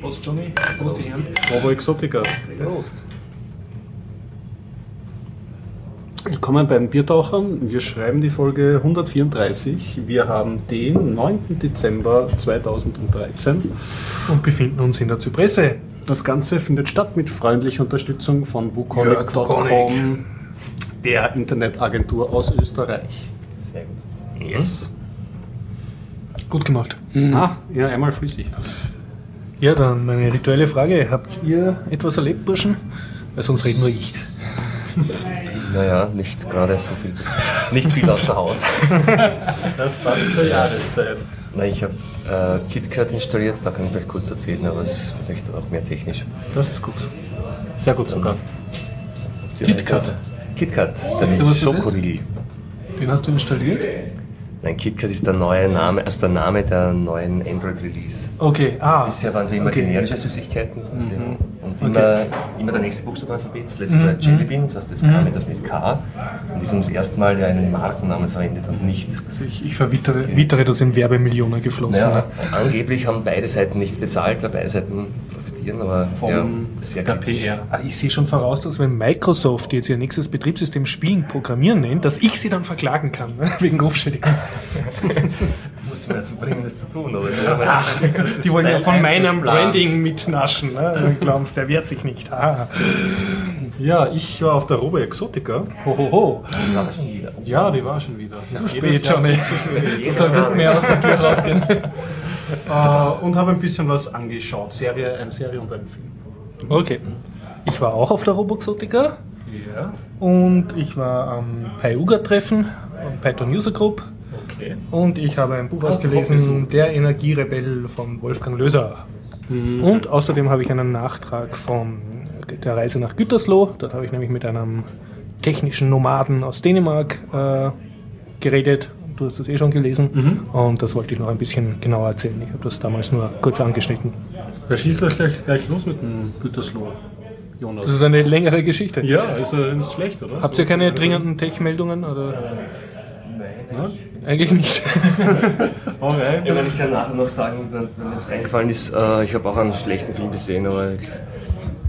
Prost, Johnny. Prost, die Herren. Robo Exotica. Prost. Willkommen bei den Biertauchern. Wir schreiben die Folge 134. Wir haben den 9. Dezember 2013. Und befinden uns in der Zypresse. Das Ganze findet statt mit freundlicher Unterstützung von wukonic.com, der Internetagentur aus Österreich. Sehr gut. Yes. Gut gemacht. Ah, ja, einmal flüssig. Ja, dann meine rituelle Frage. Habt ihr etwas erlebt, Burschen? Weil sonst rede nur ich. Naja, nicht gerade so viel. bis- Nicht viel außer Haus. Das passt zur Jahreszeit. Nein, ich habe äh, KitKat installiert, da kann ich vielleicht kurz erzählen, aber es ist vielleicht auch mehr technisch. Das ist gut. Sehr gut sogar. KitKat? Leute- KitKat, das ist? Schokoriegel. Den hast du installiert? Nein, KitKat ist der neue Name, also der Name der neuen Android-Release. Okay, ah. Bisher waren sie immer Okay. generische Süßigkeiten du, und Okay. immer, immer der nächste Buchstabe Alphabets. Das letzte war Jelly Bean, das heißt, das kam mit das mit K und ist ums erste Mal ja einen Markennamen verwendet und nicht. Also ich, ich verwittere wittere das in Werbemillionen geflossen. Naja, angeblich haben beide Seiten nichts bezahlt, weil beide Seiten profitieren, aber Vom ja, sehr der kritisch. PR. Ah, Ich sehe schon voraus, dass wenn Microsoft jetzt ihr nächstes Betriebssystem Spielen programmieren nennt, dass ich sie dann verklagen kann, ne? wegen Rufschädigung. Du musst mir dazu bringen, das zu tun, aber so Die wollen ja von meinem. Branding mitnaschen. Ne? Und Glauben Sie, der wehrt sich nicht. Ah. Ja, ich war auf der Robo Exotica. Ho, ho, ho. Das war schon wieder. Ja, die war schon wieder. Zu spät, Johnny. Du solltest mehr aus der Tür rausgehen. Äh, und habe ein bisschen was angeschaut. Serie, eine Serie und einen Film. Okay. Ich war auch auf der Roboxotica Ja, und ich war am PyUGA-Treffen, am Python User Group okay. und ich habe ein Buch ausgelesen? Der Energierebell von Wolfgang Löser. Und außerdem habe ich einen Nachtrag von der Reise nach Gütersloh. Dort habe ich nämlich mit einem technischen Nomaden aus Dänemark äh, geredet. Du hast das eh schon gelesen. Und das wollte ich noch ein bisschen genauer erzählen. Ich habe das damals nur kurz angeschnitten. Wer schießt gleich, gleich, gleich los mit dem Gütersloh, Jonas? Das ist eine längere Geschichte. ja, ist ja nicht schlecht, oder? Habt ihr keine dringenden Tech-Meldungen? Oder? Nein? Eigentlich nicht. Alright. Ja, wenn ich kann nachher noch sagen, wenn mir das eingefallen ist, äh, ich habe auch einen schlechten Film gesehen, aber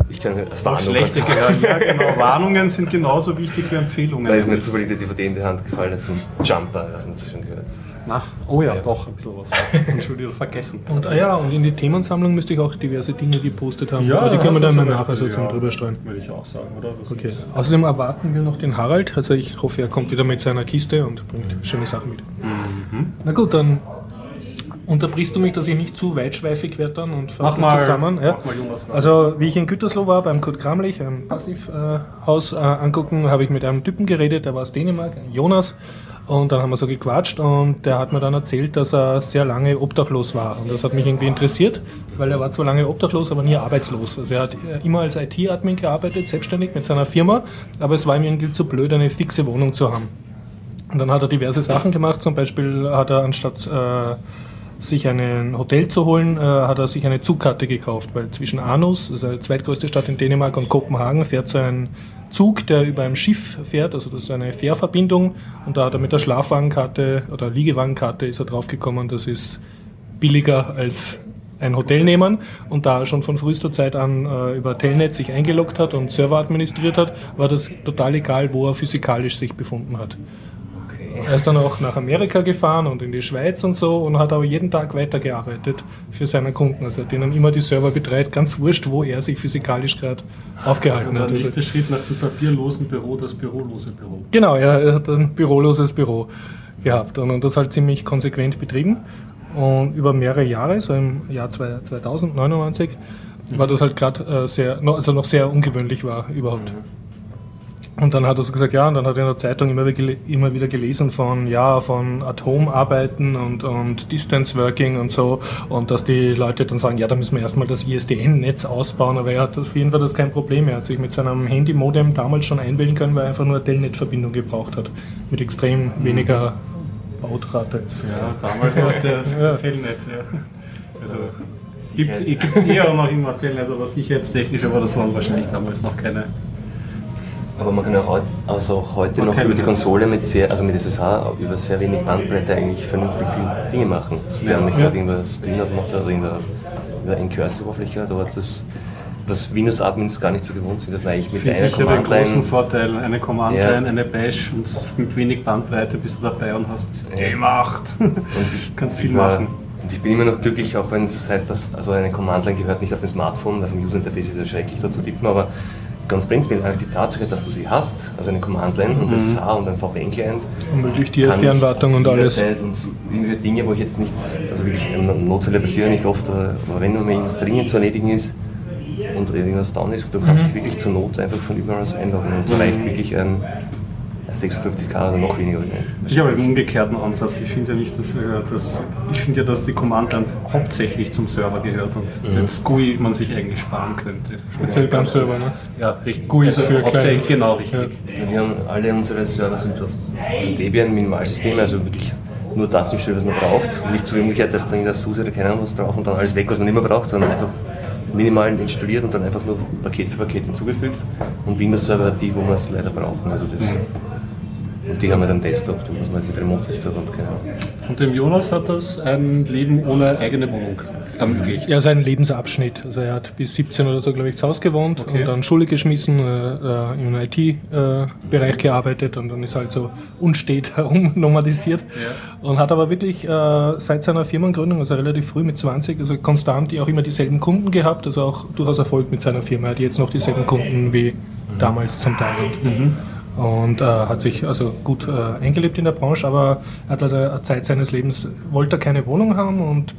ich, kann es war Schlechte gehört. Ja, genau. Warnungen sind genauso wichtig wie Empfehlungen. Da ist mir zufällig der DVD in die Hand gefallen von Jumper, ich weiß nicht, ob ihr schon gehört. Na, oh ja, doch, ein bisschen was. Entschuldigung, vergessen. Und ah ja, und in die Themensammlung müsste ich auch diverse Dinge gepostet haben. Ja, Aber die können wir dann du mal nachher sozusagen ja. drüber streuen. Würde ich auch sagen, oder? Das Okay. ist- Außerdem erwarten wir noch den Harald. Also ich hoffe, er kommt wieder mit seiner Kiste und bringt schöne Sachen mit. Mhm. Na gut, dann unterbrichst du mich, dass ich nicht zu weitschweifig werde dann und fasse mal- das zusammen. Ja. mach mal Jonas ran. Also wie ich in Gütersloh war beim Kurt Kramlich, ein Passivhaus äh, angucken, habe ich mit einem Typen geredet, der war aus Dänemark, Jonas. Und dann haben wir so gequatscht und der hat mir dann erzählt, dass er sehr lange obdachlos war. Und das hat mich irgendwie interessiert, weil er war zwar lange obdachlos, aber nie arbeitslos. Also er hat äh, immer als IT-Admin gearbeitet, selbstständig mit seiner Firma, aber es war ihm irgendwie zu blöd, eine fixe Wohnung zu haben. Und dann hat er diverse Sachen gemacht, zum Beispiel hat er anstatt äh, sich ein Hotel zu holen, äh, hat er sich eine Zugkarte gekauft, weil zwischen Arnus, das ist die zweitgrößte Stadt in Dänemark, und Kopenhagen fährt so ein Zug, der über einem Schiff fährt, also das ist eine Fährverbindung. Und da hat er mit der Schlafwagenkarte oder Liegewagenkarte ist er draufgekommen, das ist billiger als ein Hotel nehmen und da er schon von frühester Zeit an äh, über Telnet sich eingeloggt hat und Server administriert hat, war das total egal, wo er physikalisch sich befunden hat. Er ist dann auch nach Amerika gefahren und in die Schweiz und so und hat aber jeden Tag weitergearbeitet für seine Kunden. Also er hat denen immer die Server betreut, ganz wurscht, wo er sich physikalisch gerade aufgehalten Der hat. Also, nächste Schritt nach dem papierlosen Büro, das bürolose Büro. genau, ja, er hat ein büroloses Büro gehabt und, das halt ziemlich konsequent betrieben. Und über mehrere Jahre, so im Jahr 2099, war das halt gerade äh, sehr, noch- also noch sehr ungewöhnlich war überhaupt. Und dann hat er so gesagt, ja, und dann hat er in der Zeitung immer, immer wieder gelesen von, ja, von Atomarbeiten und, und Distance Working und so. Und dass die Leute dann sagen, ja, da müssen wir erstmal das ISDN-Netz ausbauen. Aber er hat auf jeden Fall das kein Problem. Er hat sich mit seinem Handy-Modem damals schon einwählen können, weil er einfach nur eine Telnet-Verbindung gebraucht hat. Mit extrem weniger Bautrate. Ja, damals noch das Ja. Telnet, ja. Also gibt es eher auch noch immer Telnet, aber sicherheitstechnisch, aber das waren wahrscheinlich damals noch keine. Aber man kann auch, also auch heute Man noch über die. Konsole mit sehr, also mit SSH über sehr wenig Bandbreite eigentlich vernünftig viele Dinge machen. Das wäre nicht Ja. gerade irgendwas Screen aufmacht oder irgendwas über NQS-Oberfläche, da hat das was Windows-Admins gar nicht so gewohnt sind, dass man eigentlich mit Finde einer ich ja den Command-Line großen Vorteil, eine Command-Line, Ja. eine Bash und mit wenig Bandbreite bist du dabei und hast Ja. gemacht. und ich Kannst viel über- machen. Und ich bin immer noch glücklich, auch wenn es heißt, dass also eine Command-Line gehört nicht auf ein Smartphone, weil vom User-Interface ist es schrecklich da zu tippen, aber ganz prinzipiell eigentlich die Tatsache, dass du sie hast, also eine Command-Line und Mhm. das SAR und ein VPN-Client, Ermöglicht dir Fernwartung und alles. Und Dinge, wo ich jetzt nicht, also wirklich, ähm, Notfälle passieren nicht oft, aber, wenn nur mal irgendwas dringend zu erledigen ist und irgendwas down ist, du Mhm. kannst dich wirklich zur Not einfach von überall aus einloggen und da reicht wirklich ein 56k oder noch weniger. Ich habe einen umgekehrten Ansatz. Ich finde ja nicht, dass, äh, dass ich finde ja, dass die Command-Line hauptsächlich zum Server gehört und das GUI man sich eigentlich sparen könnte. Speziell beim Server, ne? Ja, richtig. GUI ist für hauptsächlich kleine- genau richtig. Wir haben alle unsere Server sind, sind Debian Minimalsysteme, also wirklich nur das instellt, was man braucht. Und nicht so wie umgekehrt, dass dann das SUSE oder keine Ahnung was drauf und dann alles weg, was man nicht mehr braucht, sondern einfach minimal installiert und dann einfach nur Paket für Paket hinzugefügt. Und Windows Server hat die, wo wir es leider brauchen. Also das, und die haben wir dann Desktop, die muss man halt mit Remote Desktop und Ahnung. Und dem Jonas hat das ein Leben ohne eigene Wohnung ermöglicht. Ja, sein Lebensabschnitt. Also er hat bis 17 oder so, glaube ich, zu Hause gewohnt Okay. und dann Schule geschmissen, äh, äh, im IT-Bereich gearbeitet und dann ist halt so unstet herumnomadisiert. Und hat aber wirklich äh, seit seiner Firmengründung, also relativ früh mit 20, also konstant die auch immer dieselben Kunden gehabt, also auch durchaus Erfolg mit seiner Firma. Er hat jetzt noch dieselben Kunden wie damals zum Teil. Und äh, hat sich also gut äh, eingelebt in der Branche, aber er hat also eine Zeit seines Lebens, wollte er keine Wohnung haben und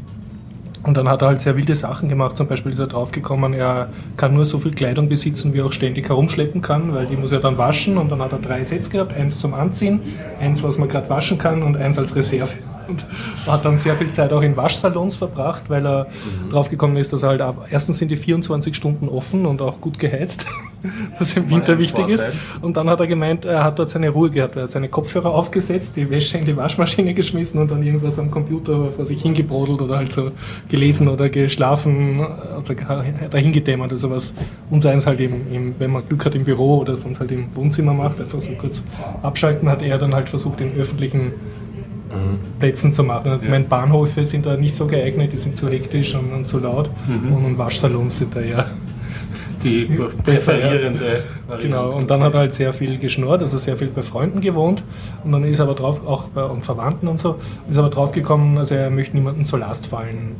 und dann hat er halt sehr wilde Sachen gemacht. Zum Beispiel ist er draufgekommen, er kann nur so viel Kleidung besitzen, wie er auch ständig herumschleppen kann, weil die muss er dann waschen. Und dann hat er drei Sets gehabt: eins zum Anziehen, eins, was man gerade waschen kann und eins als Reserve. Und hat dann sehr viel Zeit auch in Waschsalons verbracht, weil er draufgekommen ist, dass er halt ab. Erstens sind die 24 Stunden offen und auch gut geheizt, was im Winter wichtig ist. Und dann hat er gemeint, er hat dort seine Ruhe gehabt. Er hat seine Kopfhörer aufgesetzt, die Wäsche in die Waschmaschine geschmissen und dann irgendwas am Computer vor sich hingebrodelt oder halt so gelesen oder geschlafen, also dahin gedämmert. Also was uns eins halt eben, im, wenn man Glück hat im Büro oder sonst halt im Wohnzimmer macht, einfach so kurz abschalten, hat er dann halt versucht, in öffentlichen Plätzen zu machen. Ich meine, Bahnhöfe sind da nicht so geeignet, die sind zu hektisch und, und zu laut. Und Waschsalons sind da ja Die ja. präferierende Genau, und dann hat er halt sehr viel geschnurrt, also sehr viel bei Freunden gewohnt und dann ist er aber drauf, auch bei und Verwandten und so, ist aber drauf gekommen, also er möchte niemandem zur Last fallen.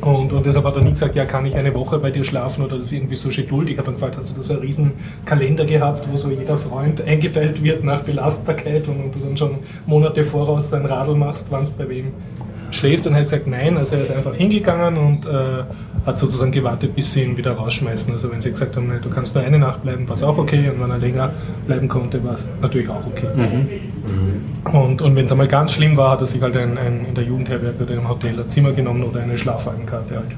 Und, und deshalb hat er nie gesagt, ja, kann ich eine Woche bei dir schlafen oder das ist irgendwie so schedult. Ich habe dann gefragt, hast du da so einen riesen Kalender gehabt, wo so jeder Freund eingeteilt wird nach Belastbarkeit und, und du dann schon Monate voraus ein Radl machst, wann es bei wem schläft. Und er hat gesagt, nein, also er ist einfach hingegangen und äh, hat sozusagen gewartet, bis sie ihn wieder rausschmeißen. Also wenn sie gesagt haben, du kannst nur eine Nacht bleiben, war es auch okay. Und wenn er länger bleiben konnte, war es natürlich auch okay. Und, und wenn es einmal ganz schlimm war, hat er sich halt ein, ein, in der Jugendherberge oder im Hotel ein Zimmer genommen oder eine Schlafwagenkarte halt.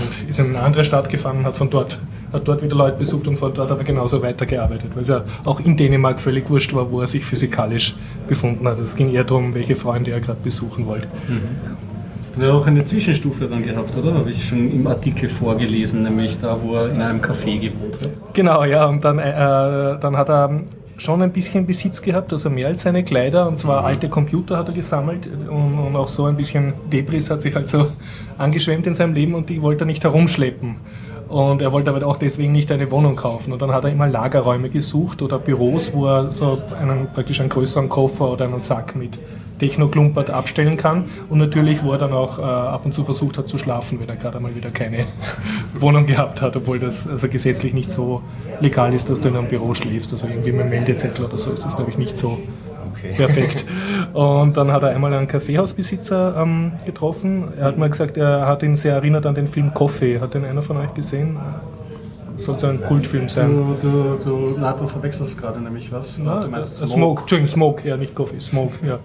Und ist in eine andere Stadt gefahren und hat von dort, hat dort wieder Leute besucht und von dort hat er genauso weitergearbeitet, weil es ja auch in Dänemark völlig wurscht war, wo er sich physikalisch befunden hat. Es ging eher darum, welche Freunde er gerade besuchen wollte. Er hat auch eine Zwischenstufe dann gehabt, oder? Habe ich schon im Artikel vorgelesen, nämlich da, wo er in einem Café gewohnt hat. Genau, ja, und dann, äh, dann hat er schon ein bisschen Besitz gehabt, also mehr als seine Kleider, und zwar alte Computer hat er gesammelt und, und auch so ein bisschen Debris hat sich halt so angeschwemmt in seinem Leben und die wollte er nicht herumschleppen. Und er wollte aber auch deswegen nicht eine Wohnung kaufen. Und dann hat er immer Lagerräume gesucht oder Büros, wo er so einen, praktisch einen größeren Koffer oder einen Sack mit Technoklumpert abstellen kann. Und natürlich, wo er dann auch äh, ab und zu versucht hat zu schlafen, wenn er gerade mal wieder keine Wohnung gehabt hat, obwohl das also gesetzlich nicht so legal ist, dass du in einem Büro schläfst. Also irgendwie mit einem Meldezettel oder so ist das, glaube ich, nicht so Okay. Perfekt. Und dann hat er einmal einen Kaffeehausbesitzer ähm, getroffen. Er hat mal gesagt, er hat ihn sehr erinnert an den Film Coffee. Hat den einer von euch gesehen? Soll so ein Kultfilm sein. Du, du, du, na, du verwechselst gerade nämlich was. Na, du meinst äh, Smoke, Entschuldigung, Smoke, ja, nicht Coffee, Smoke, ja.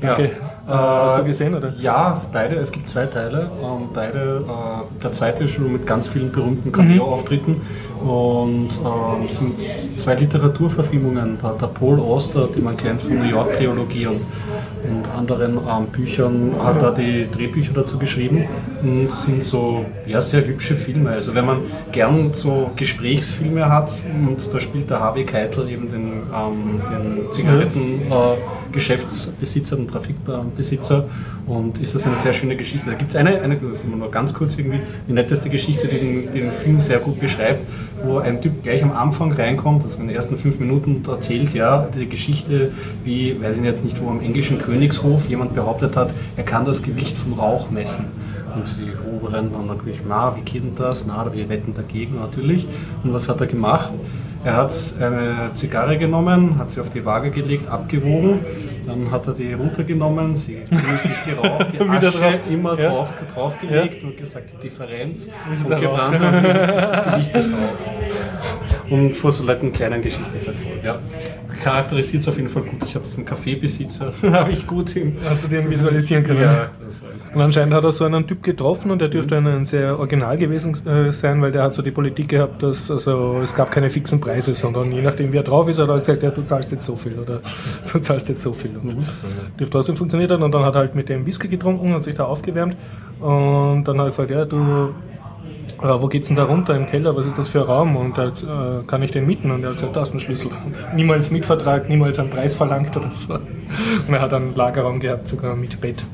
Danke. Äh, hast du gesehen, oder? Ja, beide, es gibt zwei Teile. Ähm, beide, äh, der zweite ist schon mit ganz vielen berühmten Cameo-Auftritten und ähm, sind zwei Literaturverfilmungen. Da hat der Paul Auster, den man kennt von New York Theologie und, und anderen ähm, Büchern, hat da die Drehbücher dazu geschrieben. und sind so ja, sehr hübsche Filme. Also wenn man gern so Gesprächsfilme hat und da spielt der Harvey Keitel eben den, ähm, den Zigarettengeschäftsbesitzer, äh, den Trafikbesitzer und ist das eine sehr schöne Geschichte. Da gibt es eine, eine, das ist immer nur ganz kurz irgendwie, die netteste Geschichte, die den, den Film sehr gut beschreibt, wo ein Typ gleich am Anfang reinkommt, also in den ersten fünf Minuten erzählt ja die Geschichte, wie, weiß ich jetzt nicht wo, am englischen Königshof jemand behauptet hat, er kann das Gewicht vom Rauch messen. Und die Oberen waren natürlich, na, wie geht denn das? Na, wir wetten dagegen natürlich. Und was hat er gemacht? Er hat eine Zigarre genommen, hat sie auf die Waage gelegt, abgewogen, dann hat er die runtergenommen, sie genüsslich geraucht, die Asche drauf. immer ja. drauf, draufgelegt ja. und gesagt, die Differenz von gebrannt und das Gewicht des Rauchs. Und vor so Leuten kleinen Geschichten ist halt voll. Ja charakterisiert es auf jeden Fall gut. Ich habe diesen Kaffeebesitzer, habe ich gut hin. Hast du den visualisieren können? Ja, das war Und anscheinend hat er so einen Typ getroffen und der dürfte mhm. ein sehr original gewesen äh, sein, weil der hat so die Politik gehabt, dass also, es gab keine fixen Preise, sondern je nachdem, wer drauf ist, hat er gesagt, ja, du zahlst jetzt so viel oder du zahlst jetzt so viel. Und mhm. dürfte trotzdem funktioniert hat und dann hat er halt mit dem Whisky getrunken und sich da aufgewärmt und dann hat er gesagt, ja, du äh, wo geht's denn da runter im Keller, was ist das für ein Raum und äh, kann ich den mieten? Und er hat gesagt, da ist ein Schlüssel. Und niemals Mietvertrag, niemals einen Preis verlangt oder so. Und er hat einen Lagerraum gehabt, sogar mit Bett.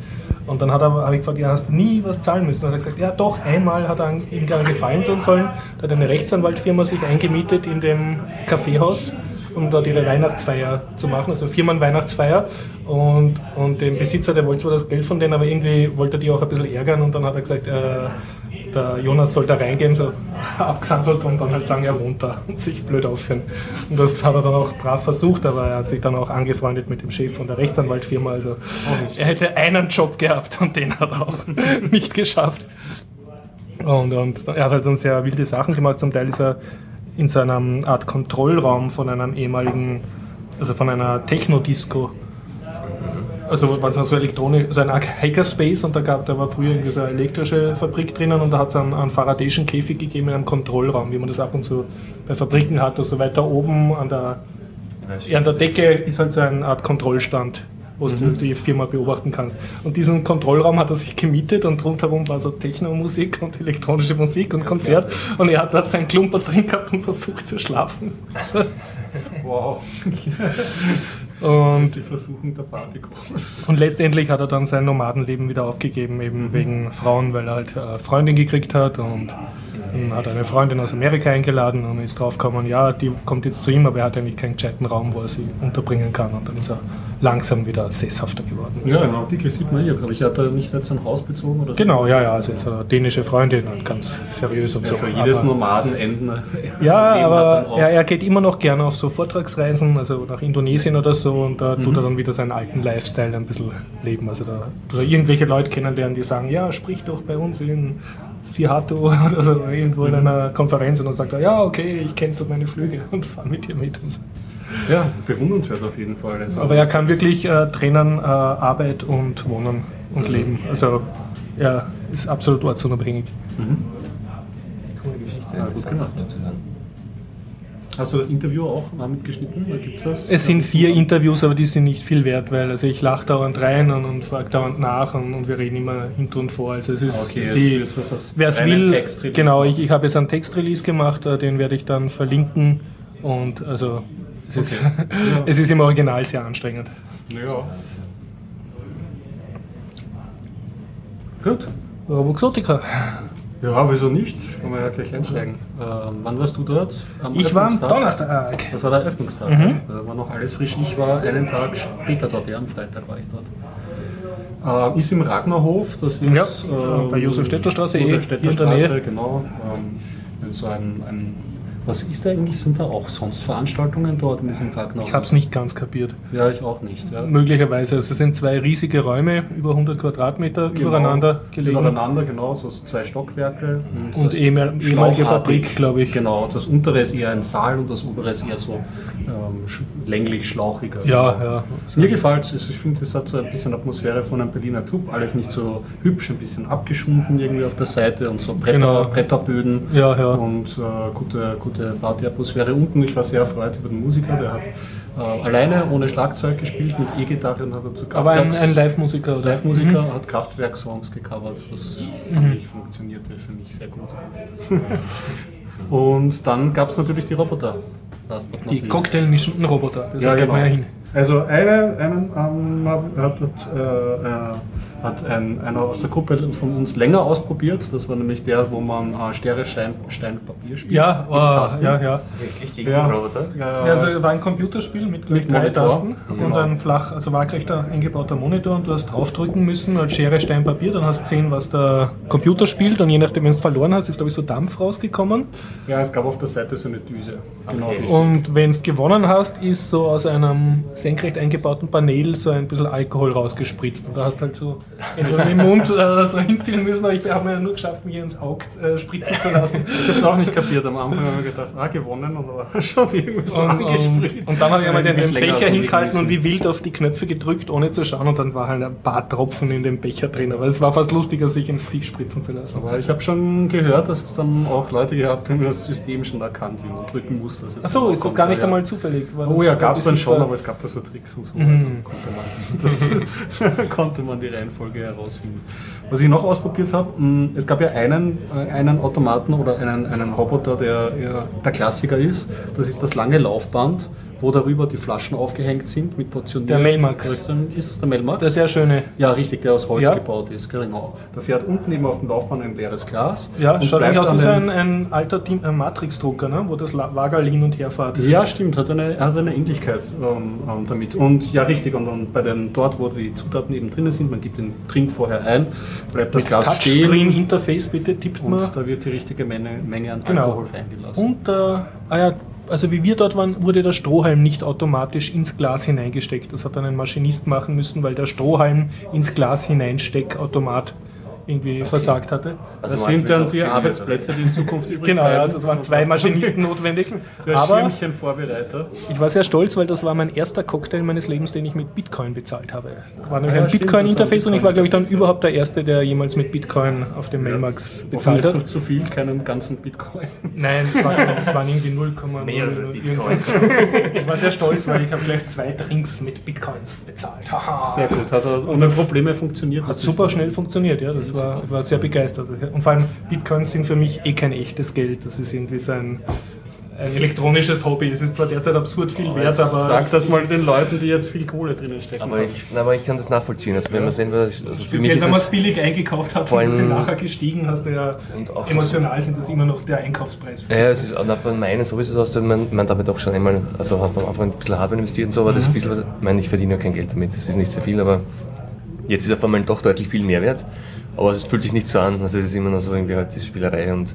Und dann habe ich gefragt, ja, hast du nie was zahlen müssen? Und er hat gesagt, ja doch, einmal hat er ihm einen Gefallen tun sollen. Da hat eine Rechtsanwaltfirma sich eingemietet in dem Kaffeehaus um dort ihre Weihnachtsfeier zu machen, also Firmenweihnachtsfeier. Und, und den Besitzer, der wollte zwar das Geld von denen, aber irgendwie wollte er die auch ein bisschen ärgern und dann hat er gesagt, äh, der Jonas soll da reingehen, so abgesandelt und dann halt sagen, er wohnt da und sich blöd aufführen. Und das hat er dann auch brav versucht, aber er hat sich dann auch angefreundet mit dem Chef von der Rechtsanwaltfirma. Also er hätte einen Job gehabt und den hat er auch nicht geschafft. Und, und er hat halt dann sehr wilde Sachen gemacht. Zum Teil ist er in so einer Art Kontrollraum von einem ehemaligen, also von einer Techno-Disco. Also was so Elektronik, so ein Hackerspace und da gab, da war früher irgendwie so eine elektrische Fabrik drinnen und da hat es einen, einen faradäischen Käfig gegeben in einem Kontrollraum, wie man das ab und zu bei Fabriken hat. Also weiter oben an der, ja, an der Decke ist halt so eine Art Kontrollstand wo mhm. du die Firma beobachten kannst. Und diesen Kontrollraum hat er sich gemietet und rundherum war so Techno-Musik und elektronische Musik und ja, Konzert. Klar. Und er hat dort seinen Klumper drin gehabt und versucht zu schlafen. wow. Und, die versuchen der Party groß. Und letztendlich hat er dann sein Nomadenleben wieder aufgegeben, eben mhm. wegen Frauen, weil er halt eine Freundin gekriegt hat und dann hat eine Freundin aus Amerika eingeladen und ist draufgekommen, ja, die kommt jetzt zu ihm, aber er hat eigentlich keinen gescheiten Raum, wo er sie unterbringen kann. Und dann ist er langsam wieder sesshafter geworden. Ja, im Artikel sieht man hier, glaube ich, hat er nicht jetzt ein Haus bezogen oder so? Genau, ja, ja, also jetzt hat er eine dänische Freundin und ganz seriös und so. Also jedes Nomadenenden. Ja, aber er, er, geht immer noch gerne auf so Vortragsreisen, also nach Indonesien oder so und da mhm. tut er dann wieder seinen alten Lifestyle ein bisschen leben. Also da tut er irgendwelche Leute kennenlernen, die sagen, ja, sprich doch bei uns in Seattle oder so irgendwo in einer Konferenz und dann sagt er, ja, okay, ich cancel meine Flüge und fahre mit dir mit. Und so. Ja, bewundernswert auf jeden Fall. Also Aber er kann wirklich äh, trennen äh, Arbeit und Wohnen und Leben. Also er ist absolut ortsunabhängig. Mhm. Coole Geschichte, ja, gut gemacht. Hast du das Interview auch mitgeschnitten? Oder gibt's das? Es sind vier Interviews, aber die sind nicht viel wert, weil also ich lache dauernd rein und, und frage dauernd nach und, und, wir reden immer hinter und vor. Also es ist okay, die, wer es will, genau, ich, ich habe jetzt einen Textrelease gemacht, äh, den werde ich dann verlinken und also es, okay. ist, ja. es ist im Original sehr anstrengend. Ja. Gut. Roboxotica. Ja, wieso nicht? Kann man ja gleich einsteigen. Ähm, wann warst du dort? Am ich war am Donnerstag. Das war der Eröffnungstag. Mhm. Da war noch alles frisch. Ich war einen Tag später dort, ja, am Freitag war ich dort. Äh, ist im Ragnarhof, das ist ja, äh, bei Josef Städter Straße, Josef Städter Straße, genau. Ähm, so ein, ein was ist da eigentlich? Sind da auch sonst Veranstaltungen dort in diesem Park noch? Ich habe es nicht ganz kapiert. Ja, ich auch nicht. Ja. Möglicherweise. Also es sind zwei riesige Räume, über 100 Quadratmeter, genau, übereinander gelegen. Übereinander, genau, so zwei Stockwerke. Und, und ehemalige Fabrik, glaube ich. Genau, das untere ist eher ein Saal und das obere ist eher so ähm, länglich schlauchiger. Ja, ja. Mir gefällt es. Ich finde, es hat so ein bisschen Atmosphäre von einem Berliner Club. Alles nicht so hübsch, ein bisschen abgeschunden irgendwie auf der Seite und so Bretter, genau. Bretterböden. Ja, ja. Und äh, gute, gute gute Partyatmosphäre unten. Ich war sehr erfreut über den Musiker, der hat äh, alleine, ohne Schlagzeug gespielt, mit E-Gitarre und hat dazu Aber ein, ein Live-Musiker oder? Live-Musiker, Mhm. hat Kraftwerk-Songs gecovert, was eigentlich funktionierte für mich sehr gut. und dann gab es natürlich die Roboter. Die cocktailmischenden Roboter, das Ja, genau. man ja hin. Also eine, einen ähm, hat, äh, hat ein, einer aus der Gruppe von uns länger ausprobiert. Das war nämlich der, wo man äh, Stere, Stein, Stein, Papier spielt. Ja, Mit oh, Tasten. ja, ja. Wirklich gegen Ja. den Roboter? Ja, also war ein Computerspiel mit, Mit drei Monitor. Tasten und Genau. ein flach, also waagrechter eingebauter Monitor und du hast draufdrücken müssen als Schere, Stein, Papier, dann hast du gesehen, was der Computer spielt und je nachdem, wenn du es verloren hast, ist glaube ich so Dampf rausgekommen ja, es gab auf der Seite so eine Düse. Genau, Okay. und wenn du gewonnen hast, ist so aus einem senkrecht eingebauten Panel so ein bisschen Alkohol rausgespritzt und da hast halt so entweder im Mund äh, so hinziehen müssen, aber ich habe mir nur geschafft, mir ins Auge äh, spritzen zu lassen. Ich habe es auch nicht kapiert. Am Anfang habe ich gedacht, ah, gewonnen und war schon irgendwie so Und, angespritzt. und, und dann habe ich einmal den, den Becher hingehalten und wie wild auf die Knöpfe gedrückt, ohne zu schauen. Und dann war halt ein paar Tropfen in dem Becher drin. Aber es war fast lustiger, sich ins Gesicht spritzen zu lassen. Aber ich habe schon gehört, dass es dann auch Leute gehabt haben, die das System schon erkannt, wie man drücken muss. Dass es Achso, ist das gar nicht Ja. einmal zufällig? Oh das- ja, gab es das dann schon, aber es gab da so Tricks und so. Mhm. Konnte man, das konnte man die Reihenfolge herausfinden. Was ich noch ausprobiert habe, mh, es gab ja einen, äh, einen Automaten oder einen, einen Roboter, der der Klassiker ist. Das ist das lange Laufband, wo darüber die Flaschen aufgehängt sind mit Portionierung. Der Melmax. Ist es der Melmax? Der sehr schöne. ja, richtig, der aus Holz Ja. gebaut ist, genau. Da fährt unten eben auf dem Laufband ein leeres Glas. Ja, und schaut eigentlich aus wie ein, ein alter Matrix-Drucker, ne? wo das La- Wagerl hin und her fährt. Ja, stimmt, hat eine, hat eine Ähnlichkeit ähm, ähm, damit. Und ja, richtig, und dann bei den, dort, wo die Zutaten eben drin sind, man gibt den Trink vorher ein, bleibt das Glas stehen Touchscreen-Interface, bitte, tippt und man. da wird die richtige Menge, Menge an Genau. Alkohol reingelassen. Und, äh, ah ja, also wie wir dort waren, wurde der Strohhalm nicht automatisch ins Glas hineingesteckt. Das hat dann ein Maschinist machen müssen, weil der Strohhalm ins Glas hineinsteckautomat irgendwie versagt hatte. Also das sind dann die Arbeitsplätze, die in Zukunft übrig Genau, ja, bleiben. also es waren zwei Maschinisten notwendig. Der Aber Schirmchenvorbereiter. ich war sehr stolz, weil das war mein erster Cocktail meines Lebens, den ich mit Bitcoin bezahlt habe. Da war nämlich Ah ja, ein Bitcoin-Interface und ich war, glaube ich, dann überhaupt der Erste, der jemals mit Bitcoin auf dem Mailmax bezahlt hat. nicht zu viel, keinen ganzen Bitcoin. Nein, es waren, es waren irgendwie 0, Mehrere irgendwas. Ich war sehr stolz, weil ich habe gleich zwei Drinks mit Bitcoins bezahlt. Haha. Sehr gut, hat er ohne Probleme funktioniert. Hat super schnell funktioniert, ja. Das war, ich war sehr begeistert. Und vor allem Bitcoins sind für mich eh kein echtes Geld. Das ist irgendwie so ein, ein elektronisches Hobby. Es ist zwar derzeit absurd viel wert, aber Sag das mal den Leuten, die jetzt viel Kohle drinnen stecken. Aber ich, na, aber ich kann das nachvollziehen. Also wenn man sehen will, also für mich ist wenn man es billig eingekauft hat Vor und allem- nachher gestiegen, hast du ja Und auch das- emotional sind das immer noch der Einkaufspreis. Ja, es ist bei meinen sowieso hast du man, man damit auch schon einmal, also hast du am Anfang ein bisschen Hardware investiert und so, aber das bisschen, was- ich meine, ich verdiene ja kein Geld damit, das ist nicht so viel, aber jetzt ist auf einmal doch deutlich viel mehr wert. Aber es fühlt sich nicht so an, also es ist immer noch so irgendwie halt diese Spielerei und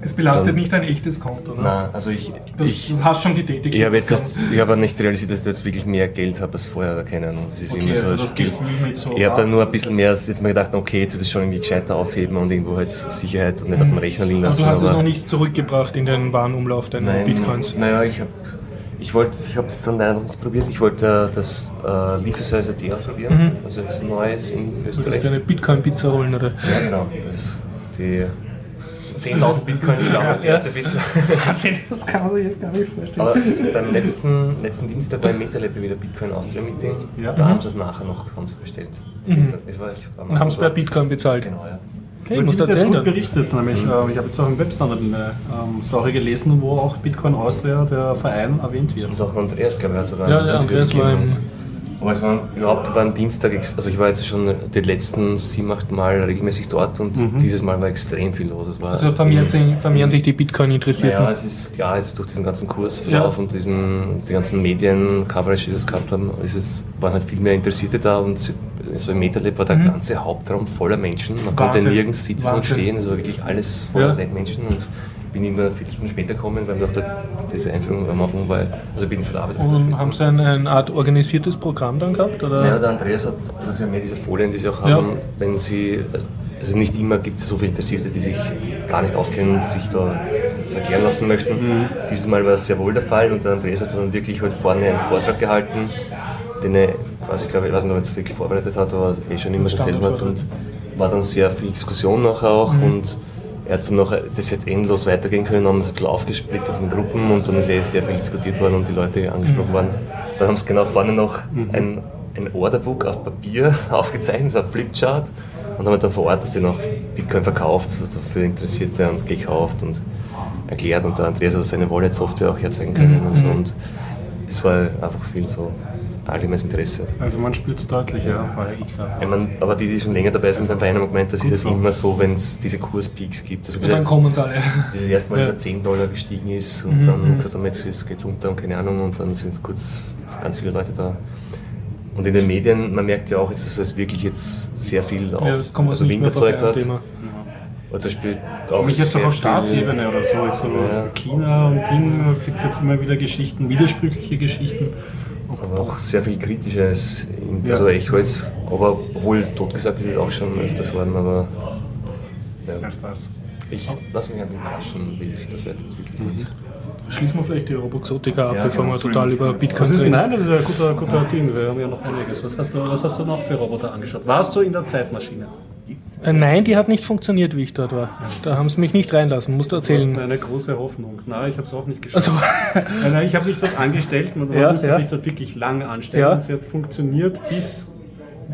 Es belastet Dann- nicht dein echtes Konto, oder? na, also ich, Das, ich, das hast schon getätigt. ich habe jetzt das, ich habe nicht realisiert, dass ich jetzt wirklich mehr Geld habe als vorher, oder keine Ahnung. Das ist okay, immer so also ein das Spiel. Gefühl mit so. Ich habe dann nur ein bisschen mehr, jetzt mir gedacht, okay, jetzt wird das schon irgendwie gescheiter aufheben und irgendwo halt Sicherheit und nicht auf dem Rechner liegen Also lassen. du hast es aber- noch nicht zurückgebracht in den Warenumlauf deiner Nein, Bitcoins. Naja, ich habe ich wollte, ich habe es dann leider noch nicht probiert. Ich wollte äh, das äh, Lieferservice AT ausprobieren, also jetzt neues in Du Österreich. willst dir eine Bitcoin-Pizza holen, oder? Ja, genau. Das, die 10.000 Bitcoin, die damals die erste Pizza. das kann man sich jetzt gar nicht vorstellen. Aber beim letzten, letzten Dienstag war im MetaLab wieder Bitcoin Austria Meeting. Ja. Da haben sie es nachher noch haben sie bestellt. Das war, ich, am Und haben es per Bitcoin bezahlt. Genau, ja. Okay, Ich muss jetzt gut berichtet, nämlich äh, ich habe jetzt auch im Webstandard eine ähm, Story gelesen, wo auch Bitcoin Austria, der Verein, erwähnt wird. Und auch Andreas, glaube ich, hat sogar Ja, der Andreas war im. Aber es war überhaupt war Dienstag, also ich war jetzt schon die letzten sieben, acht Mal regelmäßig dort und dieses Mal war extrem viel los. Es war Also vermehren sich, vermehren sich die Bitcoin-Interessierten. Naja, es ist klar, jetzt durch diesen ganzen Kursverlauf Ja. und diesen, die ganzen Medien-Coverage, die das gehabt haben, ist es, waren halt viel mehr Interessierte da und sie- so im MetaLab war der ganze Hauptraum voller Menschen. Man konnte Mhm. Wahnsinn. nirgends sitzen und Wahnsinn. stehen, also wirklich alles voller Ja. Menschen und bin immer vier Stunden später gekommen, weil dort diese Einführung am Anfang war, also bin Arbeit. Und haben sie ein, eine Art organisiertes Programm dann gehabt? Oder? Ja, der Andreas hat, das ist ja mehr diese Folien, die sie auch Ja. haben, wenn sie, also nicht immer gibt es so viele Interessierte, die sich gar nicht auskennen und sich da erklären lassen möchten. Dieses Mal war es sehr wohl der Fall und der Andreas hat dann wirklich heute vorne einen Vortrag gehalten, den er quasi, ich glaube, ich weiß nicht, ob er es wirklich vorbereitet hat, aber eh schon immer dasselbe hat und war dann sehr viel Diskussion nachher auch und er hat dann noch, das hätte endlos weitergehen können, haben es ein bisschen aufgesplittert in Gruppen und dann ist eh sehr viel diskutiert worden und die Leute angesprochen mhm. worden. Dann haben sie genau vorne noch mhm. ein, ein Orderbook auf Papier aufgezeichnet, so ein Flipchart und haben dann vor Ort das noch Bitcoin verkauft, also für Interessierte und gekauft und erklärt und der Andreas hat seine Wallet-Software auch herzeigen können mhm. und so und es war einfach viel so allgemeines Interesse. Also man spürt es deutlich, ja, war ja eh klar. Ich mein, aber die, die schon länger dabei sind beim Verein, haben gemeint, das ist halt so. immer so, wenn es diese Kurspeaks gibt. Also und dann kommen sie alle. Bis es erste Mal ja. über 10 Dollar gestiegen ist und mhm. dann gesagt haben, jetzt geht es unter und keine Ahnung und dann sind kurz ganz viele Leute da. Und in den Medien, man merkt ja auch jetzt, dass es wirklich jetzt sehr viel auf ja, also Wind erzeugt hat. Thema. Oder zum Beispiel auch Mich jetzt auch auf Staatsebene oder so. so ja. China und Ding gibt es jetzt immer wieder Geschichten, widersprüchliche Geschichten auch sehr viel Kritisches, also ja. Echoholz, aber obwohl totgesagt ist es auch schon öfters worden, aber ja. Ich lasse mich einfach überraschen, wie sich das weiterentwickelt mhm. Schließen wir vielleicht die Roboxotica ab, ja, bevor genau. wir total über Bitcoin reden. Nein, das ist ein guter, guter Ding, wir haben ja noch einiges. Was hast, du, was hast du noch für Roboter angeschaut? Warst du in der Zeitmaschine? Äh, nein, die hat nicht funktioniert, wie ich dort war. Da haben sie mich nicht reinlassen, musst du erzählen. Das ist eine große Hoffnung. Nein, ich habe es auch nicht geschafft. Also. Nein, ich habe mich dort angestellt, man ja, musste ja. sich dort wirklich lang anstellen. Ja. Sie hat funktioniert bis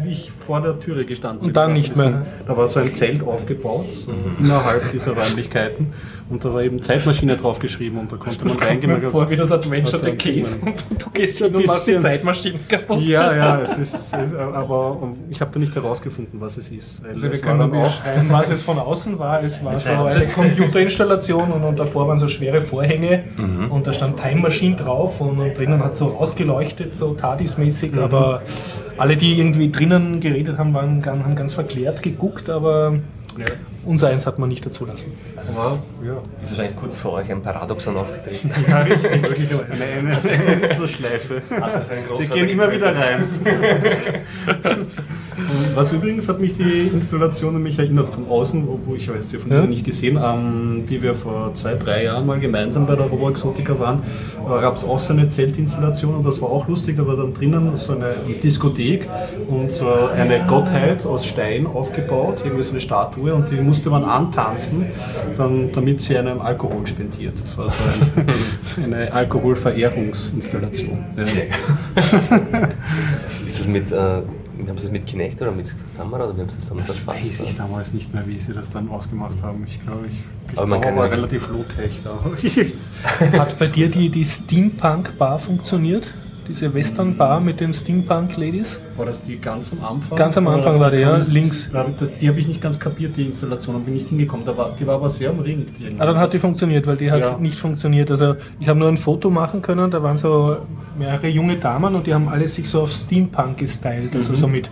ich vor der Türe gestanden Und dann nicht mehr. Da war so ein Zelt aufgebaut, so mhm. innerhalb dieser Räumlichkeiten. Und da war eben Zeitmaschine draufgeschrieben und da konnte das man reingehen. Mir vor wie das Adventure der Cave. Und du gehst ja und machst die Zeitmaschine kaputt. Ja, ja, es ist, aber ich habe da nicht herausgefunden, was es ist. Also wir können auch schreiben, was es von außen war. Es war so eine Computerinstallation und, und davor waren so schwere Vorhänge mhm. und da stand Time Machine drauf und, und drinnen hat so rausgeleuchtet, so TARDIS-mäßig, mhm. aber alle, die irgendwie drinnen geredet haben, waren, haben ganz verklärt geguckt, aber ja. Unser eins hat man nicht dazu lassen. Also ja. ist wahrscheinlich kurz vor euch ein Paradoxon aufgetreten. Ja, richtig, wirklich eine, eine, eine Schleife. Ach, das ist ein Die gehen immer wieder rein. Was übrigens hat mich die Installation an mich erinnert von außen, wo, wo ich jetzt sie von ja. nicht gesehen, ähm, wie wir vor zwei, drei Jahren mal gemeinsam bei der Robo Exotica waren, äh, gab es auch so eine Zeltinstallation und das war auch lustig, da war dann drinnen so eine Diskothek und so eine Gottheit aus Stein aufgebaut, irgendwie so eine Statue und die musste man antanzen, dann, damit sie einem Alkohol spendiert. Das war so ein, eine Alkoholverehrungsinstallation. Ja. Ist das mit äh haben Sie das mit Kinect oder mit Kamera oder wie haben Sie das damals Das weiß ich damals nicht mehr, wie Sie das dann ausgemacht haben. Ich glaube, ich, ich aber man kann war relativ low-tech da. Hat bei dir die, die Steampunk-Bar funktioniert? Diese Western Bar mit den Steampunk Ladies? War das die ganz am Anfang? Ganz am Anfang war die, ja, links. Die habe ich nicht ganz kapiert, die Installation, bin nicht hingekommen. Da war, die war aber sehr umringt. Ah, dann hat die funktioniert, weil die hat ja. nicht funktioniert. Also ich habe nur ein Foto machen können, da waren so mehrere junge Damen und die haben alle sich so auf Steampunk gestylt, also mhm. so mit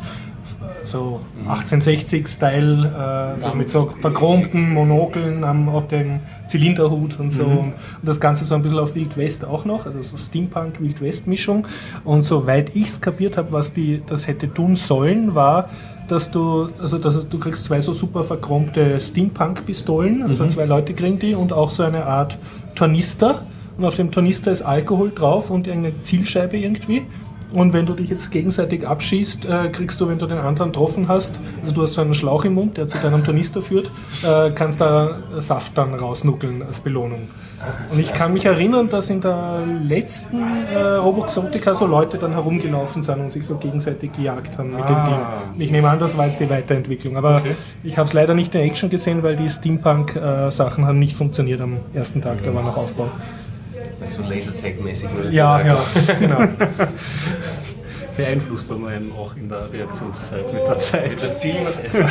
so 1860-Style, äh, so mit so verchromten Monokeln am, auf dem Zylinderhut und so. Mhm. Und, das Ganze so ein bisschen auf Wild West auch noch, also so Steampunk-Wild West-Mischung. Und soweit ich es kapiert habe, was die das hätte tun sollen, war, dass du, also dass du kriegst zwei so super verchromte Steampunk-Pistolen, also mhm. zwei Leute kriegen die und auch so eine Art Tornister. Und auf dem Tornister ist Alkohol drauf und irgendeine Zielscheibe irgendwie. Und wenn du dich jetzt gegenseitig abschießt, äh, kriegst du, wenn du den anderen getroffen hast, also du hast so einen Schlauch im Mund, der zu deinem Tornister führt, äh, kannst da Saft dann rausnuckeln als Belohnung. Und ich kann mich erinnern, dass in der letzten äh, Roboxotica so Leute dann herumgelaufen sind und sich so gegenseitig gejagt haben mit ah. dem Ding. Und ich nehme an, das war jetzt die Weiterentwicklung. Aber okay. ich habe es leider nicht in Action gesehen, weil die Steampunk-Sachen haben nicht funktioniert am ersten Tag, da war noch Aufbau. So Lasertag-mäßig. Ja, ja, genau. beeinflusst dann einen auch in der Reaktionszeit mit der Zeit. Das Ziel wird essen.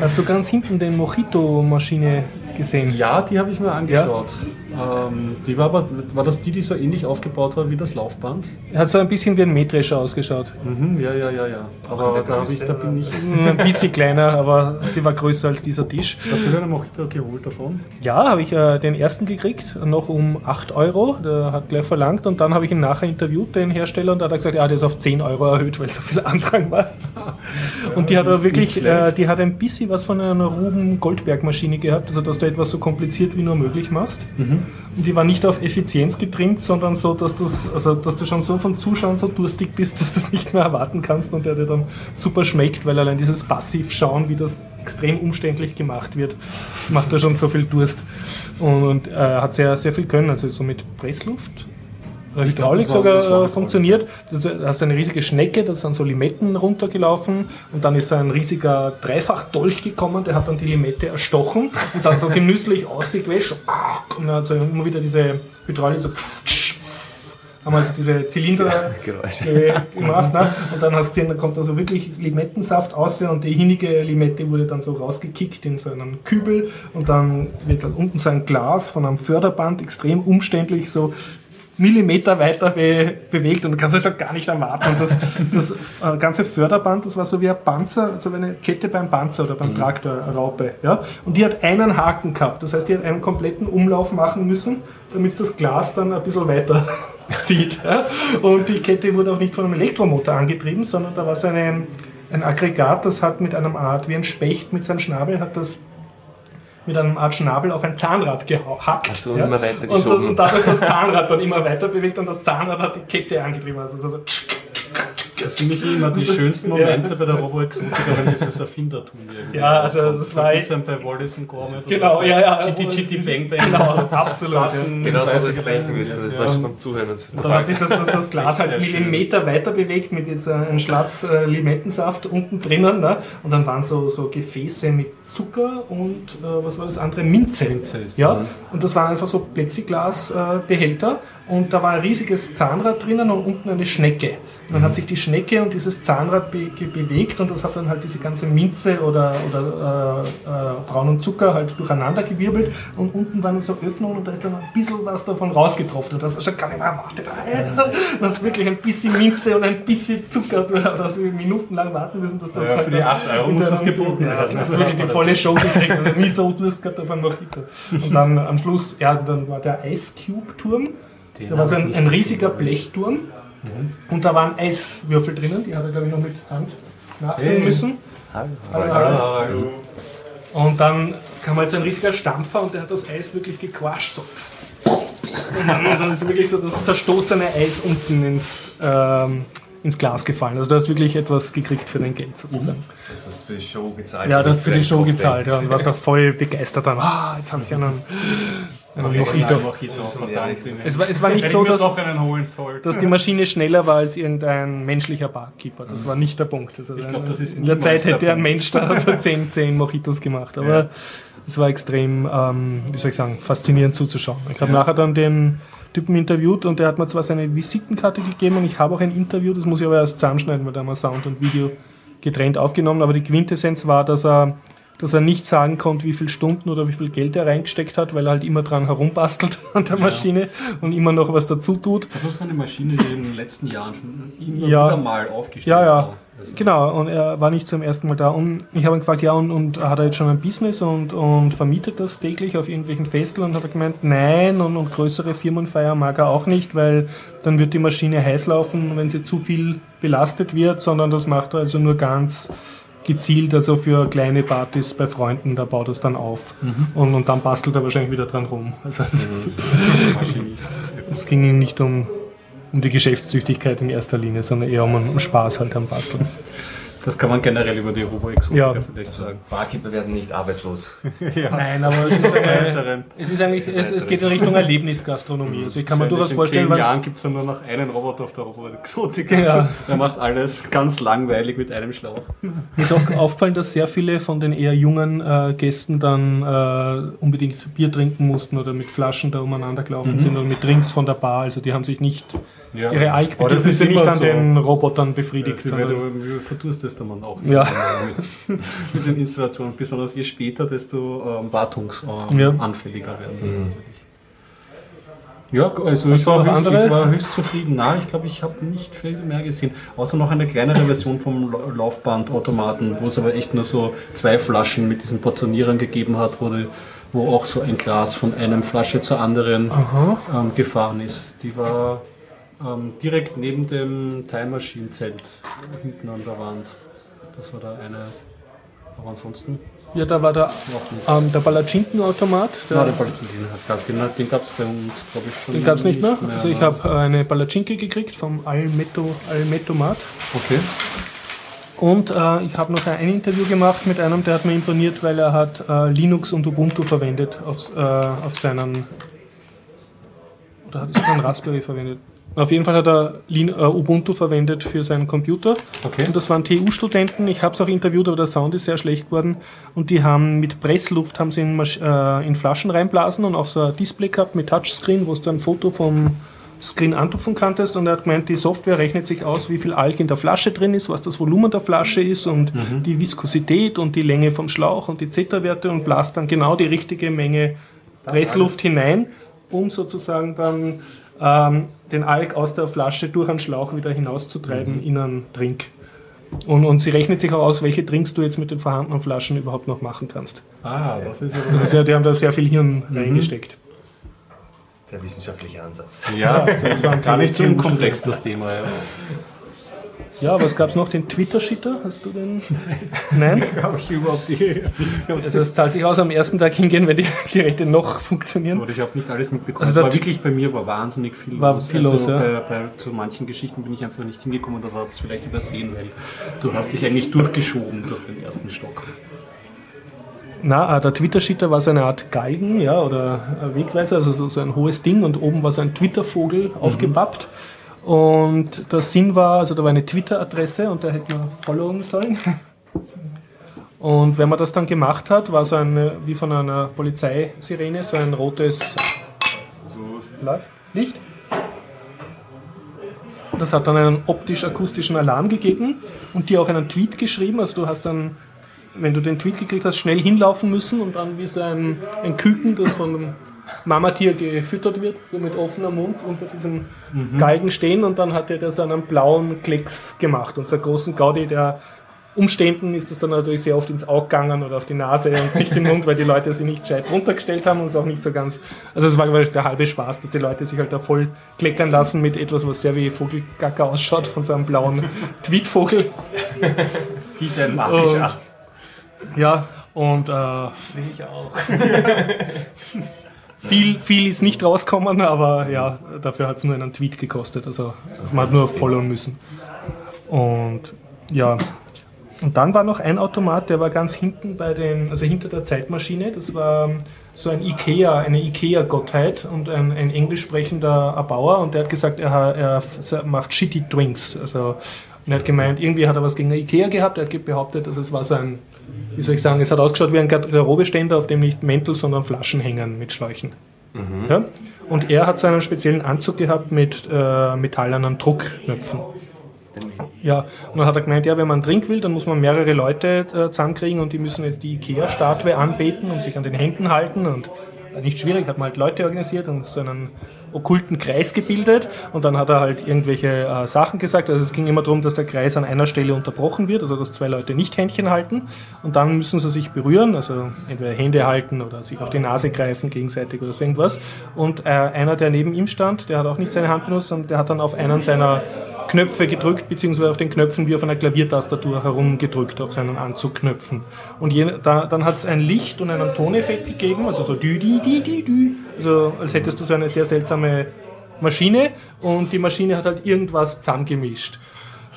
Hast du ganz hinten den Mojito-Maschine gesehen? Ja, die habe ich mir angeschaut. Ja. Ähm, die war, aber, war das die, die so ähnlich aufgebaut war wie das Laufband? Hat so ein bisschen wie ein Mähdrescher ausgeschaut. Mhm, ja, ja, ja, ja. Aber da, ich, da, bin ich ein bisschen kleiner, aber sie war größer als dieser Tisch. Hast du dir einen Mojito geholt davon? Ja, habe ich äh, den ersten gekriegt, noch um 8 Euro. Der hat gleich verlangt und dann habe ich ihn nachher interviewt, den Hersteller, und da hat er gesagt, ja, der ist auf 10 Euro erhöht, weil so viel Andrang war. und die hat aber wirklich, äh, die hat ein bisschen was von einer Ruben Goldberg Maschine gehabt, also dass du etwas so kompliziert wie nur möglich machst. Mhm. Und die war nicht auf Effizienz getrimmt, sondern so, dass, das, also, dass du schon so vom Zuschauen so durstig bist, dass du es nicht mehr erwarten kannst und der dir dann super schmeckt, weil allein dieses Passivschauen, wie das extrem umständlich gemacht wird, macht er schon so viel Durst. Und, und äh, hat sehr, sehr viel können, also so mit Pressluft. Oder Hydraulik das war- sogar äh, funktioniert. Du hast eine riesige Schnecke, da sind so Limetten runtergelaufen und dann ist so ein riesiger Dreifachdolch gekommen, der hat dann die Limette erstochen und dann so genüsslich ausgequetscht und dann hat so immer wieder diese Hydraulik so haben also diese Zylinder äh, gemacht. Ne? Und dann hast du gesehen, da kommt also wirklich Limettensaft aus und die hinige Limette wurde dann so rausgekickt in so einen Kübel und dann wird dann unten so ein Glas von einem Förderband extrem umständlich so Millimeter weiter be bewegt und du kannst es schon gar nicht erwarten. Und das, das äh, ganze Förderband, das war so wie ein Panzer, also wie eine Kette beim Panzer oder beim Traktor, eine Raupe. Ja? Und die hat einen Haken gehabt. Das heißt, die hat einen kompletten Umlauf machen müssen, damit das Glas dann ein bisschen weiter zieht. Ja? Und die Kette wurde auch nicht von einem Elektromotor angetrieben, sondern da war es eine, ein Aggregat, das hat mit einem Art, wie ein Specht mit seinem Schnabel, hat das mit einem Art Schnabel auf ein Zahnrad gehackt. Ach so, und immer weiter und, das- und dadurch das Zahnrad dann immer weiter bewegt und das Zahnrad hat die Kette angetrieben. Also so, so Das sind mich immer die schönsten Momente bei der Robo-Exotica, wenn dieses Erfindertum irgendwie Ja, also das war ein echt- bisschen bei Wallace und Gromit. Genau, ja, ja. Chitty Chitty Bang Bang. Genau, absolut, Sachen Genau so weitergeleitet lesen müssen. Das war ja. schon beim Zuhören. Das Dann hat sich das, das, das Glas halt. Millimeter weiter bewegt mit jetzt einem Schlatz äh, Limettensaft unten drinnen. Ne? Und dann waren so, so Gefäße mit Zucker und äh, was war das andere? Minze. Minze ist ja? das. Und das waren einfach so Plexiglasbehälter. Äh, und da war ein riesiges Zahnrad drinnen und unten eine Schnecke. Und dann hat sich die Schnecke und dieses Zahnrad be bewegt und das hat dann halt diese ganze Minze oder, oder äh, äh, braunen Zucker halt durcheinander gewirbelt und unten waren so Öffnungen und da ist dann ein bisschen was davon rausgetroffen und das ist schon gar nicht mehr erwartet. Das ist wirklich ein bisschen Minze und ein bisschen Zucker, dass wir minutenlang warten müssen, dass das Ja, halt für die dann 8 Euro muss was geboten ja, werden. Du hast wirklich die volle Show gekriegt. Also nie so Durst gehabt auf ein Mojito. Und dann am Schluss, ja, dann war der Ice Cube Turm. Den Da war so ein, ein riesiger gesehen, glaub ich. Blechturm. Und da waren Eiswürfel drinnen, die hat er, glaube ich, noch mit Hand nachfüllen Hey. müssen. Hallo. Und dann kam halt so ein riesiger Stampfer und der hat das Eis wirklich gequatscht. So. Und dann, und dann ist wirklich so das zerstoßene Eis unten ins, ähm, ins Glas gefallen. Also du hast wirklich etwas gekriegt für dein Geld sozusagen. Das hast du für die Show gezahlt. Ja, du hast für die Show Cocktail. gezahlt ja, und warst auch voll begeistert dann. Ah, jetzt habe ich einen, einen Mojito. Mojito. Es war, es war nicht so, dass, dass die Maschine schneller war als irgendein menschlicher Barkeeper. Das war nicht der Punkt. Also Ich glaub, das ist in der Zeit der hätte ein Punkt. Mensch da für 10, 10 Mojitos gemacht. Aber Ja. es war extrem, ähm, wie soll ich sagen, faszinierend zuzuschauen. Ich habe nachher dann den Typen interviewt und der hat mir zwar seine Visitenkarte gegeben und ich habe auch ein Interview, das muss ich aber erst zusammenschneiden, weil da haben wir Sound und Video getrennt aufgenommen, aber die Quintessenz war, dass er dass er nicht sagen konnte, wie viele Stunden oder wie viel Geld er reingesteckt hat, weil er halt immer dran herumbastelt an der Maschine und immer noch was dazu tut. Das ist eine Maschine, die in den letzten Jahren schon immer Ja. wieder mal aufgestellt Ja, ja. war. Also, Genau, und er war nicht zum ersten Mal da. Und ich habe ihn gefragt, ja, und, und hat er jetzt schon ein Business und, und vermietet das täglich auf irgendwelchen Festeln? Und hat er gemeint, nein, und, und größere Firmenfeier mag er auch nicht, weil dann wird die Maschine heiß laufen, wenn sie zu viel belastet wird, sondern das macht er also nur ganz gezielt, also für kleine Partys bei Freunden, da baut er es dann auf. Und, und dann bastelt er wahrscheinlich wieder dran rum. Also es, Maschinist. es ging ihm nicht um, um die Geschäftstüchtigkeit in erster Linie, sondern eher um, um Spaß halt am Basteln. Das kann man generell über die Robo-Exotica Ja. vielleicht sagen. Barkeeper werden nicht arbeitslos. Nein, aber es ist, eine, Weiteren. es ist eigentlich, es, es geht in Richtung Erlebnisgastronomie. Also ich kann mir durchaus in vorstellen, zehn was. Jahren gibt es nur noch einen Roboter auf der Robo-Exotica. Ja. Der macht alles ganz langweilig mit einem Schlauch. Mir ist auch aufgefallen, dass sehr viele von den eher jungen äh, Gästen dann äh, unbedingt Bier trinken mussten oder mit Flaschen da umeinander gelaufen sind oder mit Drinks von der Bar. Also die haben sich nicht Ja. ihre Aber das ist Alkbedürfnisse nicht an so. den Robotern befriedigt. Das sondern, wie verdurstest du man auch Ja. mit, mit den Installationen. Besonders je später, desto ähm, wartungsanfälliger Ja. ähm, anfälliger werden natürlich. Ja, also Hast ich war, höchst, ich war höchst zufrieden. Nein, ich glaube, ich habe nicht viel mehr gesehen. Außer noch eine kleinere Version vom Lau- Laufbandautomaten, wo es aber echt nur so zwei Flaschen mit diesen Portionierern gegeben hat, wo, die, wo auch so ein Glas von einem Flasche zur anderen ähm, gefahren ist. Die war ähm, direkt neben dem Time Machine Zelt hinten an der Wand. Das war da eine. Aber ansonsten. ja, da war der, ähm, der Palatschinkenautomat. Der, den, den, hat- den, den gab es bei uns, glaube ich, schon. den gab es nicht mehr. Also ich habe eine Palatschinke gekriegt vom Almetto, Almettomat. Okay. Und äh, ich habe noch ein Interview gemacht mit einem, der hat mir imponiert, weil er hat äh, Linux und Ubuntu verwendet auf, äh, auf seinen... Oder hat er sogar einen Raspberry verwendet? Auf jeden Fall hat er Lin äh, Ubuntu verwendet für seinen Computer. Okay. Und das waren TU-Studenten. Ich habe es auch interviewt, aber der Sound ist sehr schlecht geworden. Und die haben mit Pressluft haben sie in, äh, in Flaschen reinblasen und auch so ein Display gehabt mit Touchscreen, wo du ein Foto vom Screen antupfen kanntest. Und er hat gemeint, die Software rechnet sich aus, wie viel Alk in der Flasche drin ist, was das Volumen der Flasche ist und die Viskosität und die Länge vom Schlauch und die Zeta-Werte und blast dann genau die richtige Menge Pressluft hinein, um sozusagen dann ähm, den Alk aus der Flasche durch einen Schlauch wieder hinauszutreiben in einen Drink. Und, und sie rechnet sich auch aus, welche Drinks du jetzt mit den vorhandenen Flaschen überhaupt noch machen kannst. Ah, das ist. Also die haben da sehr viel Hirn reingesteckt. Der wissenschaftliche Ansatz. Ja, das war gar nicht so unkomplex, das Thema. Ja. Ja, was gab es noch? Den Twitter-Shitter? Hast du den? Nein? Habe ich überhaupt die. Also es zahlt sich aus, am ersten Tag hingehen, wenn die Geräte noch funktionieren. Oder ich habe nicht alles mitbekommen. Also war wirklich bei mir war wahnsinnig viel War los. viel also los, ja. bei, bei, zu manchen Geschichten bin ich einfach nicht hingekommen oder habe es vielleicht übersehen, weil du hast dich eigentlich durchgeschoben durch den ersten Stock. Na, äh, der Twitter-Shitter war so eine Art Galgen, ja, oder Wegweiser, also so so ein hohes Ding und oben war so ein Twitter-Vogel aufgepappt. Und der Sinn war, also da war eine Twitter-Adresse und da hätte man followen sollen. Und wenn man das dann gemacht hat, war so ein, wie von einer Polizeisirene, so ein rotes Licht. Das hat dann einen optisch-akustischen Alarm gegeben und dir auch einen Tweet geschrieben. Also du hast dann, wenn du den Tweet gekriegt hast, schnell hinlaufen müssen und dann wie so ein, ein Küken, das von einem Mamatier gefüttert wird, so mit offenem Mund unter diesem Galgen stehen und dann hat er da so einen blauen Klecks gemacht und so einen großen Gaudi, der Umständen ist das dann natürlich sehr oft ins Auge gegangen oder auf die Nase und nicht im Mund, weil die Leute sich nicht gescheit runtergestellt haben und es auch nicht so ganz. Also es war der halbe Spaß, dass die Leute sich halt da voll kleckern lassen mit etwas, was sehr wie Vogelgacker ausschaut, von so einem blauen Tweetvogel. Das sieht ein magisch Und-. Ja, und äh, das will ich auch. viel, viel ist nicht rausgekommen, aber ja, dafür hat es nur einen Tweet gekostet. Also man hat nur followen müssen. Und ja, und dann war noch ein Automat, der war ganz hinten bei den, also hinter der Zeitmaschine. Das war so ein Ikea, eine Ikea-Gottheit und ein, ein englisch sprechender Erbauer und der hat gesagt, er, er macht shitty Drinks. Also, und er hat gemeint, irgendwie hat er was gegen Ikea gehabt. Er hat behauptet, also es war so ein, wie soll ich sagen, es hat ausgeschaut wie ein Garderobeständer, auf dem nicht Mäntel, sondern Flaschen hängen mit Schläuchen. Ja? Und er hat so einen speziellen Anzug gehabt mit äh, metallernen Druckknöpfen. Ja, und dann hat er gemeint, ja, wenn man Drink will, dann muss man mehrere Leute äh, zusammenkriegen und die müssen jetzt die Ikea-Statue anbeten und sich an den Händen halten und nicht schwierig, hat man halt Leute organisiert und so einen okkulten Kreis gebildet und dann hat er halt irgendwelche äh, Sachen gesagt. Also es ging immer darum, dass der Kreis an einer Stelle unterbrochen wird, also dass zwei Leute nicht Händchen halten und dann müssen sie sich berühren, also entweder Hände halten oder sich auf die Nase greifen gegenseitig oder so irgendwas. Und äh, einer, der neben ihm stand, der hat auch nicht seine Hand benutzt, sondern der hat dann auf einen seiner Knöpfe gedrückt, beziehungsweise auf den Knöpfen wie auf einer Klaviertastatur herumgedrückt, auf seinen Anzugknöpfen. Und je, da, dann hat es ein Licht und einen Toneffekt gegeben, also so dü, di, di, di, dü. Also als hättest du so eine sehr seltsame Maschine und die Maschine hat halt irgendwas zusammengemischt.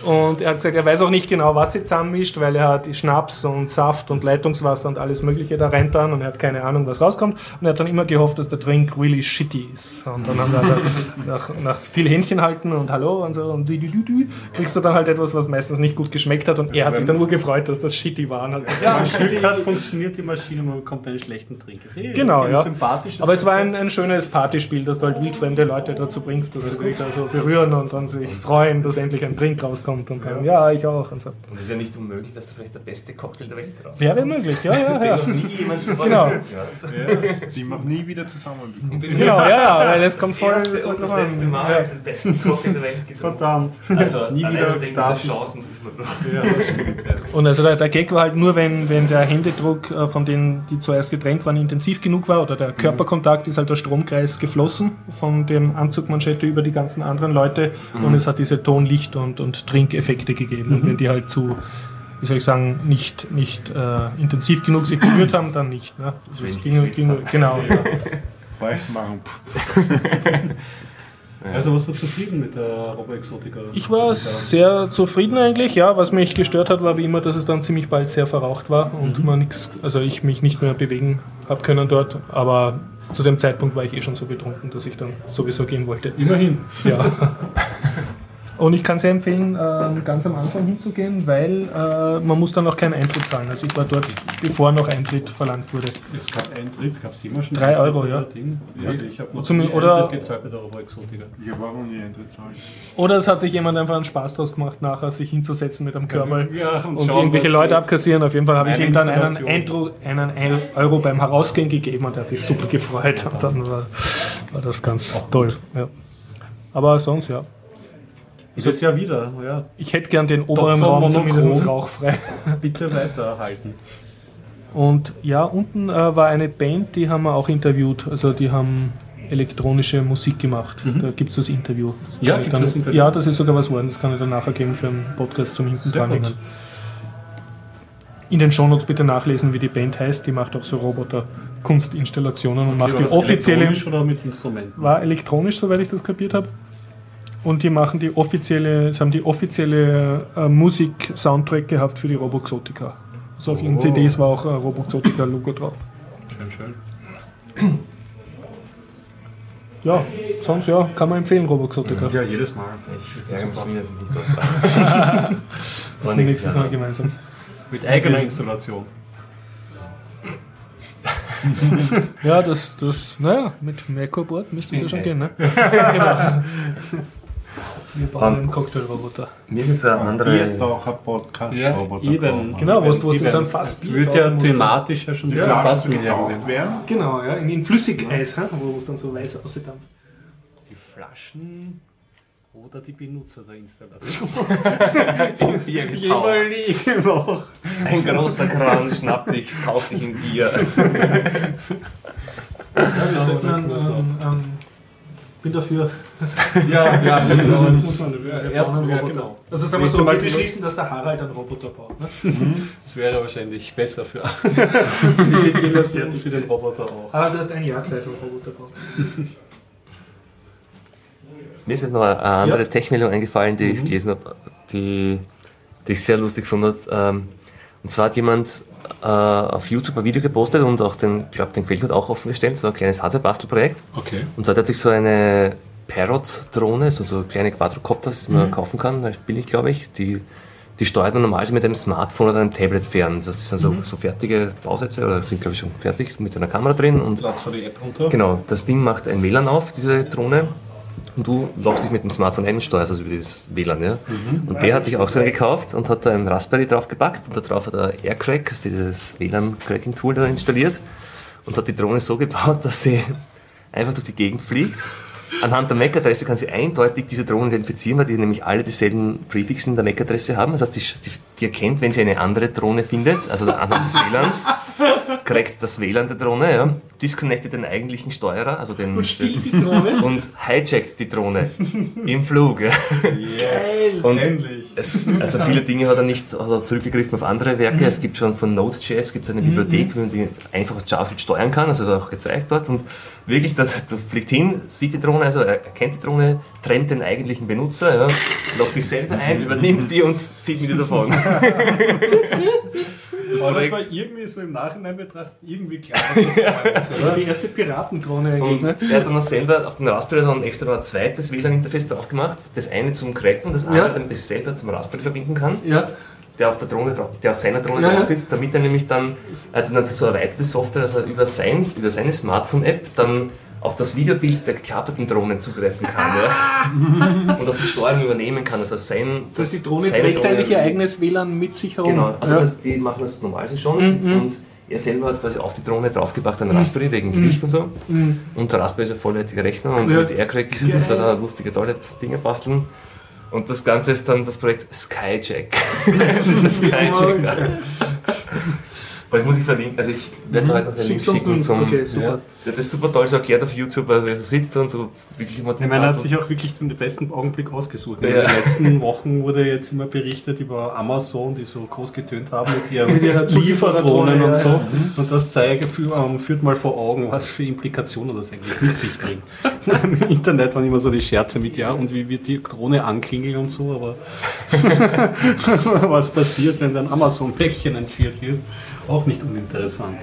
Und er hat gesagt, er weiß auch nicht genau, was sie zusammenmischt, weil er hat Schnaps und Saft und Leitungswasser und alles Mögliche da reintan und er hat keine Ahnung, was rauskommt. Und er hat dann immer gehofft, dass der Drink really shitty ist. Und dann haben wir da nach, nach viel Händchen halten und Hallo und so und dü, dü, dü, dü, kriegst du dann halt etwas, was meistens nicht gut geschmeckt hat. Und er hat sich dann nur gefreut, dass das shitty war. Gesagt, ja, shitty. Hat funktioniert die Maschine, man bekommt einen schlechten Trink. Ist eh Genau, ja. Aber es war ein, ein schönes Partyspiel, dass du halt wildfremde Leute dazu bringst, dass sie sich da so berühren und dann sich freuen, dass endlich ein Drink rauskommt und dann, ja, ich auch. Und so. Und es ist ja nicht unmöglich, dass da vielleicht der beste Cocktail der Welt rauskommt. Wäre möglich, ja, ja, Den ja. noch nie jemand Genau. hat. Die noch nie wieder zusammenbekommen. Genau, ja, ja, weil es kommt voll. Das erste und das letzte Mal Ja. den besten Cocktail der Welt getrunken. Verdammt. Also Nie wieder wegen dieser Chance muss ich es mal probieren. Ja, das stimmt, ja. Und also der, der Gag war halt nur, wenn, wenn der Händedruck äh, von denen, die zuerst getrennt waren, intensiv genug war oder der Körperkontakt ist halt der Stromkreis geflossen von dem Anzugmanschette über die ganzen anderen Leute und es hat diese Ton-, Licht- und, und Trinkeffekte gegeben. Und wenn die halt zu, wie soll ich sagen, nicht, nicht äh, intensiv genug sich berührt haben, dann nicht. Ne? Das wenig ging, ging, genau. Ja. Feucht machen. Pff. Also warst du zufrieden mit der Robo-Exotica? Ich war sehr zufrieden eigentlich, ja. Was mich gestört hat, war wie immer, dass es dann ziemlich bald sehr verraucht war und man nichts, also ich mich nicht mehr bewegen habe können dort. Aber zu dem Zeitpunkt war ich eh schon so betrunken, dass ich dann sowieso gehen wollte. Immerhin. Ja. Und ich kann sehr empfehlen, äh, ganz am Anfang hinzugehen, weil äh, man muss dann auch keinen Eintritt zahlen. Also ich war dort, bevor noch Eintritt verlangt wurde. Es gab Eintritt, gab es immer schon. Drei Euro, ja. Ding? ja ich habe noch Zum- nie oder- Eintritt gezahlt bei der. Ich habe auch noch nie Eintritt zahlen. Oder es hat sich jemand einfach einen Spaß draus gemacht, nachher sich hinzusetzen mit einem Körper Ja, und und schauen, irgendwelche Leute abkassieren. Auf jeden Fall habe ich ihm dann einen, Euro beim Herausgehen gegeben und er hat sich super gefreut. Und dann war, war das ganz toll. Ja. Aber sonst, ja. Dieses Jahr wieder, ja. Ich hätte gern den oberen Raum Monochrom. zumindest rauchfrei. Bitte weiterhalten. Und ja, unten äh, war eine Band, die haben wir auch interviewt. Also die haben elektronische Musik gemacht. Da gibt es das Interview. Das Mhm. Ja, ich gibt's dann, das Interview? Ja, das ist sogar was worden. Das kann ich dann nachher geben für einen Podcast zum hinten dranhängen. In den Shownotes bitte nachlesen, wie die Band heißt. Die macht auch so Roboter-Kunstinstallationen und macht war die das offizielle. elektronisch oder mit Instrumenten? War elektronisch, soweit ich das kapiert habe. Und die machen die offizielle, sie haben die offizielle äh, Musik-Soundtrack gehabt für die Roboxotica. Also auf ihren Oh. CDs war auch ein Roboxotica-Logo drauf. Schön, schön. Ja, sonst ja, kann man empfehlen, Roboxotica. Ja, jedes Mal. Ich ärgere mich schon wieder, dass ich nicht dort war. Das nächstes Mal gemeinsam. Mit eigener Installation. Ja, das, das, naja, mit Merkur-Board müsste es ja schon gehen, ne? genau. Wir bauen einen Cocktailroboter. Mir gibt es eine andere. Biertaucher-Podcast-Roboter. eben. Genau, wo du- so ein Fass Bier Wird ja thematisch ja schon Die Flaschen passen getaucht werden. Genau, ja, in, in Flüssigeis, hä? wo es dann so weiß ausdampft. Die Flaschen oder die Benutzer der Installation. Bier Die immer liegen noch. Ein großer Kran schnappt dich, taucht dich in Bier. Ja, wir sollten einen, bin dafür. Ja, ja, genau. Jetzt muss man Wir erst einen ja, Roboter. genau. Also sagen wir so, Mal wir beschließen, dass der Harald einen Roboter baut. Ne? Das wäre wahrscheinlich besser für Wir gehen das fertig für den Roboter auch. Aber du hast ein Jahr Zeit, einen Roboter bauen. Mir ist jetzt noch eine andere Ja. Tech-Meldung eingefallen, die ich gelesen habe, die, die ich sehr lustig fand. Ähm, und zwar hat jemand äh, auf YouTube ein Video gepostet und auch den, glaube den Quellcode auch offengestellt, so ein kleines Hardware-Bastelprojekt. Okay. Und zwar hat sich so eine Parrot-Drohne, also so kleine Quadrocopters, die man kaufen kann, billig, glaube ich. Die, die steuert man normalerweise mit einem Smartphone oder einem Tablet fern. Das sind so, so fertige Bausätze oder sind, glaube ich, schon fertig mit einer Kamera drin und du die App runter? Genau, das Ding macht ein WLAN auf, diese Drohne. Und du loggst dich mit dem Smartphone ein und steuerst also über das WLAN. Ja? Und der hat sich auch so einen gekauft und hat da ein Raspberry draufgepackt und da drauf hat er Aircrack, also dieses WLAN-Cracking-Tool da installiert und hat die Drohne so gebaut, dass sie einfach durch die Gegend fliegt. Anhand der MAC-Adresse kann sie eindeutig diese Drohnen identifizieren, weil die nämlich alle dieselben Prefixen in der MAC-Adresse haben. Das heißt, die, die, die erkennt, wenn sie eine andere Drohne findet, also anhand des WLANs, kriegt das WLAN der Drohne, ja, disconnectet den eigentlichen Steuerer, also den, Stiehlt die Drohne. und hijackt die Drohne im Flug. Ja. Yes, Und endlich. es, also viele Dinge hat er nicht er zurückgegriffen auf andere Werke. Es gibt schon von Node.js gibt es eine Bibliothek, wie man die einfach JavaScript steuern kann. Also auch gezeigt dort. Und wirklich, das, du fliegt hin, sieht die Drohne, also er erkennt die Drohne, trennt den eigentlichen Benutzer, ja, loggt sich selber ein, übernimmt die und zieht mit ihr davon. Das war irgendwie so im Nachhinein betrachtet irgendwie klar, dass das geil ist, oder? die erste Piratendrohne eigentlich, Und ne? er hat dann noch selber auf den Raspberry dann extra noch ein zweites WLAN-Interface drauf gemacht. Das eine zum Cracken, das andere, Ja. damit er selber zum Raspberry verbinden kann. Ja. der auf der Drohne drauf, der auf seiner Drohne Ja, ja. drauf sitzt, damit er nämlich dann, also dann so erweiterte Software, also über, sein, über seine Smartphone-App dann auf das Videobild der geklapperten Drohnen zugreifen kann ja. und auch die Steuerung übernehmen kann. Also sein, Das heißt, die Drohne trägt Drohne- eigentlich ihr eigenes WLAN mit sich herum. Genau, also ja. das, die machen das normalerweise schon Mhm. und er selber hat quasi auf die Drohne draufgebracht einen Raspberry wegen Gewicht und so. Und der Raspberry ist ein vollwertiger Rechner und Mhm. Ja. mit Aircrack muss er da lustige, tolle Dinge basteln. Und das Ganze ist dann das Projekt Skyjack. Skyjack. Aber das muss ich verlinken. Also ich werde heute noch einen Link schicken zum. Okay, super. Ja, das ist super toll so erklärt auf YouTube, also er sitzt da und so wirklich immer Ich meine, er hat sich auch wirklich den besten Augenblick ausgesucht. In Ja. den letzten Wochen wurde jetzt immer berichtet über Amazon, die so groß getönt haben mit ihren Lieferdrohnen und so. ja. Und das zeige, für, ähm, führt mal vor Augen, was für Implikationen das eigentlich mit sich bringt. Im Internet waren immer so die Scherze mit, ja, und wie wird die Drohne anklingeln und so, aber was passiert, wenn dann Amazon-Päckchen entführt wird, auch nicht uninteressant.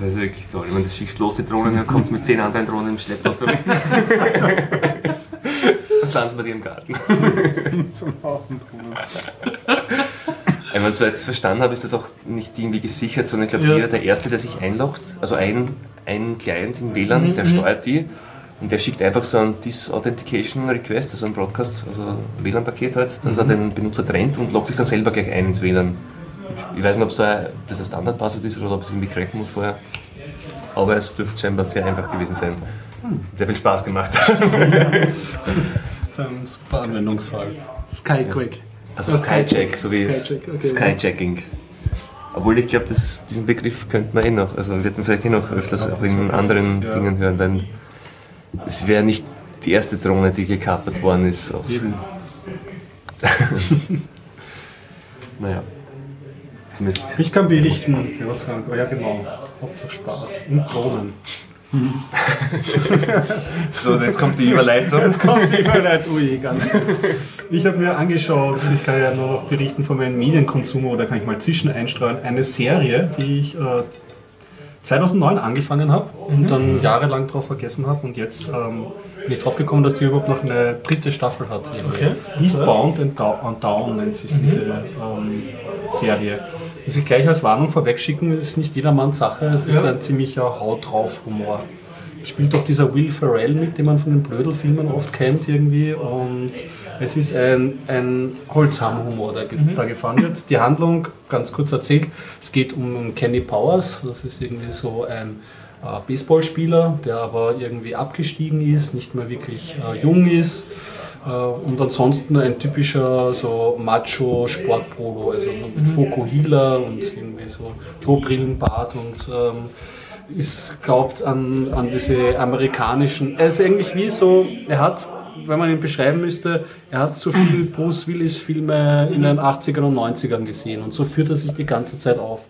Das ist wirklich toll. Ich meine, das schickst los, die Drohnen, dann kommst mit zehn anderen Drohnen im Schlepptau zurück. und landen bei dir im Garten. Ich meine, soweit ich es verstanden habe, ist das auch nicht irgendwie gesichert, sondern ich glaube, Ja. jeder der Erste, der sich einloggt, also ein, ein Client in WLAN, der steuert die und der schickt einfach so ein Disauthentication Request, also ein Broadcast, also ein WLAN-Paket halt, dass er den Benutzer trennt und loggt sich dann selber gleich ein ins WLAN. Ich weiß nicht, ob es da das ein Standardpasswort ist oder ob es irgendwie cracken muss vorher. Aber es dürfte scheinbar sehr einfach gewesen sein. Sehr viel Spaß gemacht. Das ist ein super Anwendungsfall. Skyquake. Also Skyjack, so wie okay, Skyjacking. Obwohl ich glaube, diesen Begriff könnte man eh noch, also wird man vielleicht eh noch öfters auch in anderen ja. Dingen hören, weil es wäre nicht die erste Drohne, die gekapert worden ist. Auch. Eben. Naja. Zumindest. Ich kann berichten, was kann, oh ja genau, Hauptsache Spaß und Drohnen. So, jetzt kommt die Überleitung. Jetzt kommt die Überleitung, ui, ganz Ich habe mir angeschaut, ich kann ja nur noch berichten von meinem Medienkonsum oder kann ich mal zwischen einstreuen, eine Serie, die ich äh, 2009 angefangen habe und dann jahrelang drauf vergessen habe und jetzt ähm, bin ich drauf gekommen, dass die überhaupt noch eine dritte Staffel hat. Okay. Eastbound and Down, and Down nennt sich diese ähm, Serie. Muss ich gleich als Warnung vorwegschicken, ist nicht jedermanns Sache, es ist ein ziemlicher Haut drauf Humor. Spielt doch dieser Will Ferrell mit, den man von den Blödel-Filmen oft kennt irgendwie. Und es ist ein, ein Holzhammer-Humor, der ge- da gefahren wird. Die Handlung, ganz kurz erzählt, es geht um Kenny Powers, das ist irgendwie so ein äh, Baseballspieler, der aber irgendwie abgestiegen ist, nicht mehr wirklich äh, jung ist und ansonsten ein typischer so Macho-Sportpolo, also so mit Fokuhila und irgendwie so Klobrillenbart und ähm, ist, glaubt an, an diese amerikanischen, er ist eigentlich wie so, er hat, wenn man ihn beschreiben müsste, er hat so viel Bruce Willis Filme in den 80ern und 90ern gesehen und so führt er sich die ganze Zeit auf.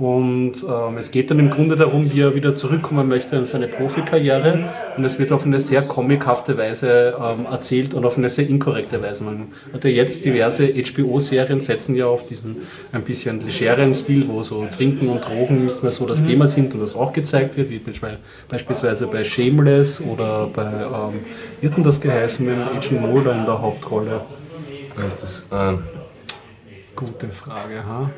Und ähm, es geht dann im Grunde darum, wie er wieder zurückkommen möchte in seine Profikarriere. Und es wird auf eine sehr comichafte Weise ähm, erzählt und auf eine sehr inkorrekte Weise. Man hat ja jetzt diverse HBO-Serien setzen ja auf diesen ein bisschen legeren Stil, wo so Trinken und Drogen nicht mehr so das Thema sind und das auch gezeigt wird, wie beisp- beispielsweise bei Shameless oder bei, ähm, wie hat denn das geheißen, mit Agent Mulder in der Hauptrolle? Da ist das äh, Gute Frage, ha?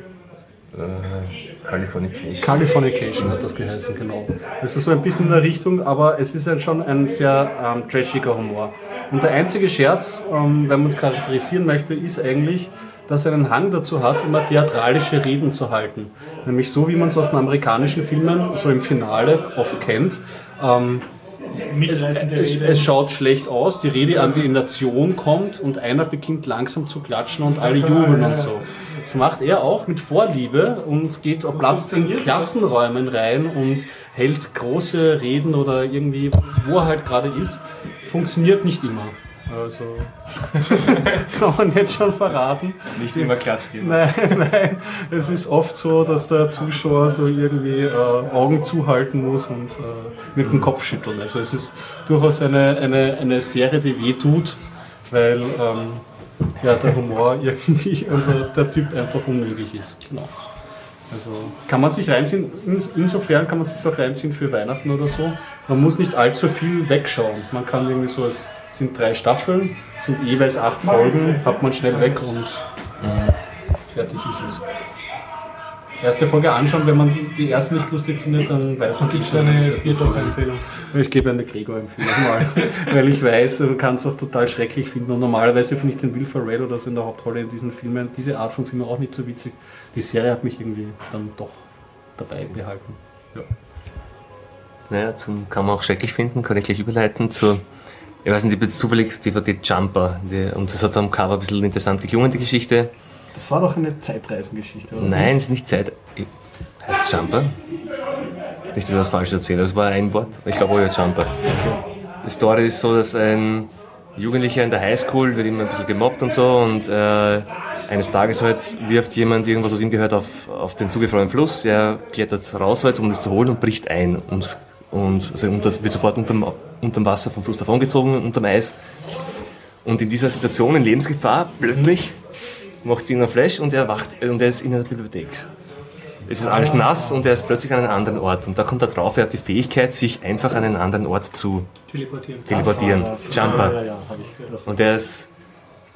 Äh, Californication. Californication hat das geheißen, genau. Das ist so ein bisschen in der Richtung, aber es ist ein, schon ein sehr ähm, trashiger Humor. Und der einzige Scherz, ähm, wenn man es charakterisieren möchte, ist eigentlich, dass er einen Hang dazu hat, immer theatralische Reden zu halten. Nämlich so, wie man es aus den amerikanischen Filmen so im Finale oft kennt. Ähm, es, Rede. es schaut schlecht aus, die Redeambination kommt und einer beginnt langsam zu klatschen und alle jubeln und so. Das macht er auch mit Vorliebe und geht auf Platz in Klassenräumen rein und hält große Reden oder irgendwie, wo er halt gerade ist. Funktioniert nicht immer. Also kann man jetzt schon verraten. Nicht immer klatscht Nein, nein, es ist oft so, dass der Zuschauer so irgendwie äh, Augen zuhalten muss und äh, mit dem Kopf schütteln. Also es ist durchaus eine, eine, eine Serie, die weh tut, weil ähm, ja, der Humor irgendwie, also der Typ einfach unmöglich ist. Genau. Also kann man sich reinziehen, ins- insofern kann man sich auch reinziehen für Weihnachten oder so. Man muss nicht allzu viel wegschauen. Man kann irgendwie so, es sind drei Staffeln, sind jeweils acht Folgen, hat man schnell weg und fertig ist es. Erste Folge anschauen, wenn man die erste nicht lustig findet, dann weiß man Gibt es eine Biertauch-Empfehlung? ich gebe eine Gregor-Empfehlung mal, weil ich weiß, man kann es auch total schrecklich finden und normalerweise finde ich den Will Ferrell oder so in der Hauptrolle in diesen Filmen, diese Art von Filmen auch nicht so witzig. Die Serie hat mich irgendwie dann doch dabei behalten. Ja. Naja, zum kann man auch schrecklich finden, kann ich gleich überleiten zur, ich weiß nicht, ich habe jetzt zufällig DVD Jumper, die, und das hat am Cover ein bisschen interessant geklungen, die Geschichte. Das war doch eine Zeitreisengeschichte, oder? Nein, es ist nicht Zeit. Heißt Jumper? Nicht, dass ich was Falsches erzähle, das war ein Wort. Ich glaube, euer Jumper. Die Story ist so, dass ein Jugendlicher in der Highschool wird immer ein bisschen gemobbt und so und äh, eines Tages halt wirft jemand irgendwas, was ihm gehört, auf, auf den zugefrorenen Fluss. Er klettert raus halt, um das zu holen und bricht ein. Und, und also unter, wird sofort unterm, unterm Wasser vom Fluss davongezogen, unterm Eis. Und in dieser Situation, in Lebensgefahr, plötzlich macht sie Flash und er wacht und er ist in der Bibliothek. Es ist alles nass und er ist plötzlich an einem anderen Ort. Und da kommt er drauf, er hat die Fähigkeit, sich einfach an einen anderen Ort zu Teleportieren. teleportieren. Jumper. Ja, ja, ja. Und er ist,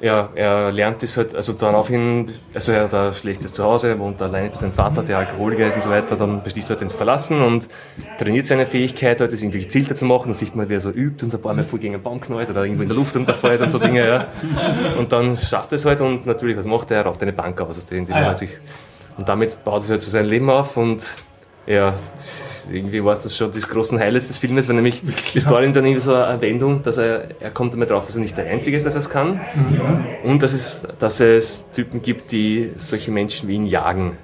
ja, er lernt das halt, also daraufhin, also er hat ein schlechtes Zuhause, wohnt alleine bei seinem Vater, der Alkoholiker ist und so weiter, dann beschließt er halt, den zu verlassen und trainiert seine Fähigkeit, halt, das irgendwie gezielter zu machen, dann sieht man, wie er so übt und so ein paar Mal voll gegen einen Baum knallt oder irgendwo in der Luft runterfällt und so Dinge, ja. Und dann schafft er es halt und natürlich, was macht er? Er raubt eine Bank aus, indem er halt sich, und damit baut er sich halt so sein Leben auf und ja, irgendwie war es das schon das großen Highlights des Filmes, weil nämlich die Story dann irgendwie so eine Wendung, dass er, er kommt damit drauf, dass er nicht der Einzige ist, dass er es kann. Und dass es, dass es Typen gibt, die solche Menschen wie ihn jagen.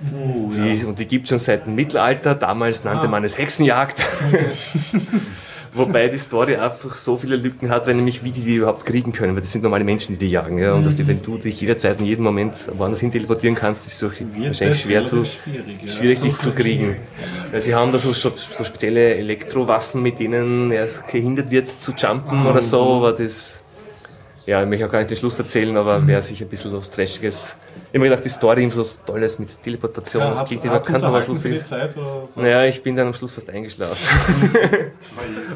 die, Und die gibt es schon seit dem Mittelalter. Damals nannte man es Hexenjagd. Wobei die Story einfach so viele Lücken hat, weil nämlich wie die die überhaupt kriegen können, weil das sind normale Menschen, die die jagen. Ja? Und dass die, wenn du dich jederzeit in jedem Moment woanders hin teleportieren kannst, ist es auch wahrscheinlich schwer zu, schwierig, ja. schwierig dich zu kriegen. Weil sie haben da so, so so spezielle Elektrowaffen, mit denen er gehindert wird zu jumpen oder so, aber das, ja, ich möchte auch gar nicht den Schluss erzählen, aber wäre sicher ein bisschen was Trashiges. Ich habe mir gedacht, die Story irgendwie so Tolles mit Teleportation, Ja, das klingt immer, kann man was oder? Naja, ich bin dann am Schluss fast eingeschlafen.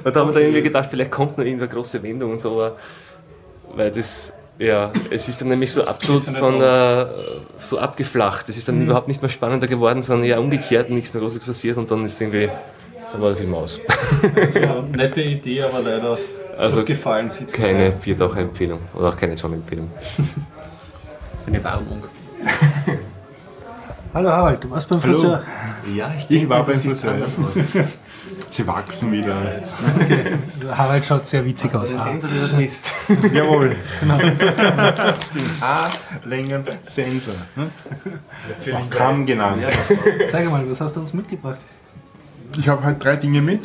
und da haben wir dann irgendwie gedacht, vielleicht kommt noch irgendeine große Wendung und so, aber weil das, ja, es ist dann nämlich so absolut von äh, so abgeflacht. Es ist dann überhaupt nicht mehr spannender geworden, sondern eher umgekehrt, nichts mehr Großes passiert und dann ist irgendwie, dann war der Film aus. So, nette Idee, aber leider Also gefallen sieht Keine Biertaucher-Empfehlung oder auch keine John-Empfehlung. Eine Warnung. Hallo Harald, du warst beim Hallo. Friseur. Ja, Ich war beim Friseur. Sie wachsen wieder. Harald schaut sehr witzig aus. Sensor, der das misst. Jawohl. Haarlängen-Sensor. Hm? Auch Kamm genannt. Zeig mal, was hast du uns mitgebracht? Ich habe halt drei Dinge mit.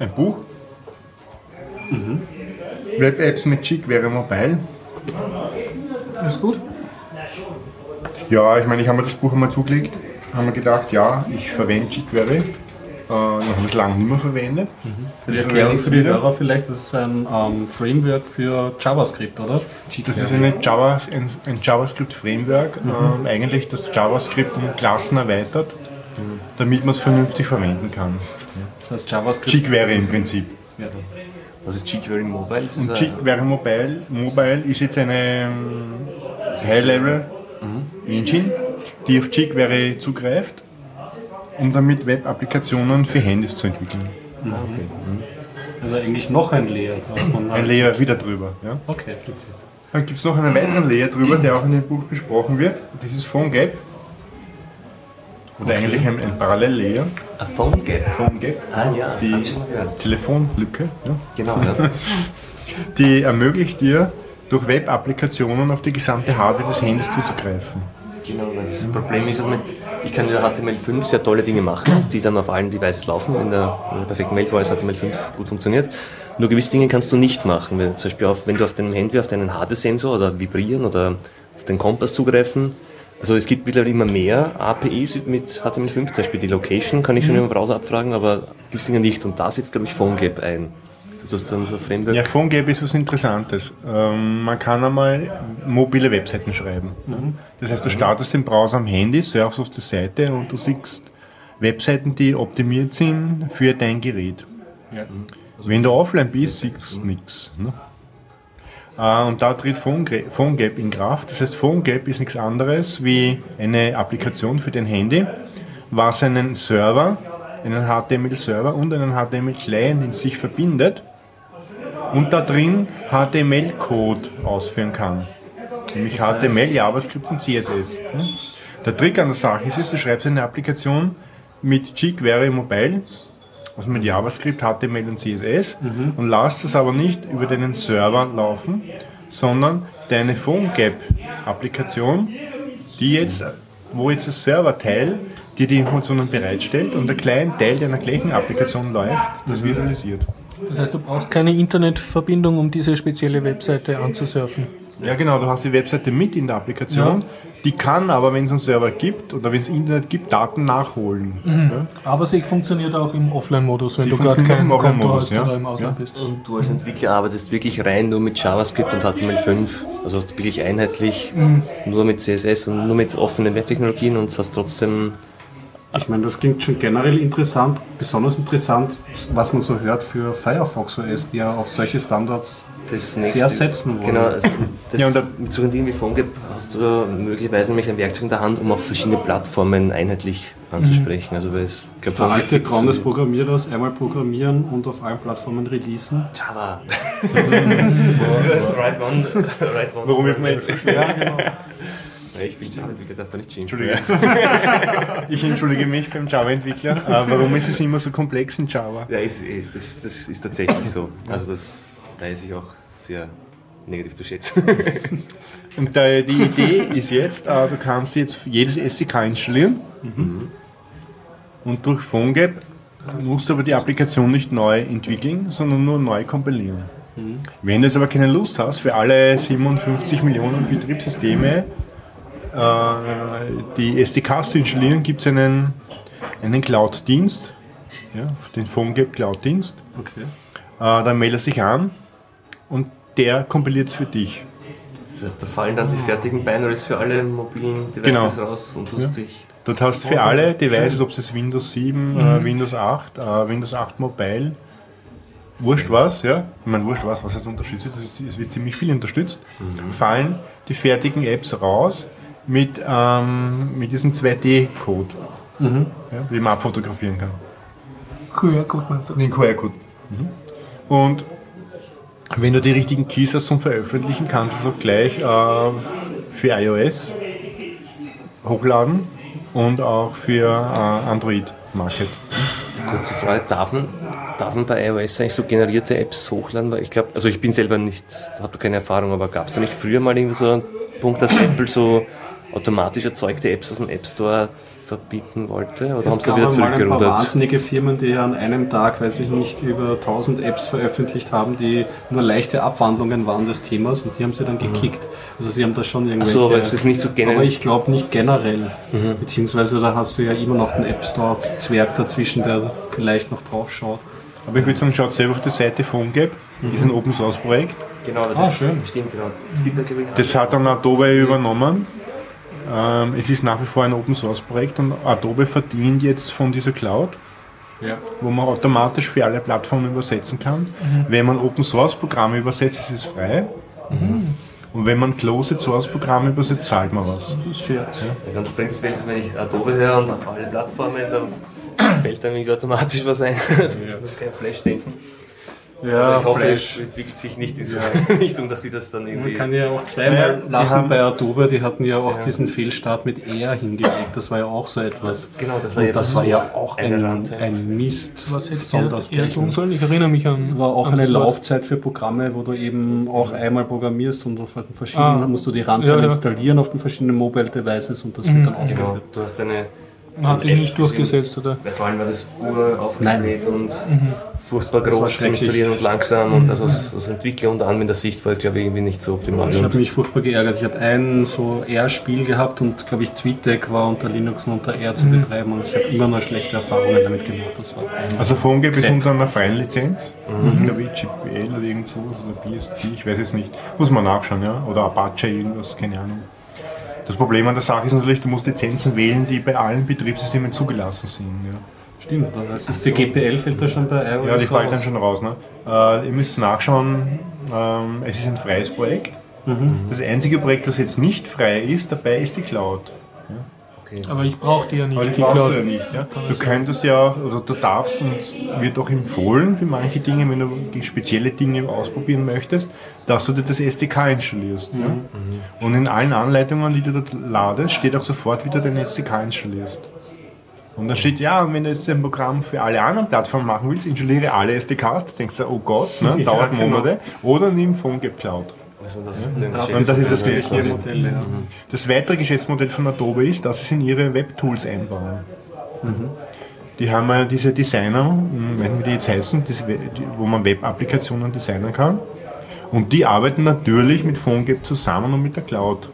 Ein Buch. Web-Apps mit jQuery Mobile. Ist gut? Ja, ich meine, ich habe mir das Buch einmal zugelegt, haben mir gedacht, ja, ich verwende jQuery. Äh, ich habe es lange nicht mehr verwendet. Für die Erklärung für die Hörer vielleicht, das ist ein ähm, Framework für JavaScript, oder? Das ist eine Java, ein, ein JavaScript-Framework, ähm, eigentlich das JavaScript um Klassen erweitert, damit man es vernünftig verwenden kann. Das heißt JavaScript. jQuery im Prinzip. Ja. Was ist jQuery Mobile? Ist das Und ein- jQuery Mobile, Mobile ist jetzt eine High-Level-Engine, die auf jQuery zugreift, um damit Web-Applikationen für Handys zu entwickeln. Also eigentlich noch ein Layer. Ein Layer wieder drüber. Ja. Okay. Dann gibt es noch einen weiteren Layer drüber, der auch in dem Buch besprochen wird. Das ist PhoneGap. Oder eigentlich ein, ein Parallel-Layer. ein Phone Gap. PhoneGap. Ah ja, Die. Telefonlücke. Ja. Genau, ja. Die ermöglicht dir, durch Web-Applikationen auf die gesamte Hardware des Handys zuzugreifen. Genau, weil das Problem ist auch mit, ich kann mit HTML5 sehr tolle Dinge machen, die dann auf allen Devices laufen, in der, in der perfekten Welt, wo alles HTML5 gut funktioniert. Nur gewisse Dinge kannst du nicht machen. Zum Beispiel auf, wenn du auf deinem Handy auf deinen Hardware-Sensor oder vibrieren oder auf den Kompass zugreifen. Also es gibt mittlerweile immer mehr APIs mit HTML5, zum Beispiel die Location kann ich schon im Browser abfragen, aber gibt Dinge nicht. Und da setzt, glaube ich, PhoneGap ein. Das ist dann so Framework. Ja, PhoneGap ist was Interessantes. Ähm, man kann einmal mobile Webseiten schreiben. Das heißt, du startest den Browser am Handy, surfst auf die Seite und du siehst Webseiten, die optimiert sind für dein Gerät. Ja. Wenn du offline bist, siehst du nichts. Ne? Äh, Und da tritt PhoneGap in Kraft. Das heißt, PhoneGap ist nichts anderes wie eine Applikation für dein Handy, was einen Server, einen HTML-Server und einen HTML-Client in sich verbindet und da drin HTML-Code ausführen kann. Nämlich HTML, JavaScript und CSS. Hm? Der Trick an der Sache ist, du schreibst eine Applikation mit jQuery Mobile also mit JavaScript, HTML und CSS und lass das aber nicht über deinen Server laufen, sondern deine PhoneGap-Applikation, die jetzt, wo jetzt das Serverteil dir die Informationen bereitstellt und der kleine Teil deiner gleichen Applikation läuft, das visualisiert. Das heißt, du brauchst keine Internetverbindung, um diese spezielle Webseite anzusurfen. Ja, genau, du hast die Webseite mit in der Applikation. Die kann aber, wenn es einen Server gibt oder wenn es Internet gibt, Daten nachholen. Ja? Aber sie funktioniert auch im Offline-Modus, wenn Sie du gerade funktioniert kein im Konto Offline-Modus, hast ja. oder im Ausland Ja. bist. Und du als Entwickler arbeitest wirklich rein nur mit JavaScript und HTML5. Also hast wirklich einheitlich nur mit CSS und nur mit offenen Webtechnologien und hast trotzdem Ich meine, das klingt schon generell interessant, besonders interessant, was man so hört für Firefox OS, die ja auf solche Standards das sehr nächste. setzen wollen. Genau, also das, Ja, und da- mit so einem Ding wie PhoneGap hast du möglicherweise nämlich ein Werkzeug in der Hand, um auch verschiedene Plattformen einheitlich anzusprechen. Also weil es, ich glaube, Der alte Traum des Programmierers, einmal programmieren und auf allen Plattformen releasen. Java. Das right one, right one. Warum wird man jetzt so schwer? Ja, ich bin Java-Entwickler, darf da nicht schimpfen. Entschuldige. Ich entschuldige mich beim Java-Entwickler. Äh, warum ist es immer so komplex in Java? Ja, ist, ist, das, das ist tatsächlich so. Also das weiß ich auch sehr negativ zu schätzen. Und äh, die Idee ist jetzt, äh, du kannst jetzt jedes SDK installieren und durch PhoneGap musst du aber die Applikation nicht neu entwickeln, sondern nur neu kompilieren. Wenn du jetzt aber keine Lust hast, für alle 57 Millionen Betriebssysteme äh, die SDKs zu installieren, gibt es einen, einen Cloud-Dienst, ja, den PhoneGap Cloud-Dienst. Okay. Äh, dann meldest du dich an der kompiliert es für dich. Das heißt, da fallen dann die fertigen Binaries für alle mobilen Devices Genau. raus und du hast dich. Dort hast du für alle Devices, ob es Windows 7, äh, Windows 8, äh, Windows 8 Mobile, wurscht was, ja, ich meine wurscht was, was heißt unterstützt, wird, es wird- ziemlich viel unterstützt, fallen die fertigen Apps raus mit, ähm, mit diesem 2D-Code, ja, den man abfotografieren kann. Ja, gut, meinst du. Den QR-Code. Und wenn du die richtigen Keys hast zum Veröffentlichen, kannst du es auch gleich äh, für iOS hochladen und auch für äh, Android Market. Kurze Frage, darf man, darf man bei iOS eigentlich so generierte Apps hochladen? Weil ich glaube, also ich bin selber nicht, habe da keine Erfahrung, aber gab es da nicht früher mal irgendwie so einen Punkt, dass Apple so automatisch erzeugte Apps aus dem App Store verbieten wollte? Oder haben Es sie da wieder mal ein paar zurückgerudert? wahnsinnige Firmen, die an einem Tag, weiß ich nicht, über 1000 Apps veröffentlicht haben, die nur leichte Abwandlungen waren des Themas und die haben sie dann gekickt. Also sie haben da schon irgendwelche... so, aber es ist nicht so generell- Aber ich glaube nicht generell. Beziehungsweise da hast du ja immer noch den App Store Zwerg dazwischen, der vielleicht noch drauf schaut. Aber ich würde sagen, schaut selber auf die Seite PhoneGap, ist ein Open Source Projekt. Genau, aber Ah, das schön. stimmt, genau. Es gibt ja, Das hat dann Adobe übernommen. Ähm, es ist nach wie vor ein Open Source Projekt und Adobe verdient jetzt von dieser Cloud, Ja. wo man automatisch für alle Plattformen übersetzen kann. Wenn man Open Source Programme übersetzt, ist es frei. Und wenn man Closed Source Programme übersetzt, zahlt man was. Fair. Ja, ganz prinzipiell, wenn ich Adobe höre und auf alle Plattformen, dann fällt irgendwie automatisch was ein. Also ich muss kein Flash denken. Ja, Also ich hoffe, Flash. es entwickelt sich nicht in so eine Richtung, dass sie das dann irgendwie. Man kann ja auch zweimal die lachen haben- bei Adobe, die hatten ja auch diesen Fehlstart mit R hingelegt. Das war ja auch so etwas. Genau, das war Und ja das war ja auch ein ein, Mist. Was hätte tun sollen? Ich erinnere mich an. war auch an eine. Laufzeit für Programme, wo du eben auch einmal programmierst und auf den verschiedenen Ah. musst du die Runtime Ja, ja. installieren auf den verschiedenen Mobile Devices und das wird dann Genau, aufgeführt. du hast eine. Hat sich nicht durchgesetzt, oder? Weil vor allem war das uraufgebläht und furchtbar war groß schrecklich. Installieren und langsam. Und also aus, aus Entwickler- und Anwendersicht war es, glaube ich, irgendwie nicht so optimal. Ich habe mich furchtbar geärgert. Ich habe ein so R-Spiel gehabt und glaube ich TweetDeck war unter Linux und unter R zu betreiben und ich habe immer nur schlechte Erfahrungen damit gemacht. Das war Also PhoneGap ist unter einer freien Lizenz. Ich glaube GPL oder irgend sowas oder BSD, ich weiß es nicht. Muss man nachschauen, ja. Oder Apache, irgendwas, keine Ahnung. Das Problem an der Sache ist natürlich, du musst Lizenzen wählen, die bei allen Betriebssystemen zugelassen sind. Ja. Stimmt, das ist die GPL fällt da schon bei iOS Ja, die fällt dann schon raus. Ne? Äh, ihr müsst nachschauen, ähm, es ist ein freies Projekt. Das einzige Projekt, das jetzt nicht frei ist, dabei ist die Cloud. Aber ich brauche die ja nicht. Aber die die brauchst Cloud. du ja nicht. Ja? Du könntest ja auch, oder du darfst und wird auch empfohlen für manche Dinge, wenn du die spezielle Dinge ausprobieren möchtest, dass du dir das SDK installierst. Ja? Und in allen Anleitungen, die du dort ladest, steht auch sofort, wie du dein SDK installierst. Und dann steht, ja, und wenn du jetzt ein Programm für alle anderen Plattformen machen willst, installiere alle SDKs, da denkst du, oh Gott, ne, dauert genau. Monate. Oder nimm PhoneGap Cloud. Also das, den Das, das ist das das quasi. Modell, ja. Das weitere Geschäftsmodell von Adobe ist, dass sie es in ihre Webtools einbauen. Die haben ja diese Designer, hm, wie die jetzt heißen, wo man Web-Applikationen designen kann. Und die arbeiten natürlich mit PhoneGap zusammen und mit der Cloud.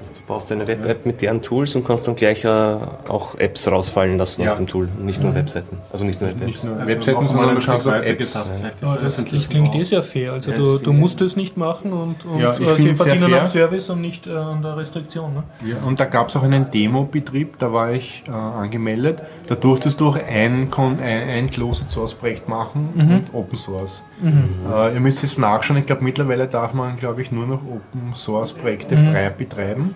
Du baust eine Web-App mit deren Tools und kannst dann gleich äh, auch Apps rausfallen lassen Ja. aus dem Tool. Und nicht nur Webseiten. Also nicht nur Web-Apps. Nicht nur Also Webseiten, noch sondern du kannst auch Apps. gleich Ja, das, das klingt eh sehr fair. Also Ja, du, das du musst es nicht machen und, und Ja, ich äh, sie es verdienen am Service und nicht äh, an der Restriktion. Ne? Ja, und da gab es auch einen Demo-Betrieb, da war ich äh, angemeldet. Da durftest du auch ein, Kon ein, ein Closed Source Projekt machen und Open Source. Äh, ihr müsst jetzt nachschauen, ich glaube mittlerweile darf man, glaube ich, nur noch Open Source Projekte frei betreiben.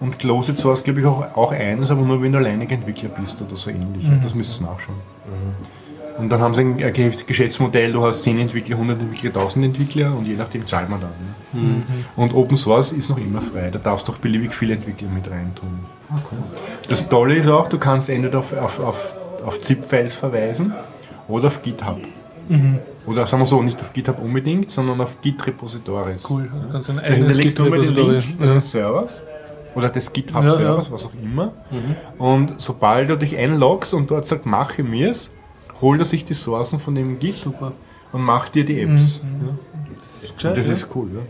Und Closed Source, glaube ich, auch, auch eines, aber nur wenn du alleiniger Entwickler bist oder so ähnlich. Das müsst ihr nachschauen. Und dann haben sie ein Ge- Geschäftsmodell, du hast 10 Entwickler, 100 Entwickler, 1000 Entwickler und je nachdem zahlt man dann. Ne? Und Open Source ist noch immer frei, da darfst du auch beliebig viele Entwickler mit reintun. Das Tolle ist auch, du kannst entweder auf, auf, auf, auf ZIP-Files verweisen oder auf GitHub. Oder sagen wir so, nicht auf GitHub unbedingt, sondern auf Git-Repositories. Cool. Also kannst du ein Da eigenes du Git-Repository. Deines Servers oder des GitHub-Servers, was auch immer. Und sobald du dich einloggst und dort sagt, mache mir's, holt er sich die Sourcen von dem Git Super. und macht dir die Apps. Gescheit, Das ja. ist cool, ja.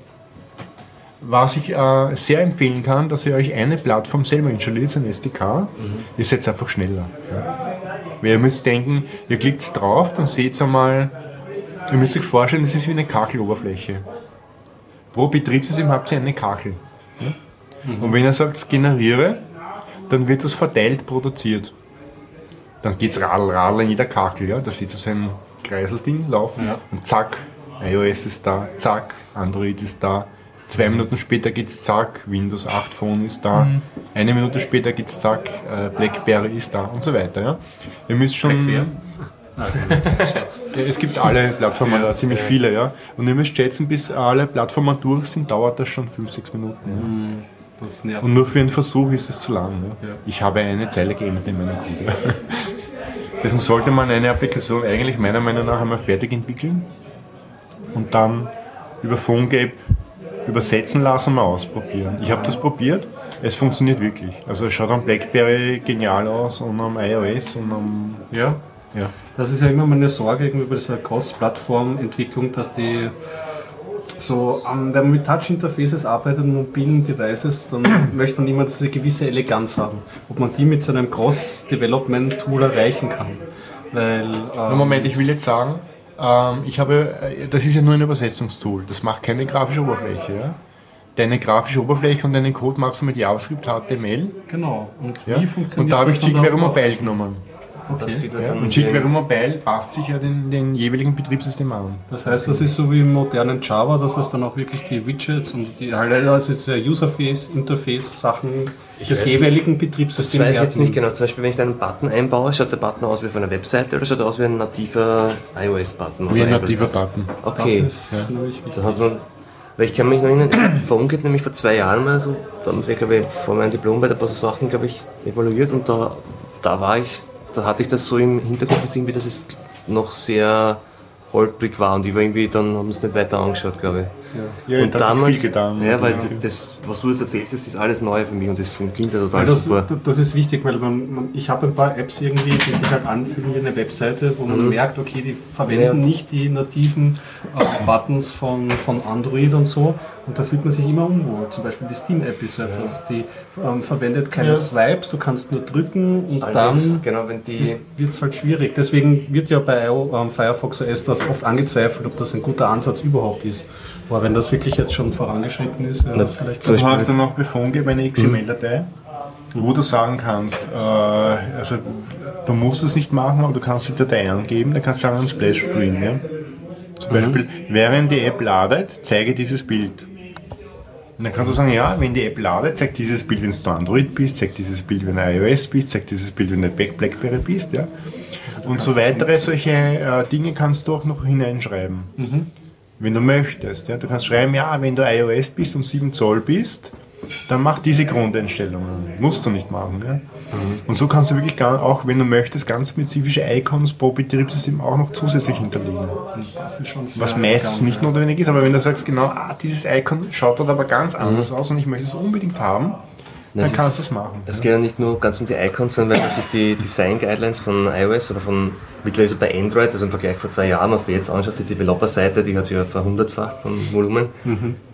Was ich äh, sehr empfehlen kann, dass ihr euch eine Plattform selber installiert, ein SDK, ihr seid einfach schneller. Ja. Weil ihr müsst denken, ihr klickt drauf, dann seht ihr mal, ihr müsst euch vorstellen, das ist wie eine Kakeloberfläche. Pro Betriebssystem habt ihr eine Kakel. Ja. Und wenn ihr sagt, generiere, dann wird das verteilt produziert. Dann geht's radl, radl in jeder Kakel, ja. Da ihr so ein Kreiselding laufen Ja. und zack, iOS ist da, zack, Android ist da. Zwei Minuten später geht's zack, Windows 8 Phone ist da. Eine Minute später geht's zack, äh, Blackberry ist da und so weiter. Ja. Ihr müsst schon. Ja, es gibt alle Plattformen da, ziemlich viele, ja. Und ihr müsst schätzen, bis alle Plattformen durch sind, dauert das schon 5, 6 Minuten. Ja. Das nervt. Und nur für einen Versuch ist es zu lang. Ja. Ja. Ich habe eine Zeile geändert in meinem Code. Deswegen sollte man eine Applikation eigentlich meiner Meinung nach einmal fertig entwickeln und dann über PhoneGap übersetzen lassen und mal ausprobieren. Ich habe das probiert, es funktioniert wirklich. Also es schaut am BlackBerry genial aus und am iOS und am... Ja, Ja. das ist ja immer meine Sorge gegenüber dieser Cross-Plattform-Entwicklung, dass die so, ähm, wenn man mit Touch-Interfaces arbeitet und mobilen Devices, dann möchte man immer diese gewisse Eleganz haben. Ob man die mit so einem Cross-Development-Tool erreichen kann. Weil, ähm, Moment, ich will jetzt sagen, ähm, ich habe, äh, das ist ja nur ein Übersetzungstool, das macht keine grafische Oberfläche. Ja? Deine grafische Oberfläche und deinen Code machst du mit JavaScript, HTML. Genau. Und Ja? wie funktioniert Und da habe ich jQuery? Mobile genommen. Das sieht er Ja? dann Und den- Mobile passt sich ja den, den jeweiligen Betriebssystem an. Das heißt, das ist so wie im modernen Java, dass es dann auch wirklich die Widgets und die also jetzt der Userface, Interface Sachen des weiß- jeweiligen Ich Betriebssystems weiß jetzt nicht genau, zum Beispiel wenn ich da einen Button einbaue, schaut der Button aus wie von einer Webseite oder schaut er aus wie ein nativer iOS-Button? Wie ein nativer? Button. Das Okay. ist nämlich wichtig. Da weil ich kann mich noch erinnern, ich hab Phone geht nämlich vor zwei Jahren mal so, da haben sie, glaube ich, vor meinem Diplom bei ein paar so Sachen, glaube ich, evaluiert und da, da war ich, da hatte ich das so im Hinterkopf jetzt irgendwie, dass es noch sehr holprig war und ich war irgendwie, dann haben es nicht weiter angeschaut, glaube ich. Ja, und hat sich damals, viel getan. ja, weil Ja. das, was du jetzt erzählst, ist alles neu für mich und das klingt ja total Weil das, super. das ist wichtig, weil man, man, ich habe ein paar Apps irgendwie, die sich halt anfühlen wie eine Webseite, wo man merkt, okay, die verwenden Ja. nicht die nativen äh, Buttons von, von Android und so. Und da fühlt man sich immer unwohl. Zum Beispiel die Steam-App ist so etwas, die ähm, verwendet keine Ja. Swipes, du kannst nur drücken und Allerdings, dann genau, wird es halt schwierig. Deswegen wird ja bei ähm, Firefox OS das oft angezweifelt, ob das ein guter Ansatz überhaupt ist. Aber wenn das wirklich jetzt schon vorangeschritten ist, ja, das vielleicht Du hast dann auch bei PhoneGap eine XML-Datei, wo du sagen kannst, äh, also du musst es nicht machen, aber du kannst die Datei angeben, dann kannst du sagen, ein Splash-Screen. Ja? Zum Beispiel, während die App ladet, zeige dieses Bild. Und dann kannst du sagen, ja, wenn die App ladet, zeigt dieses Bild, wenn du Android bist, zeigt dieses Bild, wenn du iOS bist, zeigt dieses Bild, wenn du Black- Blackberry bist. Ja? Und so weitere solche äh, Dinge kannst du auch noch hineinschreiben. Wenn du möchtest. Ja? Du kannst schreiben, ja, wenn du iOS bist und 7 Zoll bist, dann mach diese Grundeinstellungen. Musst du nicht machen. Ja? Und so kannst du wirklich, gar, auch wenn du möchtest, ganz spezifische Icons pro Betriebssystem auch noch zusätzlich hinterlegen. Das ist schon sehr Was meistens nicht notwendig ist, aber wenn du sagst, genau, ah, dieses Icon schaut dort aber ganz anders aus und ich möchte es unbedingt haben, dann Das kannst du es machen. Es geht ja nicht nur ganz um die Icons, sondern wenn man sich die Design Guidelines von iOS oder von mittlerweile bei Android, also im Vergleich vor zwei Jahren, was du jetzt anschaust, die Developer-Seite, die hat sich ja verhundertfacht vom Volumen.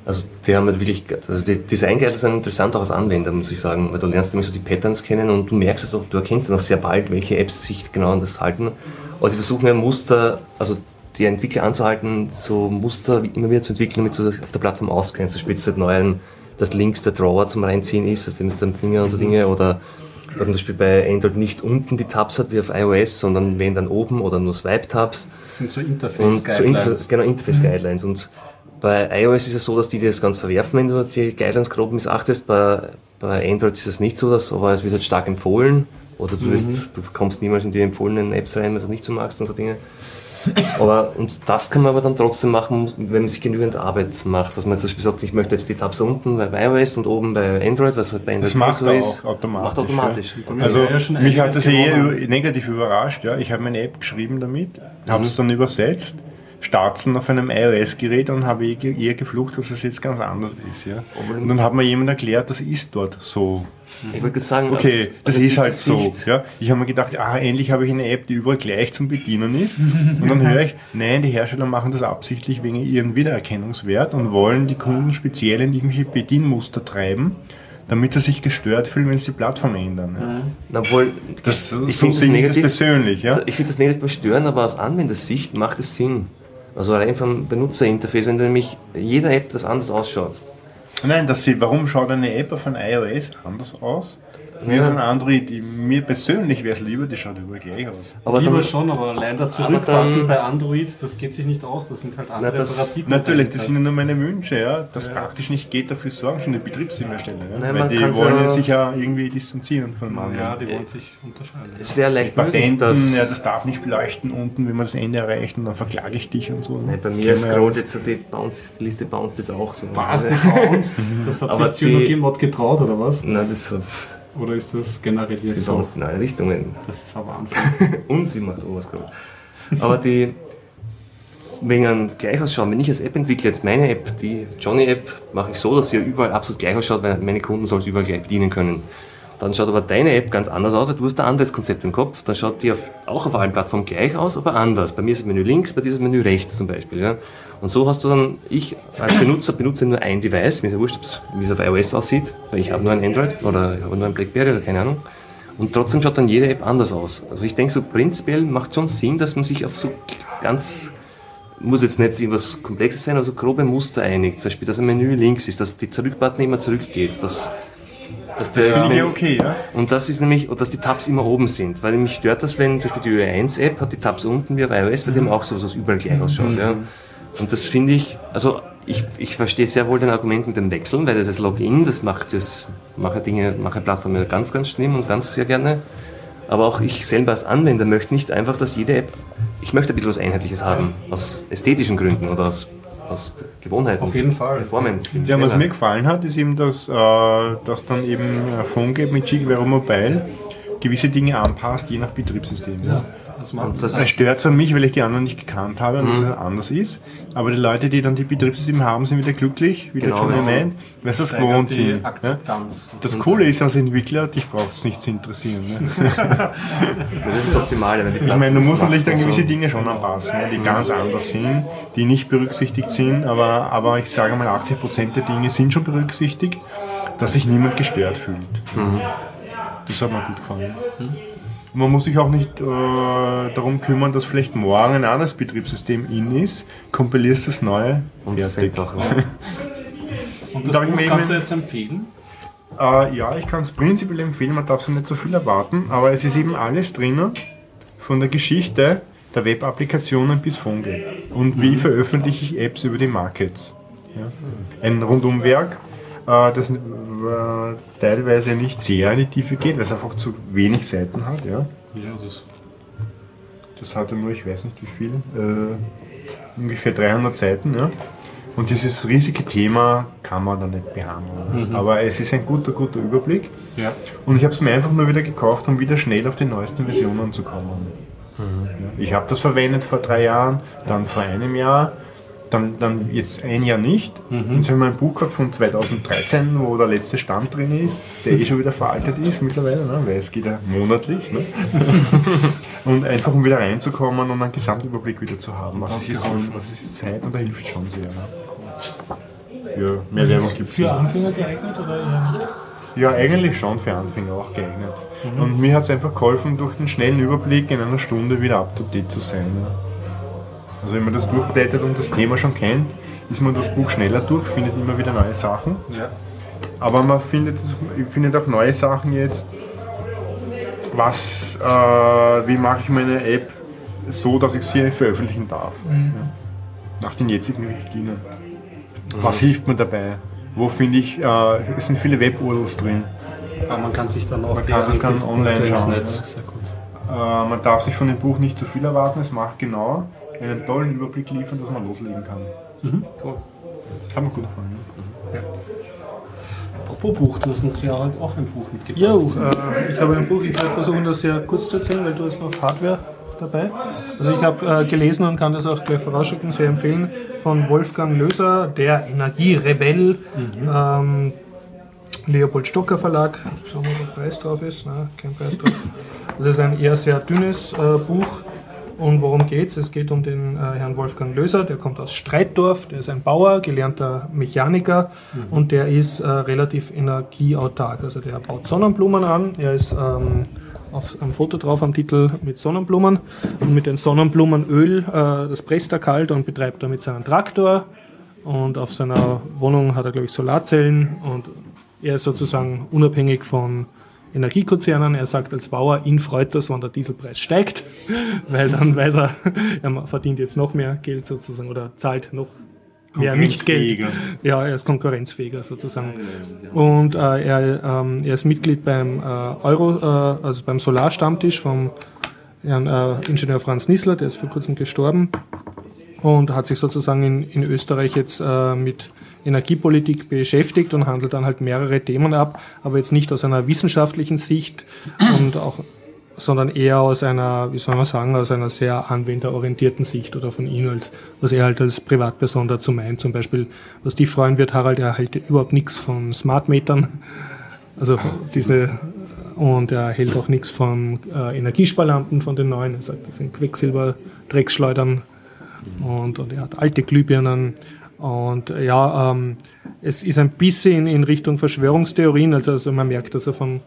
Also die haben halt wirklich, also die Design Guidelines sind interessant auch als Anwender, muss ich sagen, weil du lernst nämlich so die Patterns kennen und du merkst es auch, du erkennst dann auch sehr bald, welche Apps sich genau an das halten. Aber sie versuchen ja Muster, also die Entwickler anzuhalten, so Muster immer wieder zu entwickeln, damit du auf der Plattform auskennst. Du spielst halt neuen, dass links der Drawer zum Reinziehen ist, aus dem ist dein Finger und so Dinge, oder dass man zum Beispiel bei Android nicht unten die Tabs hat wie auf iOS, sondern wenn dann oben oder nur Swipe-Tabs. Das sind so Und so Interface-Guidelines. Interface, genau, Interface-Guidelines. Und bei iOS ist es so, dass die das ganz verwerfen, wenn du die Guidelines grob missachtest. Bei, bei Android ist es nicht so, dass, aber es wird halt stark empfohlen. Oder du, wirst, du kommst niemals in die empfohlenen Apps rein, wenn du es nicht so magst und so Dinge. Aber, und das kann man aber dann trotzdem machen, wenn man sich genügend Arbeit macht. Dass man zum Beispiel sagt, ich möchte jetzt die Tabs unten bei iOS und oben bei Android, was halt bei Android Das macht so ist. automatisch. Macht automatisch. Ja. Also Ja, schon mich hat das eher negativ überrascht. Ja. Ich habe meine App geschrieben damit, habe es dann übersetzt, starten auf einem iOS-Gerät und habe eher ge- eher geflucht, dass es jetzt ganz anders ist. Ja. Und dann hat mir jemand erklärt, das ist dort so. Ich gerade sagen, Okay, als- das also ist halt so. Ja. Ich habe mir gedacht, ah, endlich habe ich eine App, die überall gleich zum Bedienen ist. Und dann höre ich, nein, die Hersteller machen das absichtlich wegen ihren Wiedererkennungswert und wollen die Kunden speziell in irgendwelche Bedienmuster treiben, damit sie sich gestört fühlen, wenn sie die Plattform ändern. Ja. Na, Obwohl, Das, so ich sehe finde das ich das persönlich. Ja. Ich finde das negativ beim Stören, aber aus Anwendersicht macht es Sinn. Also rein vom Benutzerinterface, wenn du nämlich jeder App das anders ausschaut. Nein, dass sie, warum schaut eine App ein iOS anders aus? Wie auf ein Android. Die- Mir persönlich wäre es lieber, die schaut überall gleich aus. Aber Lieber dann, schon, aber zurückpacken dann- bei Android, das geht sich nicht aus. Das sind halt andere das- Paradigmen Natürlich, das sind ja nur meine Wünsche, ja. Das praktisch nicht geht, dafür sorgen schon die Betriebssystemersteller. Ja. Nein, Weil man die wollen ja- ja sich ja irgendwie distanzieren von anderen. Ja, die wollen sich unterscheiden. es wäre leicht möglich, Patenten, dass... ja, das darf nicht beleuchten unten, wenn man das Ende erreicht und dann verklage ich dich und so. Nein, bei mir wir scrollt ja. jetzt die, Bounce, die Liste bounced jetzt auch so. Was, das bounced? Das hat Aber sich Synologie die- Mod getraut, oder was? Nein, das, Oder ist das generell sie jetzt so? bounced in alle Richtungen. Das ist ein Wahnsinn. Und sie macht gerade. Aber die, wegen einem Gleichausschauen, wenn ich als App entwickle, jetzt meine App, die Johnny-App, mache ich so, dass sie überall absolut gleich ausschaut, weil meine Kunden soll es überall gleich bedienen können. Dann schaut aber deine App ganz anders aus, weil du hast ein anderes Konzept im Kopf. Dann schaut die auf, auch auf allen Plattformen gleich aus, aber anders. Bei mir ist das Menü links, bei dir ist das Menü rechts zum Beispiel. Ja. Und so hast du dann, ich als Benutzer benutze nur ein Device, mir ist ja wurscht, wie es auf iOS aussieht, weil ich habe nur ein Android oder ich habe nur ein Blackberry oder keine Ahnung. Und trotzdem schaut dann jede App anders aus. Also ich denke so prinzipiell macht schon Sinn, dass man sich auf so ganz, muss jetzt nicht irgendwas Komplexes sein, aber so grobe Muster einigt. Zum Beispiel, dass ein Menü links ist, dass die Zurückbutton immer zurückgeht, dass, dass der Das finde ich okay, ja. und das ist nämlich, dass die Tabs immer oben sind, weil mich stört das, wenn zum Beispiel die Ö1-App hat die Tabs unten wie auf iOS, weil die haben auch so, was überall gleich ausschaut. Ja. Und das finde ich, also ich, ich verstehe sehr wohl den Argument mit dem Wechseln, weil das ist Login, das macht das, mache Dinge, mache Plattformen ganz, ganz schlimm und ganz sehr gerne. Aber auch ich selber als Anwender möchte nicht einfach, dass jede App, ich möchte ein bisschen was Einheitliches haben, aus ästhetischen Gründen oder aus, aus Gewohnheit. Auf und jeden Fall. Performance. Ja, was mir gefallen hat, ist eben, dass, äh, dass dann eben äh, PhoneGap mit jigVero Mobile gewisse Dinge anpasst, je nach Betriebssystem. Ja. Das macht das- Das stört zwar mich, weil ich die anderen nicht gekannt habe und dass es anders ist, aber die Leute, die dann die Betriebssysteme haben, sind wieder glücklich, wie Genau, der sie- meint, weil sie es steigert gewohnt sind. Ja? Das Coole ist als Entwickler, dich braucht es nicht zu interessieren. Ne? Das ist das Optimale. Wenn die Ich meine, du musst das natürlich dann gewisse so. Dinge schon anpassen, ne, die ganz anders sind, die nicht berücksichtigt sind, aber, aber ich sage mal, 80% der Dinge sind schon berücksichtigt, dass sich niemand gestört fühlt. Das hat mir gut gefallen. Und man muss sich auch nicht äh, darum kümmern, dass vielleicht morgen ein anderes Betriebssystem in ist, kompilierst das neue, Und fertig. auch an. Und das Darf ich Buch kannst du jetzt empfehlen? Äh, ja, ich kann es prinzipiell empfehlen, man darf sich nicht so viel erwarten, aber es ist eben alles drinnen von der Geschichte der Web-Applikationen bis PhoneGap. Und wie veröffentliche ich Apps über die Markets. Ja. Ein Rundumwerk, äh, das äh, teilweise nicht sehr in die Tiefe geht, weil es einfach zu wenig Seiten hat. Ja. Ja, das Das hatte nur, ich weiß nicht wie viel, äh, ungefähr 300 Seiten. Ja. Und dieses riesige Thema kann man da nicht behandeln. Aber es ist ein guter, guter Überblick. Ja. Und ich habe es mir einfach nur wieder gekauft, um wieder schnell auf die neuesten Versionen zu kommen. Ja, Ich habe das verwendet vor drei Jahren, dann vor einem Jahr, dann, dann jetzt ein Jahr nicht. Und jetzt habe ich mein Buch gehabt von 2013, wo der letzte Stand drin ist, der eh schon wieder veraltet ist mittlerweile, ne? weil es geht ja monatlich. Ne? und einfach um wieder reinzukommen und einen Gesamtüberblick wieder zu haben. Was ist jetzt, was ist jetzt Zeit und da hilft schon sehr. Ne? Ja, mehr Werbung gibt es Für. Anfänger geeignet oder eher nicht? Ja, eigentlich schon für Anfänger auch geeignet. Und mir hat es einfach geholfen, durch den schnellen Überblick in einer Stunde wieder up to date zu sein. Also wenn man das durchblättert und das Thema schon kennt, ist man das Buch schneller durch, findet immer wieder neue Sachen. Ja. Aber man findet, findet auch neue Sachen jetzt. Was, äh, wie mache ich meine App so, dass ich sie veröffentlichen darf? Ja. Nach den jetzigen Richtlinien. Was hilft mir dabei? Wo finde ich, äh, es sind viele Web-URLs drin. Aber man kann sich dann auch Man kann sich dann online schauen, Netz. ja. Äh, man darf sich von dem Buch nicht zu viel erwarten, es macht genau einen tollen Überblick liefern, dass man loslegen kann. Cool. Kann mir gut gefallen. Ja. Apropos Buch, du hast uns ja halt auch ein Buch mitgebracht. Ja, äh, ich habe ein Buch, ich werde versuchen, das sehr kurz zu erzählen, weil du hast noch Hardware dabei. Also ich habe äh, gelesen und kann das auch gleich vorausschicken, sehr empfehlen, von Wolfgang Löser, der Energierebell, ähm, Leopold Stocker Verlag. Schauen wir, ob der Preis drauf ist. Nein, kein Preis drauf. Das ist ein eher sehr dünnes äh, Buch. Und worum geht's? Es geht um den äh, Herrn Wolfgang Löser, der kommt aus Streitdorf, der ist ein Bauer, gelernter Mechaniker und der ist äh, relativ energieautark. Also der baut Sonnenblumen an, er ist ähm, auf einem Foto drauf am Titel mit Sonnenblumen. Und mit den Sonnenblumenöl, äh, das presst er kalt und betreibt damit seinen Traktor. Und auf seiner Wohnung hat er, glaube ich, Solarzellen. Und er ist sozusagen unabhängig von Energiekonzernen. Er sagt als Bauer, ihn freut das, wenn der Dieselpreis steigt, weil dann weiß er, er verdient jetzt noch mehr Geld sozusagen oder zahlt noch mehr Nicht-Geld. Konkurrenzfähiger. Ja, er ist konkurrenzfähiger sozusagen. Und äh, er, ähm, er ist Mitglied beim äh, Euro, äh, also beim Solarstammtisch vom Herrn äh, Ingenieur Franz Nissler, der ist vor kurzem gestorben und hat sich sozusagen in, in Österreich jetzt äh, mit Energiepolitik beschäftigt und handelt dann halt mehrere Themen ab, aber jetzt nicht aus einer wissenschaftlichen Sicht und auch sondern eher aus einer, wie soll man sagen, aus einer sehr anwenderorientierten Sicht oder von ihm als, was er halt als Privatperson dazu meint. Zum Beispiel, was die freuen wird, Harald, er hält überhaupt nichts von Smartmetern. Also diese, und er hält auch nichts von äh, Energiesparlampen von den neuen. Er sagt, das sind Quecksilber-Drecksschleudern und, und er hat alte Glühbirnen. Und äh, ja, ähm, es ist ein bisschen in Richtung Verschwörungstheorien, also, also man merkt, dass er von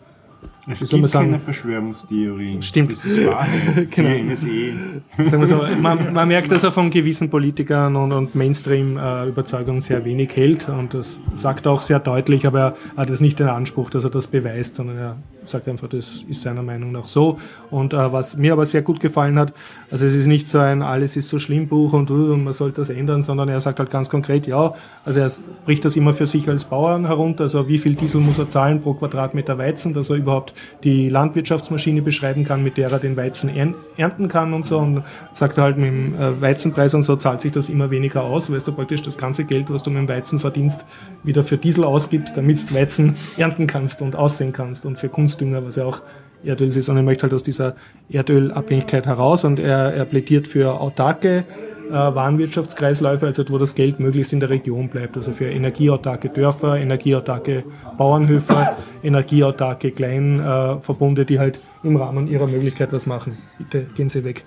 Es man gibt sagen? keine Verschwörungstheorien. Stimmt. Das ist Wahrheit. Genau. NSE. Sagen wir so, man, man merkt, dass er von gewissen Politikern und, und Mainstream-Überzeugungen sehr wenig hält und das sagt er auch sehr deutlich, aber er hat jetzt nicht den Anspruch, dass er das beweist, sondern er sagt einfach, das ist seiner Meinung nach so. Und äh, was mir aber sehr gut gefallen hat, also es ist nicht so ein alles ist so schlimm Buch und, uh, man sollte das ändern, sondern er sagt halt ganz konkret, ja, also er bricht das immer für sich als Bauern herunter, also wie viel Diesel muss er zahlen pro Quadratmeter Weizen, dass er überhaupt die Landwirtschaftsmaschine beschreiben kann, mit der er den Weizen ern- ernten kann und so. Und sagt halt, mit dem äh, Weizenpreis und so zahlt sich das immer weniger aus, weil du praktisch das ganze Geld, was du mit dem Weizen verdienst, wieder für Diesel ausgibst, damit du Weizen ernten kannst und aussehen kannst und für Kunstdünger, was ja auch Erdöl ist. Und er möchte halt aus dieser Erdölabhängigkeit heraus und er, er plädiert für autarke äh, Warenwirtschaftskreisläufe, also wo das Geld möglichst in der Region bleibt, also für energieautarke Dörfer, energieautarke Bauernhöfe, energieautarke Kleinverbunde, äh, die halt im Rahmen ihrer Möglichkeit was machen. Bitte gehen Sie weg.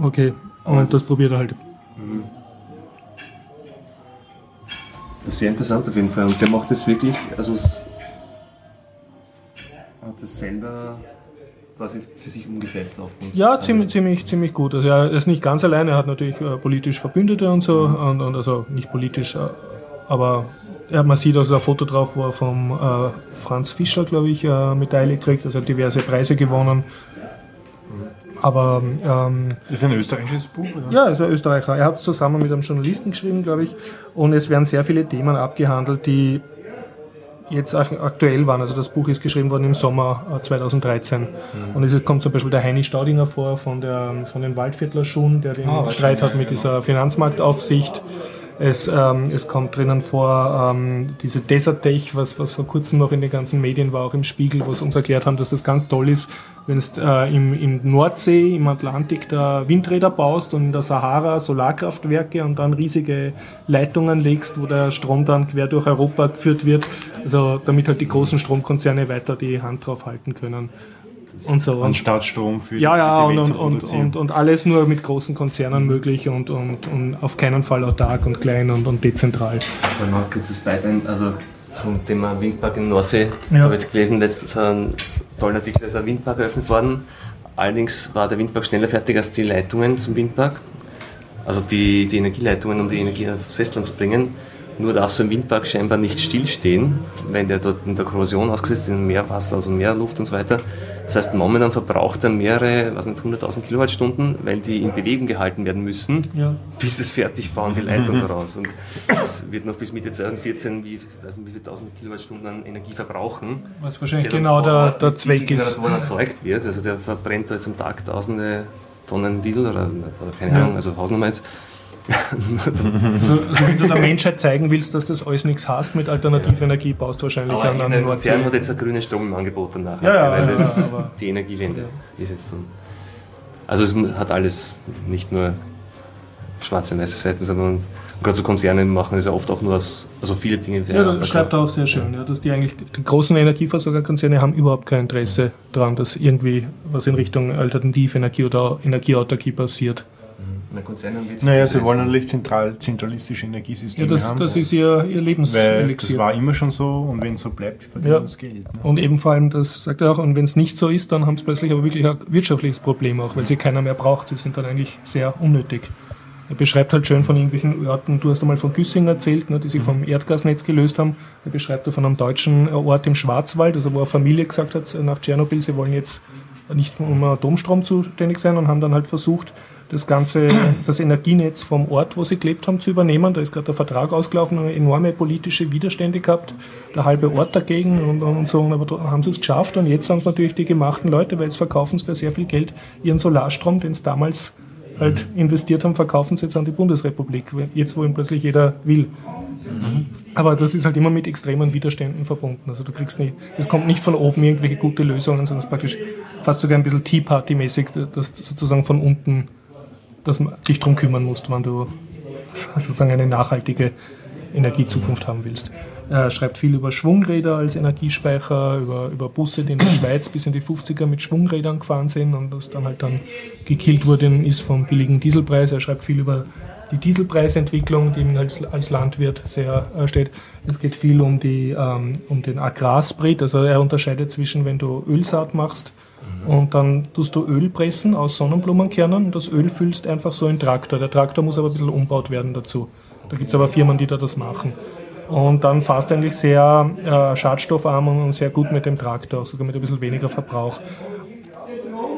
Okay, und das probiert er halt. Sehr interessant auf jeden Fall. Und der macht das wirklich, also hat das selber quasi für sich umgesetzt auch. Ja, ziemlich, ziemlich, ziemlich gut. Also er ist nicht ganz allein, er hat natürlich äh, politisch Verbündete und so, und, und also nicht politisch, äh, aber ja, man sieht auch so ein Foto drauf, wo er vom äh, Franz Fischer, glaube ich, äh, Medaille kriegt, also er diverse Preise gewonnen. Aber ähm, Das ist ein österreichisches Buch, oder? ja, er ist ein Österreicher. Er hat es zusammen mit einem Journalisten geschrieben, glaube ich. Und es werden sehr viele Themen abgehandelt, die jetzt aktuell waren. Also das Buch ist geschrieben worden im Sommer 2013. Mhm. Und es kommt zum Beispiel der Heini Staudinger vor von, der, von den Waldviertler Schuhen, der den ah, Streit hat mit genau. dieser Finanzmarktaufsicht. Es, ähm, es kommt drinnen vor ähm, diese Desert Tech, was, was vor kurzem noch in den ganzen Medien war, auch im Spiegel, wo sie uns erklärt haben, dass das ganz toll ist, wenn du äh, im, im Nordsee, im Atlantik da Windräder baust und in der Sahara Solarkraftwerke und dann riesige Leitungen legst, wo der Strom dann quer durch Europa geführt wird, also damit halt die großen Stromkonzerne weiter die Hand drauf halten können und so. Anstatt Strom für ja, ja, die und, und, und, und, alles nur mit großen Konzernen mhm. möglich und, und, und auf keinen Fall autark und klein und, und dezentral. Ich wollte noch kurzes Beitrag, also zum Thema Windpark in Nordsee. Ja. Ich habe jetzt gelesen, letztens ein toller Artikel, da ist ein Windpark eröffnet worden. Allerdings war der Windpark schneller fertig als die Leitungen zum Windpark. Also die, die Energieleitungen, um die Energie aufs Festland zu bringen. Nur darf so ein Windpark scheinbar nicht stillstehen, wenn der dort in der Korrosion ausgesetzt ist, in Meerwasser, also Meerluft und so weiter. Das heißt, momentan verbraucht er mehrere, was nicht, 100.000 Kilowattstunden, weil die in Bewegung gehalten werden müssen, ja. bis es fertig bauen, die Leitung mhm. daraus. Und es wird noch bis Mitte 2014, wie, weiß nicht, wie viele tausend Kilowattstunden an Energie verbrauchen. Was wahrscheinlich der genau der, der Zweck ist. erzeugt wird. Also der verbrennt da jetzt am Tag tausende Tonnen Diesel oder, oder keine. Ahnung, also Hausnummer jetzt also, also, wenn du der Menschheit zeigen willst, dass das alles nichts hast mit Alternativenergie, baust du wahrscheinlich aber an einem Nordsee. hat jetzt einen grünen Strom im Angebot danach, ja, ja, weil das ja, die Energiewende ist jetzt dann. Also es hat alles nicht nur schwarze und weiße Seiten, sondern gerade so Konzerne machen es ja oft auch nur aus, also viele Dinge. Ja, das schreibt er auch sehr schön, ja, dass die eigentlich, die großen Energieversorgerkonzerne haben überhaupt kein Interesse daran, dass irgendwie was in Richtung Alternativenergie oder Energieautarkie passiert. Na Konzernen wird Naja, sie wollen natürlich zentral, zentralistische Energiesysteme ja, das, haben. Das ist ihr, ihr Lebenselixier. Das war immer schon so und wenn es so bleibt, verdienen ja. das Geld. Ne? Und eben vor allem, das sagt er auch, und wenn es nicht so ist, dann haben sie plötzlich aber wirklich ein wirtschaftliches Problem auch, weil sie keiner mehr braucht. Sie sind dann eigentlich sehr unnötig. Er beschreibt halt schön von irgendwelchen Orten, du hast einmal von Güssing erzählt, ne, die sich vom Erdgasnetz gelöst haben. Er beschreibt er von einem deutschen Ort im Schwarzwald, also wo eine Familie gesagt hat, nach Tschernobyl, sie wollen jetzt nicht um Atomstrom zuständig sein und haben dann halt versucht, das ganze, das Energienetz vom Ort, wo sie gelebt haben, zu übernehmen. Da ist gerade der Vertrag ausgelaufen, eine enorme politische Widerstände gehabt, der halbe Ort dagegen und, und so, aber haben sie es geschafft und jetzt sind es natürlich die gemachten Leute, weil jetzt verkaufen sie für sehr viel Geld ihren Solarstrom, den sie damals halt investiert haben, verkaufen sie jetzt an die Bundesrepublik, jetzt wo ihn plötzlich jeder will. Aber das ist halt immer mit extremen Widerständen verbunden. Also du kriegst nicht, es kommt nicht von oben irgendwelche gute Lösungen, sondern es ist praktisch fast sogar ein bisschen Tea Party-mäßig, dass sozusagen von unten dass man dich darum kümmern musst, wenn du sozusagen eine nachhaltige Energiezukunft haben willst. Er schreibt viel über Schwungräder als Energiespeicher, über, über Busse, die in der Schweiz bis in die 50er mit Schwungrädern gefahren sind und das dann halt dann gekillt worden ist vom billigen Dieselpreis. Er schreibt viel über die Dieselpreisentwicklung, die ihm als, als Landwirt sehr äh, steht. Es geht viel um, die, ähm, um den Agrarsprit. Also er unterscheidet zwischen, wenn du Ölsaat machst, und dann tust du Öl pressen aus Sonnenblumenkernen und das Öl füllst einfach so in Traktor. Der Traktor muss aber ein bisschen umbaut werden dazu. Da gibt es aber Firmen, die da das machen. Und dann fährst du eigentlich sehr äh, schadstoffarm und sehr gut mit dem Traktor, sogar mit ein bisschen weniger Verbrauch.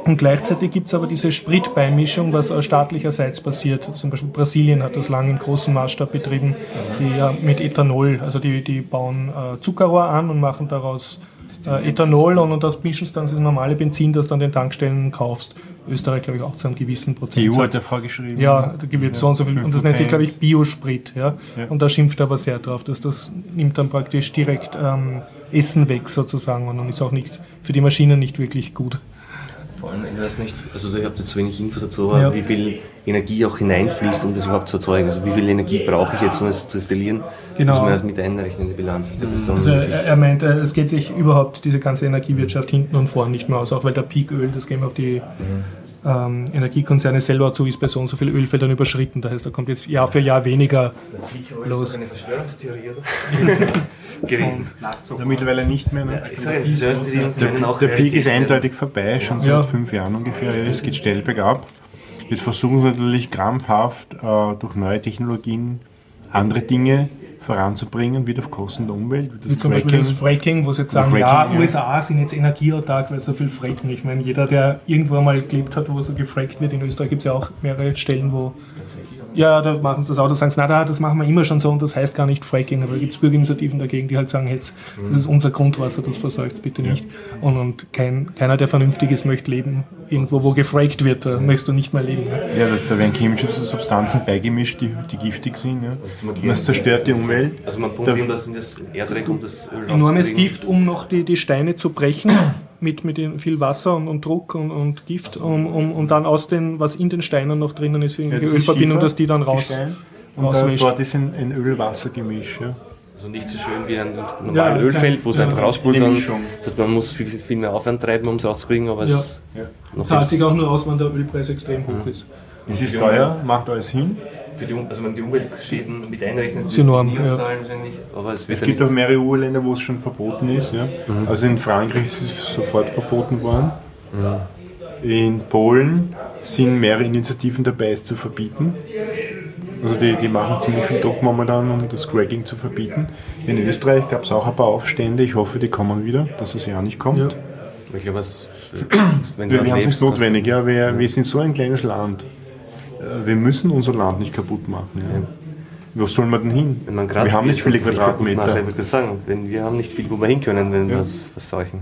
Und gleichzeitig gibt es aber diese Spritbeimischung, was staatlicherseits passiert. Zum Beispiel Brasilien hat das lange im großen Maßstab betrieben, die ja mit Ethanol, also die, die bauen äh, Zuckerrohr an und machen daraus äh, Ethanol und, und das mischen dann das normale Benzin, das du an den Tankstellen kaufst. Österreich, glaube ich, auch zu einem gewissen Prozentsatz. Die EU hat ja vorgeschrieben. Ja, da gibt es so und so viel. Und das nennt sich, glaube ich, Biosprit. Ja? ja? Und da schimpft er aber sehr drauf, dass das nimmt dann praktisch direkt ähm, Essen weg sozusagen und ist auch nicht für die Maschinen nicht wirklich gut. Vor allem, ich weiß nicht, also ich habe jetzt wenig Info dazu, aber ja. wie viel Energie auch hineinfließt, um das überhaupt zu erzeugen. Also wie viel Energie brauche ich jetzt, um es zu installieren? Genau. Muss man das mit einrechnen in die Bilanz. Also, also er, er meint, äh, es geht sich überhaupt diese ganze Energiewirtschaft hinten und vorn nicht mehr aus, auch weil der Peaköl, das geben auch die mhm. Ähm, Energiekonzerne selber zu, ist bei so und so viel Ölfeldern überschritten. Das heißt, da kommt jetzt Jahr für Jahr weniger der los. Ist eine Verschwörungstheorie, oder? gewesen. Ja, mittlerweile nicht mehr. Ne? Ja, der, der Peak ist eindeutig vorbei, schon seit fünf Jahren ungefähr. Es geht steil bergab. Jetzt versuchen sie natürlich krampfhaft äh, durch neue Technologien andere Dinge voranzubringen, wird auf Kosten der Umwelt. Wird Wie zum Beispiel das Fracking, wo sie jetzt sagen, Fracking, ja, ja. USA sind jetzt energieautark, weil so viel fracken. Ich meine, jeder, der irgendwo mal gelebt hat, wo so gefrackt wird, in Österreich gibt es ja auch mehrere Stellen, wo. Ja, da machen sie das auch, da sagen sie, na, da, das machen wir immer schon so und das heißt gar nicht Fracking. Aber da gibt es Bürgerinitiativen dagegen, die halt sagen, jetzt, das ist unser Grundwasser, das verseucht bitte nicht. Und, und kein, keiner, der vernünftig ist, möchte leben irgendwo, wo gefrackt wird, da möchtest du nicht mehr leben. Ne? Ja, da, da werden chemische Substanzen beigemischt, die, die giftig sind. Ja. Und das zerstört die Umwelt. Also man pumpt Da- eben das in das Erdreck, um das Öl enormes. Gift, um noch die, die Steine zu brechen, mit, mit dem viel Wasser und, und Druck und, und Gift, um, um, um dann aus den, was in den Steinen noch drinnen ist, irgendwie Ja, Ölverbindung, Schiefer, dass die dann raus. Gestein. Und da, dort ist ein, ein Öl-Wasser-Gemisch. Ja. Also nicht so schön wie ein normales Ja, Ölfeld, wo es ja, einfach ja. sondern Mischung. das heißt, man muss viel, viel mehr Aufwand treiben, um es rauszukriegen, aber es Ja. Zahlt sich auch nur aus, wenn der Ölpreis extrem hoch ist. Es ist teuer, macht alles hin. Für die, also wenn man die Umweltschäden mit einrechnet, ist enorm, nie ja. wahrscheinlich, aber es Es ja gibt auch mehrere EU-Länder, wo es schon verboten ist. Ja. Also in Frankreich ist es sofort verboten worden. In Polen sind mehrere Initiativen dabei, es zu verbieten. Also die, die machen ziemlich viel Druck momentan, um das Cracking zu verbieten. In Österreich gab es auch ein paar Aufstände. Ich hoffe, die kommen wieder, dass es ja nicht kommt. Ja. Ich glaube, es, wenn Wir, du wir haben es lebst, nicht notwendig. Ja. Wir, wir sind so ein kleines Land. Äh, Wir müssen unser Land nicht kaputt machen. Ja. Wo sollen wir denn hin? Wenn man gerade wir haben nicht viele Quadratmeter. Ich würde sagen, wenn wir haben nicht viel, wo wir hin können, wenn wir was verseuchen.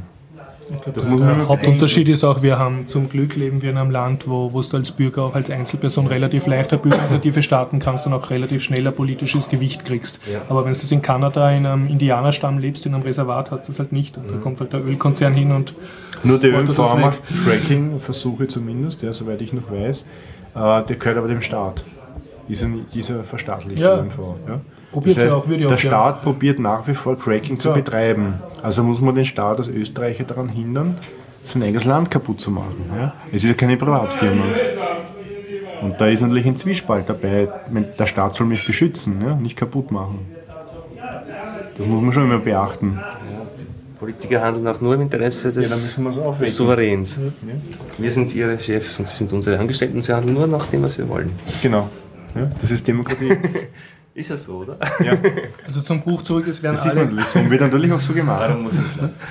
Das muss man Der Hauptunterschied ist auch, wir haben zum Glück leben wir in einem Land, wo, wo du als Bürger auch als Einzelperson relativ leicht eine Bürgerinitiative starten kannst und auch relativ schnell ein politisches Gewicht kriegst. Ja. Aber wenn du in Kanada in einem Indianerstamm lebst, in einem Reservat, hast du das halt nicht. Und da kommt halt der Ölkonzern hin und Nur der weg. macht Tracking-Versuche zumindest, ja, soweit ich noch weiß. Der gehört aber dem Staat. Dieser, dieser verstaatlichte Ja. ÖMV. Ja. Probiert's das heißt, ja auch, würde der auch. Staat probiert nach wie vor Tracking zu Klar. betreiben. Also muss man den Staat als Österreicher daran hindern, sein eigenes Land kaputt zu machen. Ja. Es ist ja keine Privatfirma. Und da ist natürlich ein Zwiespalt dabei. Der Staat soll mich beschützen, ja, nicht kaputt machen. Das muss man schon immer beachten. Politiker handeln auch nur im Interesse Ja, des, aufwecken. Souveräns. Wir sind ihre Chefs und sie sind unsere Angestellten und sie handeln nur nach dem, was wir wollen. Genau. Ja, das ist Demokratie. Ist das so, oder? ja, also zum Buch zurück, es werden das ist alle natürlich so. Und wird natürlich auch so gemacht. Warum muss es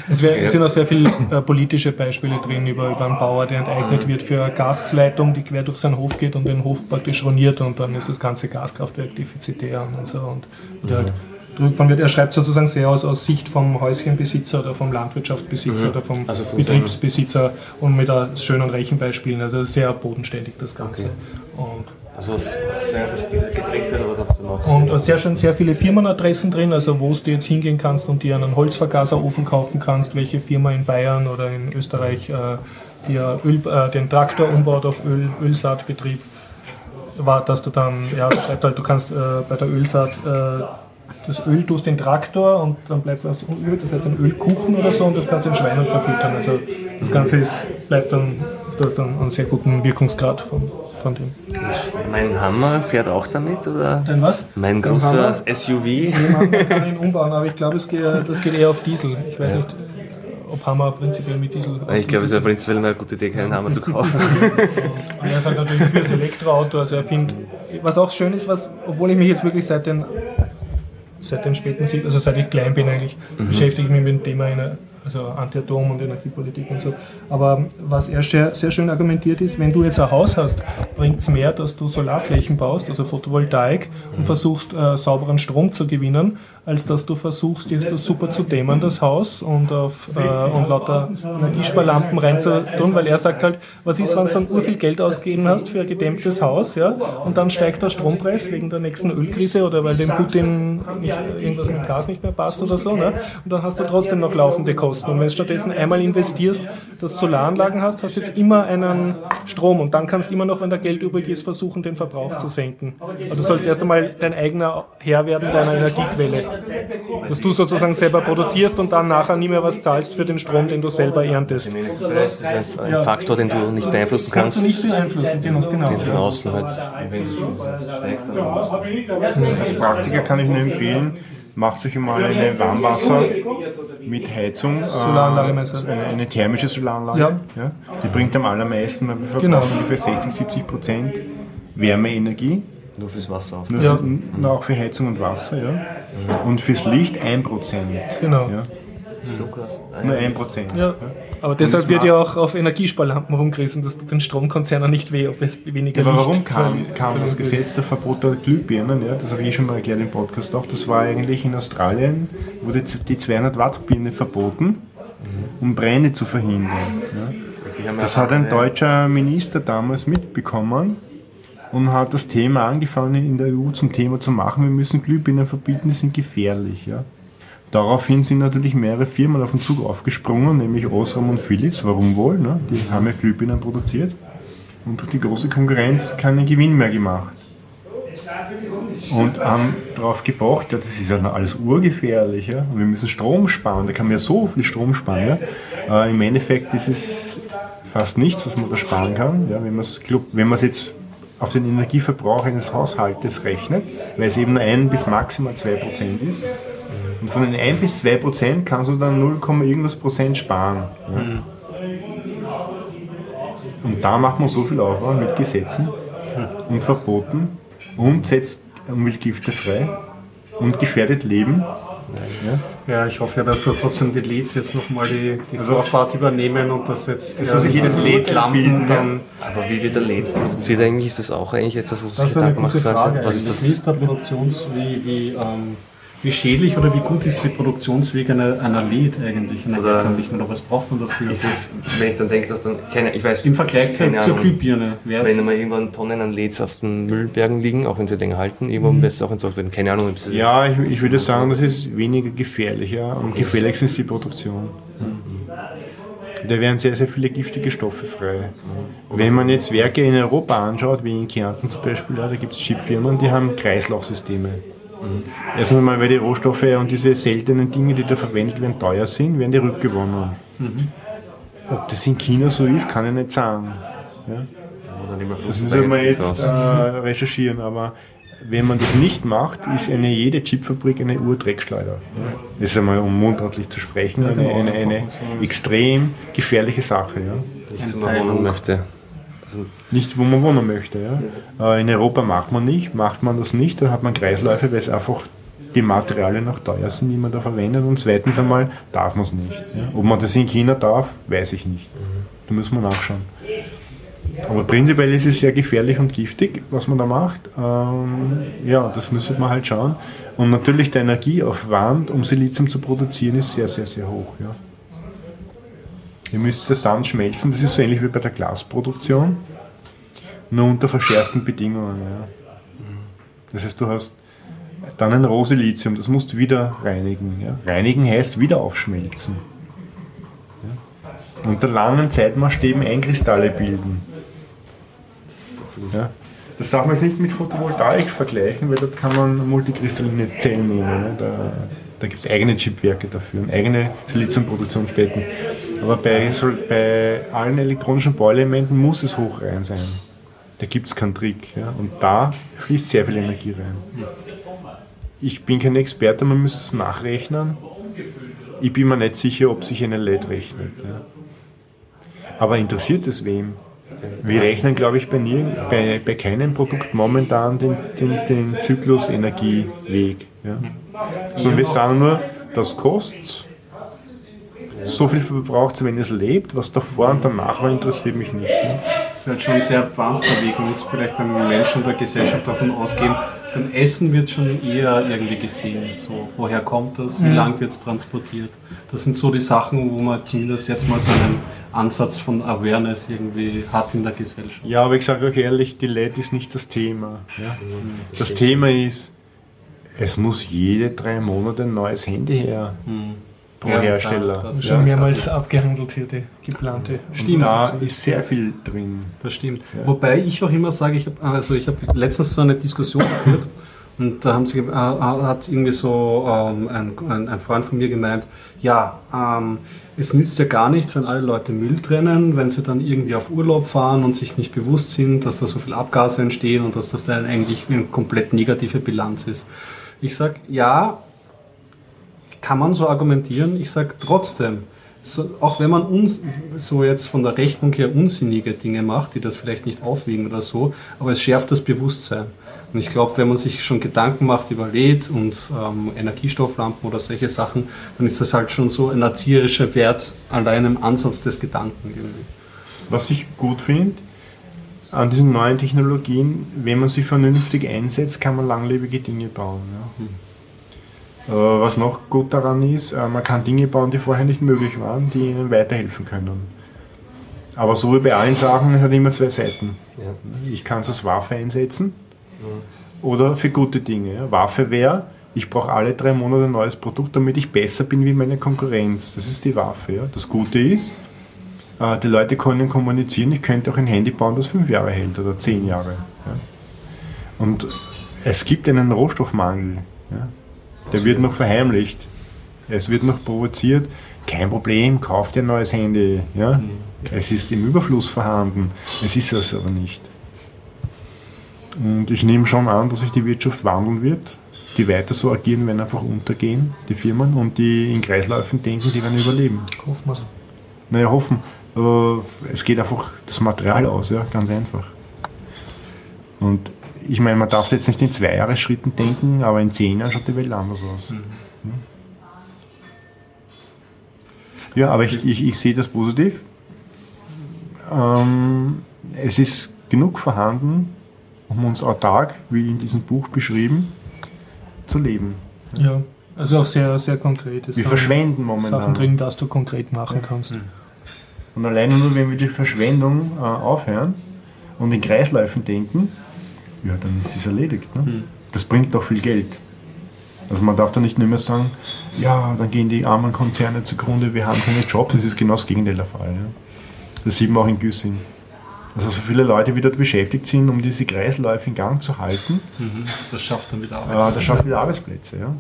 Es wär, es sind auch sehr viele äh, politische Beispiele drin über, über einen Bauer, der enteignet wird für eine Gasleitung, die quer durch seinen Hof geht und den Hof praktisch roniert und dann ist das ganze Gaskraftwerk defizitär und so. Und, und halt zurückfahren wird. Er schreibt sozusagen sehr aus, aus Sicht vom Häuschenbesitzer oder vom Landwirtschaftsbesitzer oder vom Also Betriebsbesitzer und mit schönen Rechenbeispielen. Also sehr bodenständig das Ganze. Und Also das geprägt wird, aber trotzdem auch und sehr schön sehr viele Firmenadressen drin, also wo du jetzt hingehen kannst und dir einen Holzvergaserofen kaufen kannst, welche Firma in Bayern oder in Österreich äh, dir Öl, äh, den Traktor umbaut auf Öl, Ölsaatbetrieb. War, dass du dann, ja, schreibt halt, du kannst äh, bei der Ölsaat äh, das Öl tust den Traktor und dann bleibt was übrig, das heißt ein Ölkuchen oder so und das kannst du den Schweinen verfüttern. Also das Ganze ist, bleibt dann, du hast dann einen sehr guten Wirkungsgrad von, von dem. Mein Hammer fährt auch damit, oder? Dein was? Mein Dein großer Hammer? SUV. Man kann ihn umbauen, aber ich glaube, geht, das geht eher auf Diesel. Ich weiß nicht, ob Hammer prinzipiell mit Diesel. Ich glaube, es ist ja prinzipiell eine gute Idee, keinen Hammer zu kaufen. Und er ist halt natürlich fürs Elektroauto. Also er findet, was auch schön ist, was, obwohl ich mich jetzt wirklich seit den, seit den späten, also seit ich klein bin eigentlich, beschäftige ich mich mit dem Thema einer, also Anti-Atom und Energiepolitik und so. Aber was er sehr, sehr schön argumentiert ist, wenn du jetzt ein Haus hast, bringt es mehr, dass du Solarflächen baust, also Photovoltaik, und versuchst äh, sauberen Strom zu gewinnen, als dass du versuchst, jetzt das super zu dämmern, das Haus, und, auf, äh, und lauter Energiesparlampen reinzutun, weil er sagt halt, was ist, wenn du dann urviel Geld ausgegeben hast für ein gedämmtes Haus, ja, und dann steigt der Strompreis wegen der nächsten Ölkrise oder weil dem Putin nicht, irgendwas mit Gas nicht mehr passt oder so, ne? und dann hast du trotzdem noch laufende Kosten. Und wenn du stattdessen einmal investierst, dass du Solaranlagen hast, hast du jetzt immer einen Strom und dann kannst du immer noch, wenn da Geld übrig ist, versuchen, den Verbrauch zu senken. Aber du sollst erst einmal dein eigener Herr werden deiner Energiequelle. Dass du sozusagen selber produzierst und dann nachher nie mehr was zahlst für den Strom, den du selber erntest. Das ist ein, ein Faktor, den du nicht beeinflussen kannst. Kannst du nicht beeinflussen, genau. genau. Den von außen halt. Wenn das steigt, dann Als Praktiker kann ich nur empfehlen, macht sich mal eine Warmwasser mit Heizung. äh, Solaranlage meinst du? Eine, eine thermische Solaranlage. Ja. Die bringt am allermeisten, weil wir verbrauchen Genau. ungefähr 60, 70 Prozent Wärmeenergie. Nur fürs Wasser auf. Ja. für, nur auch für Heizung und Wasser. Ja. und fürs Licht 1%. Genau. Ja? So krass. Nur 1%. Ja. Aber deshalb wird ja auch auf Energiesparlampen rumgerissen, das tut den Stromkonzernen nicht weh, ob es weniger Aber Licht warum kam, kam das Gesetz der Verbot der Glühbirnen? Ja, das habe ich eh schon mal erklärt im Podcast auch. Das war eigentlich in Australien, wurde die 200 Watt Birne verboten, um Brände zu verhindern. Ja. Das ja- hat ein ja. deutscher Minister damals mitbekommen und hat das Thema angefangen in der EU zum Thema zu machen. Wir müssen Glühbirnen verbieten, die sind gefährlich. Ja. Daraufhin sind natürlich mehrere Firmen auf den Zug aufgesprungen, nämlich Osram und Philips. Warum wohl? Ne? Die haben ja Glühbirnen produziert und durch die große Konkurrenz keinen Gewinn mehr gemacht. Und haben darauf gepocht, ja, das ist ja alles urgefährlich, ja? wir müssen Strom sparen, da kann man ja so viel Strom sparen. Ja? Äh, Im Endeffekt ist es fast nichts, was man da sparen kann, ja? wenn man es jetzt auf den Energieverbrauch eines Haushaltes rechnet, weil es eben nur 1 bis maximal 2% ist. Und von den 1 bis 2% kannst du dann 0, irgendwas Prozent sparen. Ja? Und da macht man so viel Aufwand mit Gesetzen und Verboten und setzt Umweltgifte frei und gefährdet Leben. Ja? Ja, ich hoffe ja, dass da trotzdem die Leads jetzt nochmal die, die Vorfahrt übernehmen und dass jetzt Das soll sich jeder die bilden, LED-Lampen ja. dann. Aber wie wird der LED produziert eigentlich? Ist das auch eigentlich etwas, was Gedanken gute Frage. sollte? Was ist das? Wie ist der Produktions, wie, wie, ähm, wie schädlich oder wie gut ist die Produktionsweg einer, einer LED eigentlich, einer Oder- oder was braucht man dafür? Ist es, wenn ich dann denke, dass dann, keine, ich weiß, Im Vergleich zur, keine zur Ahnung, Glühbirne wenn mal irgendwann Tonnen an LEDs auf den Müllbergen liegen, auch wenn sie länger halten, irgendwann besser auch entsorgt werden. Keine Ahnung, ob es Ja, ich, ich würde sagen, das ist weniger gefährlich. Ja. Am gefährlichsten ist die Produktion. Da werden sehr, sehr viele giftige Stoffe frei. Wenn man jetzt Werke in Europa anschaut, wie in Kärnten zum Beispiel, ja, da gibt es Chipfirmen, die haben Kreislaufsysteme. Erstens einmal, weil die Rohstoffe und diese seltenen Dinge, die da verwendet werden, teuer sind, werden die rückgewonnen. Ob das in China so ist, kann ich nicht sagen. Ja. Das müssen wir jetzt äh, recherchieren, aber wenn man das nicht macht, ist eine jede Chipfabrik eine Urdreckschleuder. Das ist einmal, um mundartlich zu sprechen, eine, eine, eine extrem gefährliche Sache. Ja. nicht so mal möchte. Nicht, wo man wohnen möchte. Ja. Äh, In Europa macht man nicht, macht man das nicht, dann hat man Kreisläufe, weil es einfach die Materialien noch teuer sind, die man da verwendet. Und zweitens einmal darf man es nicht. Ja. Ob man das in China darf, weiß ich nicht. Da müssen wir nachschauen. Aber prinzipiell ist es sehr gefährlich und giftig, was man da macht. Ähm, ja, das müsste man halt schauen. Und natürlich der Energieaufwand, um Silizium zu produzieren, ist sehr, sehr, sehr hoch. Ja. Ihr müsst Sand schmelzen, das ist so ähnlich wie bei der Glasproduktion, nur unter verschärften Bedingungen. Ja. Das heißt, du hast dann ein Rohsilizium, das musst du wieder reinigen. Ja. Reinigen heißt wieder aufschmelzen. Ja. Unter langen Zeitmaßstäben Einkristalle bilden. Ja. Das darf man jetzt nicht mit Photovoltaik vergleichen, weil dort kann man multikristalline Zellen nehmen. Ne? Da, da gibt es eigene Chipwerke dafür und eigene Siliziumproduktionsstätten. Aber bei, so, bei allen elektronischen Bauelementen muss es hochrein sein. Da gibt es keinen Trick. Ja? Und da fließt sehr viel Energie rein. Ich bin kein Experte, man müsste es nachrechnen. Ich bin mir nicht sicher, ob sich eine LED rechnet. Ja? Aber interessiert es wem? Wir rechnen, glaube ich, bei, nie, bei, bei keinem Produkt momentan den, den, den Zyklus-Energieweg. Ja? Sondern wir sagen nur, das kostet so viel verbraucht es, wenn es lebt. Was davor und danach war, interessiert mich nicht. Ne? Das ist halt schon sehr advanced Weg. Man muss vielleicht beim Menschen und der Gesellschaft davon ausgehen, beim Essen wird schon eher irgendwie gesehen. So, woher kommt das? Wie lang wird es transportiert? Das sind so die Sachen, wo man zumindest jetzt mal so einen Ansatz von Awareness irgendwie hat in der Gesellschaft. Ja, aber ich sage euch ehrlich, die LED ist nicht das Thema. Ja? Das Thema ist, es muss jede drei Monate ein neues Handy her. Pro Ja, Hersteller. das- Schon Ja, mehrmals abgehandelt hier, die geplante. Und da ist sehr viel drin. Das stimmt. Wobei ich auch immer sage, ich habe also ich habe letztens so eine Diskussion geführt und da haben sie, äh, hat irgendwie so ähm, ein, ein, ein Freund von mir gemeint, ja, ähm, es nützt ja gar nichts, wenn alle Leute Müll trennen, wenn sie dann irgendwie auf Urlaub fahren und sich nicht bewusst sind, dass da so viel Abgase entstehen und dass das dann eigentlich eine komplett negative Bilanz ist. Ich sage, ja, kann man so argumentieren. Ich sage trotzdem, so, auch wenn man uns, so jetzt von der Rechnung her unsinnige Dinge macht, die das vielleicht nicht aufwiegen oder so, aber es schärft das Bewusstsein. Und ich glaube, wenn man sich schon Gedanken macht über LED und ähm, Energiestofflampen oder solche Sachen, dann ist das halt schon so ein erzieherischer Wert allein im Ansatz des Gedanken irgendwie. Was ich gut finde an diesen neuen Technologien, wenn man sie vernünftig einsetzt, kann man langlebige Dinge bauen. Ja. Hm. Was noch gut daran ist, äh, man kann Dinge bauen, die vorher nicht möglich waren, die ihnen weiterhelfen können. Aber so wie bei allen Sachen, es hat immer zwei Seiten. Ja. Ich kann es als Waffe einsetzen oder für gute Dinge. Ja. Waffe wäre, ich brauche alle drei Monate ein neues Produkt, damit ich besser bin wie meine Konkurrenz. Das ist die Waffe. Ja. Das Gute ist, äh, die Leute können kommunizieren. Ich könnte auch ein Handy bauen, das fünf Jahre hält oder zehn Jahre. Ja. Und es gibt einen Rohstoffmangel. Ja. Der wird noch verheimlicht. Es wird noch provoziert. Kein Problem, kauft ihr ein neues Handy. Ja? Es ist im Überfluss vorhanden. Es ist es aber nicht. Und ich nehme schon an, dass sich die Wirtschaft wandeln wird. Die weiter so agieren, werden einfach untergehen, die Firmen. Und die in Kreisläufen denken, die werden überleben. Hoffen wir es. Naja, hoffen. Aber es geht einfach das Material aus, ja, ganz einfach. Und ich meine, man darf jetzt nicht in zwei Jahresschritten denken, aber in zehn Jahren schaut die Welt anders aus. Mhm. Ja, aber ich, ich, ich sehe das positiv. Ähm, es ist genug vorhanden, um uns autark, wie in diesem Buch beschrieben, zu leben. Ja, also auch sehr, sehr konkret. Wir sind verschwenden momentan. Sachen drin, was du konkret machen kannst. Und alleine nur, wenn wir die Verschwendung äh, aufhören und in Kreisläufen denken, ja, dann ist es erledigt. Ne? Das bringt doch viel Geld. Also man darf da nicht nur mehr sagen, ja, dann gehen die armen Konzerne zugrunde, wir haben keine Jobs. Das ist genau das Gegenteil der Fall. Ja? Das sieht man auch in Güssing. Also so viele Leute, die dort beschäftigt sind, um diese Kreisläufe in Gang zu halten, Das schafft dann wieder äh, Arbeit. das schafft wieder Arbeitsplätze. Ja?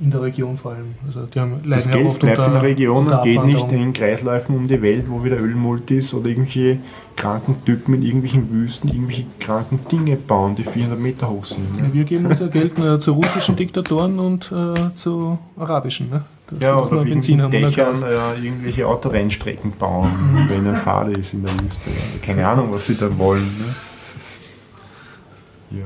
In der Region vor allem. Also die haben Das Geld oft bleibt in unter- der Region und geht nicht in Kreisläufen um die Welt, wo wieder Ölmultis oder irgendwelche kranken Typen in irgendwelchen Wüsten irgendwelche kranken Dinge bauen, die 400 Meter hoch sind. Ne? Ja, wir geben unser Geld äh, zu russischen Diktatoren und äh, zu arabischen. Ne? Dafür, Ja, dass oder auf Benzin haben Dächern äh, irgendwelche Autorennstrecken bauen, wenn ein Fahrer ist in der Wüste. Also keine Ahnung, was sie da wollen. Ne? Ja.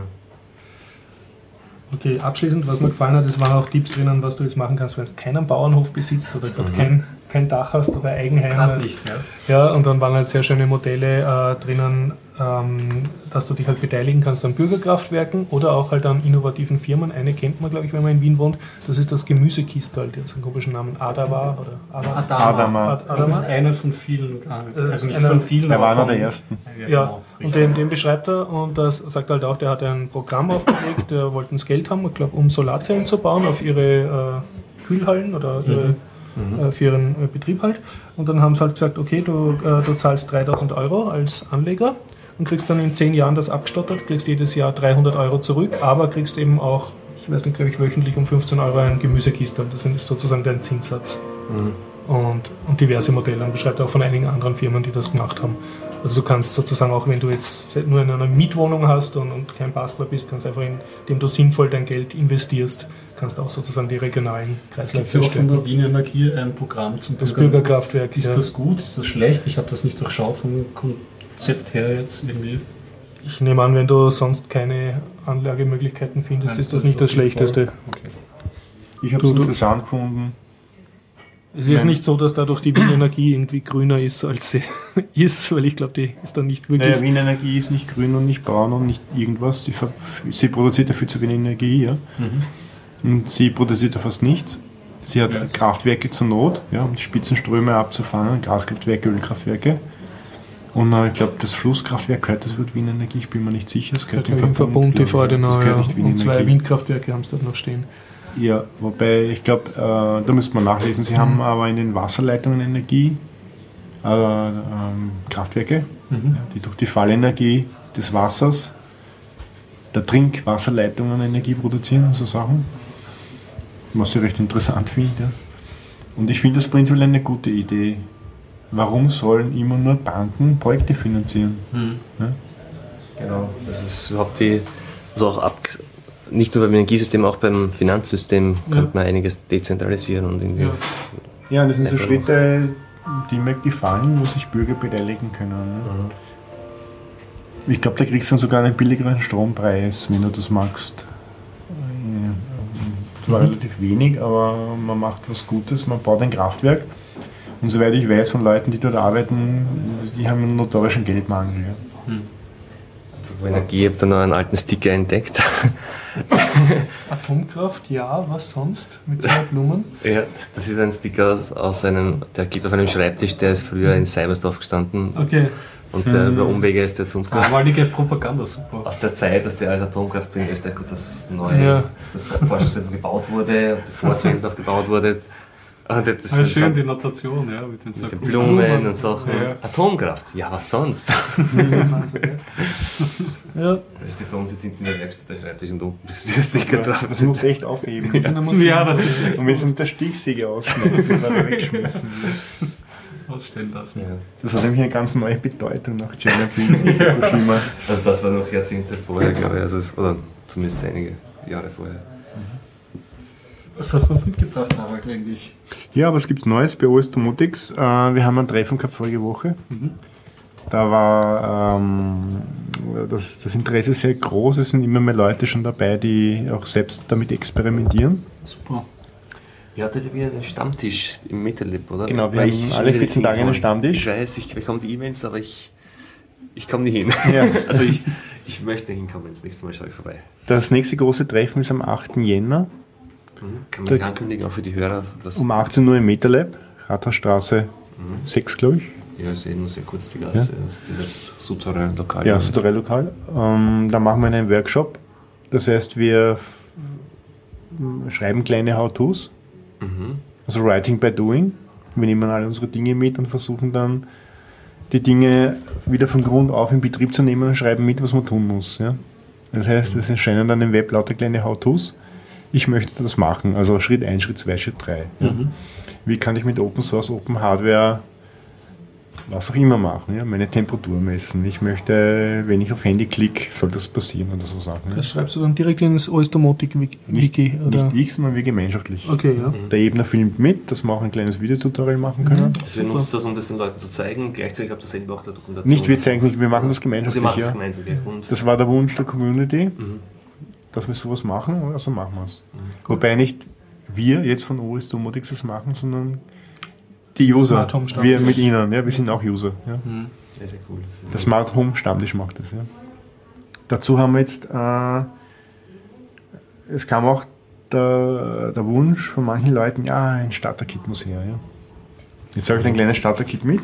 Okay, abschließend, was mir gefallen hat, es waren auch Tipps drinnen, was du jetzt machen kannst, wenn du keinen Bauernhof besitzt oder gerade kein, kein Dach hast oder Eigenheim. Gerade nicht, ja. Ja, und dann waren halt sehr schöne Modelle äh, drinnen, ähm, dass du dich halt beteiligen kannst an Bürgerkraftwerken oder auch halt an innovativen Firmen. Eine kennt man, glaube ich, wenn man in Wien wohnt. Das ist das Gemüsekistal, die hat so einen komischen Namen, Adawa oder Ada- Adama. Ad- Das ist Adama. einer von vielen, äh, also nicht einer- von vielen, Er war aber einer der ersten. Ja, Ja, genau, und den, den beschreibt er und das sagt halt auch, der hat ein Programm aufgelegt, der wollte das Geld haben, ich glaube, um Solarzellen zu bauen auf ihre äh, Kühlhallen oder ihre, äh, für ihren äh, Betrieb halt. Und dann haben sie halt gesagt, okay, du, äh, du zahlst 3000 Euro als Anleger und kriegst dann in 10 Jahren das abgestottert, kriegst jedes Jahr 300 Euro zurück, aber kriegst eben auch, ich weiß nicht, glaube ich, wöchentlich um 15 Euro ein Gemüsekistel. Das ist sozusagen dein Zinssatz und, und diverse Modelle. Und beschreibt auch von einigen anderen Firmen, die das gemacht haben. Also du kannst sozusagen auch, wenn du jetzt nur in einer Mietwohnung hast und, und kein Bastler bist, kannst einfach, indem du sinnvoll dein Geld investierst, kannst auch sozusagen die regionalen Es gibt Kreisläufe ja auch von der Wien Energie ein Programm zum Das Bürger- Bürgerkraftwerk. Ist ja. das gut? Ist das schlecht? Ich habe das nicht durchschaut vom Konzept her jetzt irgendwie. Ich nehme an, wenn du sonst keine Anlagemöglichkeiten findest, Meinst ist du, das nicht das sinnvoll? Schlechteste. Okay. Ich habe es interessant gefunden. Es ist nicht so, dass dadurch die Wien Energie irgendwie grüner ist, als sie ist, weil ich glaube, die ist dann nicht wirklich. Naja, Wien Energie ist nicht grün und nicht braun und nicht irgendwas. Sie, sie produziert dafür zu wenig Energie. Ja? Und sie produziert ja fast nichts. Sie hat Ja. Kraftwerke zur Not, ja, um die Spitzenströme abzufangen, Gaskraftwerke, Ölkraftwerke. Und äh, ich glaube, das Flusskraftwerk gehört, das wird Wien Energie, ich bin mir nicht sicher. Das gehört im im Verbund ja. genau. Das gehört Ja. Und zwei. Windkraftwerke haben es dort noch stehen. Ja, wobei ich glaube, äh, da müsste man nachlesen. Sie haben aber in den Wasserleitungen Energie, äh, ähm, Kraftwerke, ja, die durch die Fallenergie des Wassers der Trinkwasserleitungen Energie produzieren und so Sachen. Was ich recht interessant finde. Ja. Und ich finde das prinzipiell eine gute Idee. Warum sollen immer nur Banken Projekte finanzieren? Genau, das ist überhaupt die, also auch ab, nicht nur beim Energiesystem, auch beim Finanzsystem Ja. könnte man einiges dezentralisieren und irgendwie Ja. Ja, das sind so Schritte, die mir gefallen, wo sich Bürger beteiligen können. Ne? Ich glaube, da kriegst du dann sogar einen billigeren Strompreis, wenn du das magst. Zwar relativ wenig, aber man macht was Gutes, man baut ein Kraftwerk. Und soweit ich weiß von Leuten, die dort arbeiten, die haben einen notorischen Geldmangel. Ja. Apropos Energie, ich habe da noch einen alten Sticker entdeckt. Atomkraft, ja, was sonst mit zwei Blumen? ja, das ist ein Sticker aus, aus einem, der klebt auf einem Schreibtisch, der ist früher in Cybersdorf gestanden Okay. und der über Umwege ist jetzt uns Einmalige Propaganda, super. aus der Zeit, dass der als Atomkraft in Österreich gut das neue, Ja. dass das Forschungszentrum gebaut wurde, bevor Zwendorf gebaut wurde. Und das Das ist schön, mit die Notation, ja, mit den den zwei Blumen und Sachen. Ja. Atomkraft, ja, was sonst? Ja, Da steht bei uns jetzt hinten in der Werkstatt der Schreibtisch und unten ist der Sticker drauf. Das muss echt aufheben. Ja, das ist Und wenn es mit der Stichsäge ausschneidet, dann wird er weggeschmissen. ausstellen lassen. Ja. Das hat nämlich eine ganz neue Bedeutung nach Tschernobyl und Fukushima. Also das war noch Jahrzehnte vorher, glaube ich, also es, oder zumindest einige Jahre vorher. Was hast du uns mitgebracht, Harald, eigentlich? Ja, aber es gibt Neues bei OS Domotics. Äh, wir haben ein Treffen gehabt vorige Woche. Da war ähm, das, das Interesse sehr groß. Es sind immer mehr Leute schon dabei, die auch selbst damit experimentieren. Super. Ihr hattet ja wieder einen Stammtisch im MetaLab, oder? Genau, wir Weil haben alle wieder 14 nicht Tage einen. Stammtisch. Ich weiß, ich bekomme die E-Mails, aber ich, ich komme nie hin. Ja. also ich, ich möchte hinkommen, das nächste Mal schaue ich vorbei. Das nächste große Treffen ist am 8. Jänner Kann man nicht ankündigen, auch für die Hörer, um 18 Uhr im MetaLab, Rathausstraße 6, glaube ich. ja, ich sehe nur sehr kurz die Gasse, ist dieses Souterrain-Lokal. Ja, Souterrain-Lokal. Ähm, da machen wir einen Workshop. Das heißt, wir schreiben kleine How-Tos. Also Writing by Doing. Wir nehmen alle unsere Dinge mit und versuchen dann, die Dinge wieder von Grund auf in Betrieb zu nehmen und schreiben mit, was man tun muss. Ja? Das heißt, es erscheinen dann im Web lauter kleine How-Tos. Ich möchte das machen. Also Schritt 1, Schritt 2, Schritt 3. Ja? Wie kann ich mit Open Source, Open Hardware was auch immer machen, ja, meine Temperatur messen. Ich möchte, wenn ich auf Handy klicke, soll das passieren oder so Sachen. Ja. das schreibst du dann direkt ins OS Domotic Nicht, Wiki, oder? nicht ich, sondern wir gemeinschaftlich. Okay, ja. Der Ebner filmt mit, dass wir auch ein kleines Videotutorial machen können. Also wir nutzen das, um das den Leuten zu zeigen, gleichzeitig habt ihr selber auch der Dokumentation. Nicht wir zeigen nicht, wir machen das gemeinschaftlich. machen es Ja. gemeinsam, ja. Und Das war der Wunsch der Community, dass wir sowas machen, also machen wir es. Wobei nicht wir jetzt von OS Domotics das machen, sondern die User. Wir mit ihnen, ja, wir sind auch User. Ja. sehr, sehr cool. Das Der Smart Home Stammtisch macht das, ja. Dazu haben wir jetzt, äh, es kam auch der, der Wunsch von manchen Leuten, ja, ein Starter-Kit muss her, ja. Jetzt habe ich ein kleines Starter-Kit mit.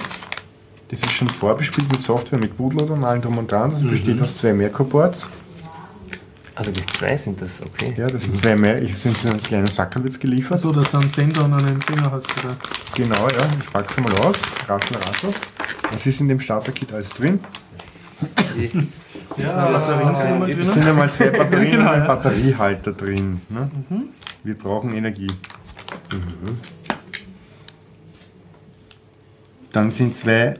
Das ist schon vorbespielt mit Software, mit Bootloader und allem drum und dran. Das besteht aus zwei Merkur-Boards. Also gleich zwei sind das, okay. Ja, das sind zwei mehr, ich sind so einen kleinen Sackerl jetzt geliefert. So, dass du einen Sender und einen Dinger hast, oder? Genau, ja, ich packe sie mal aus. Raschel, raschel. Was ist in dem Starter-Kit alles drin? Ja, da Ah, immer Es drin? sind einmal zwei Batterien Genau, und ein ja. Batteriehalter drin. Ne? Wir brauchen Energie. Dann sind zwei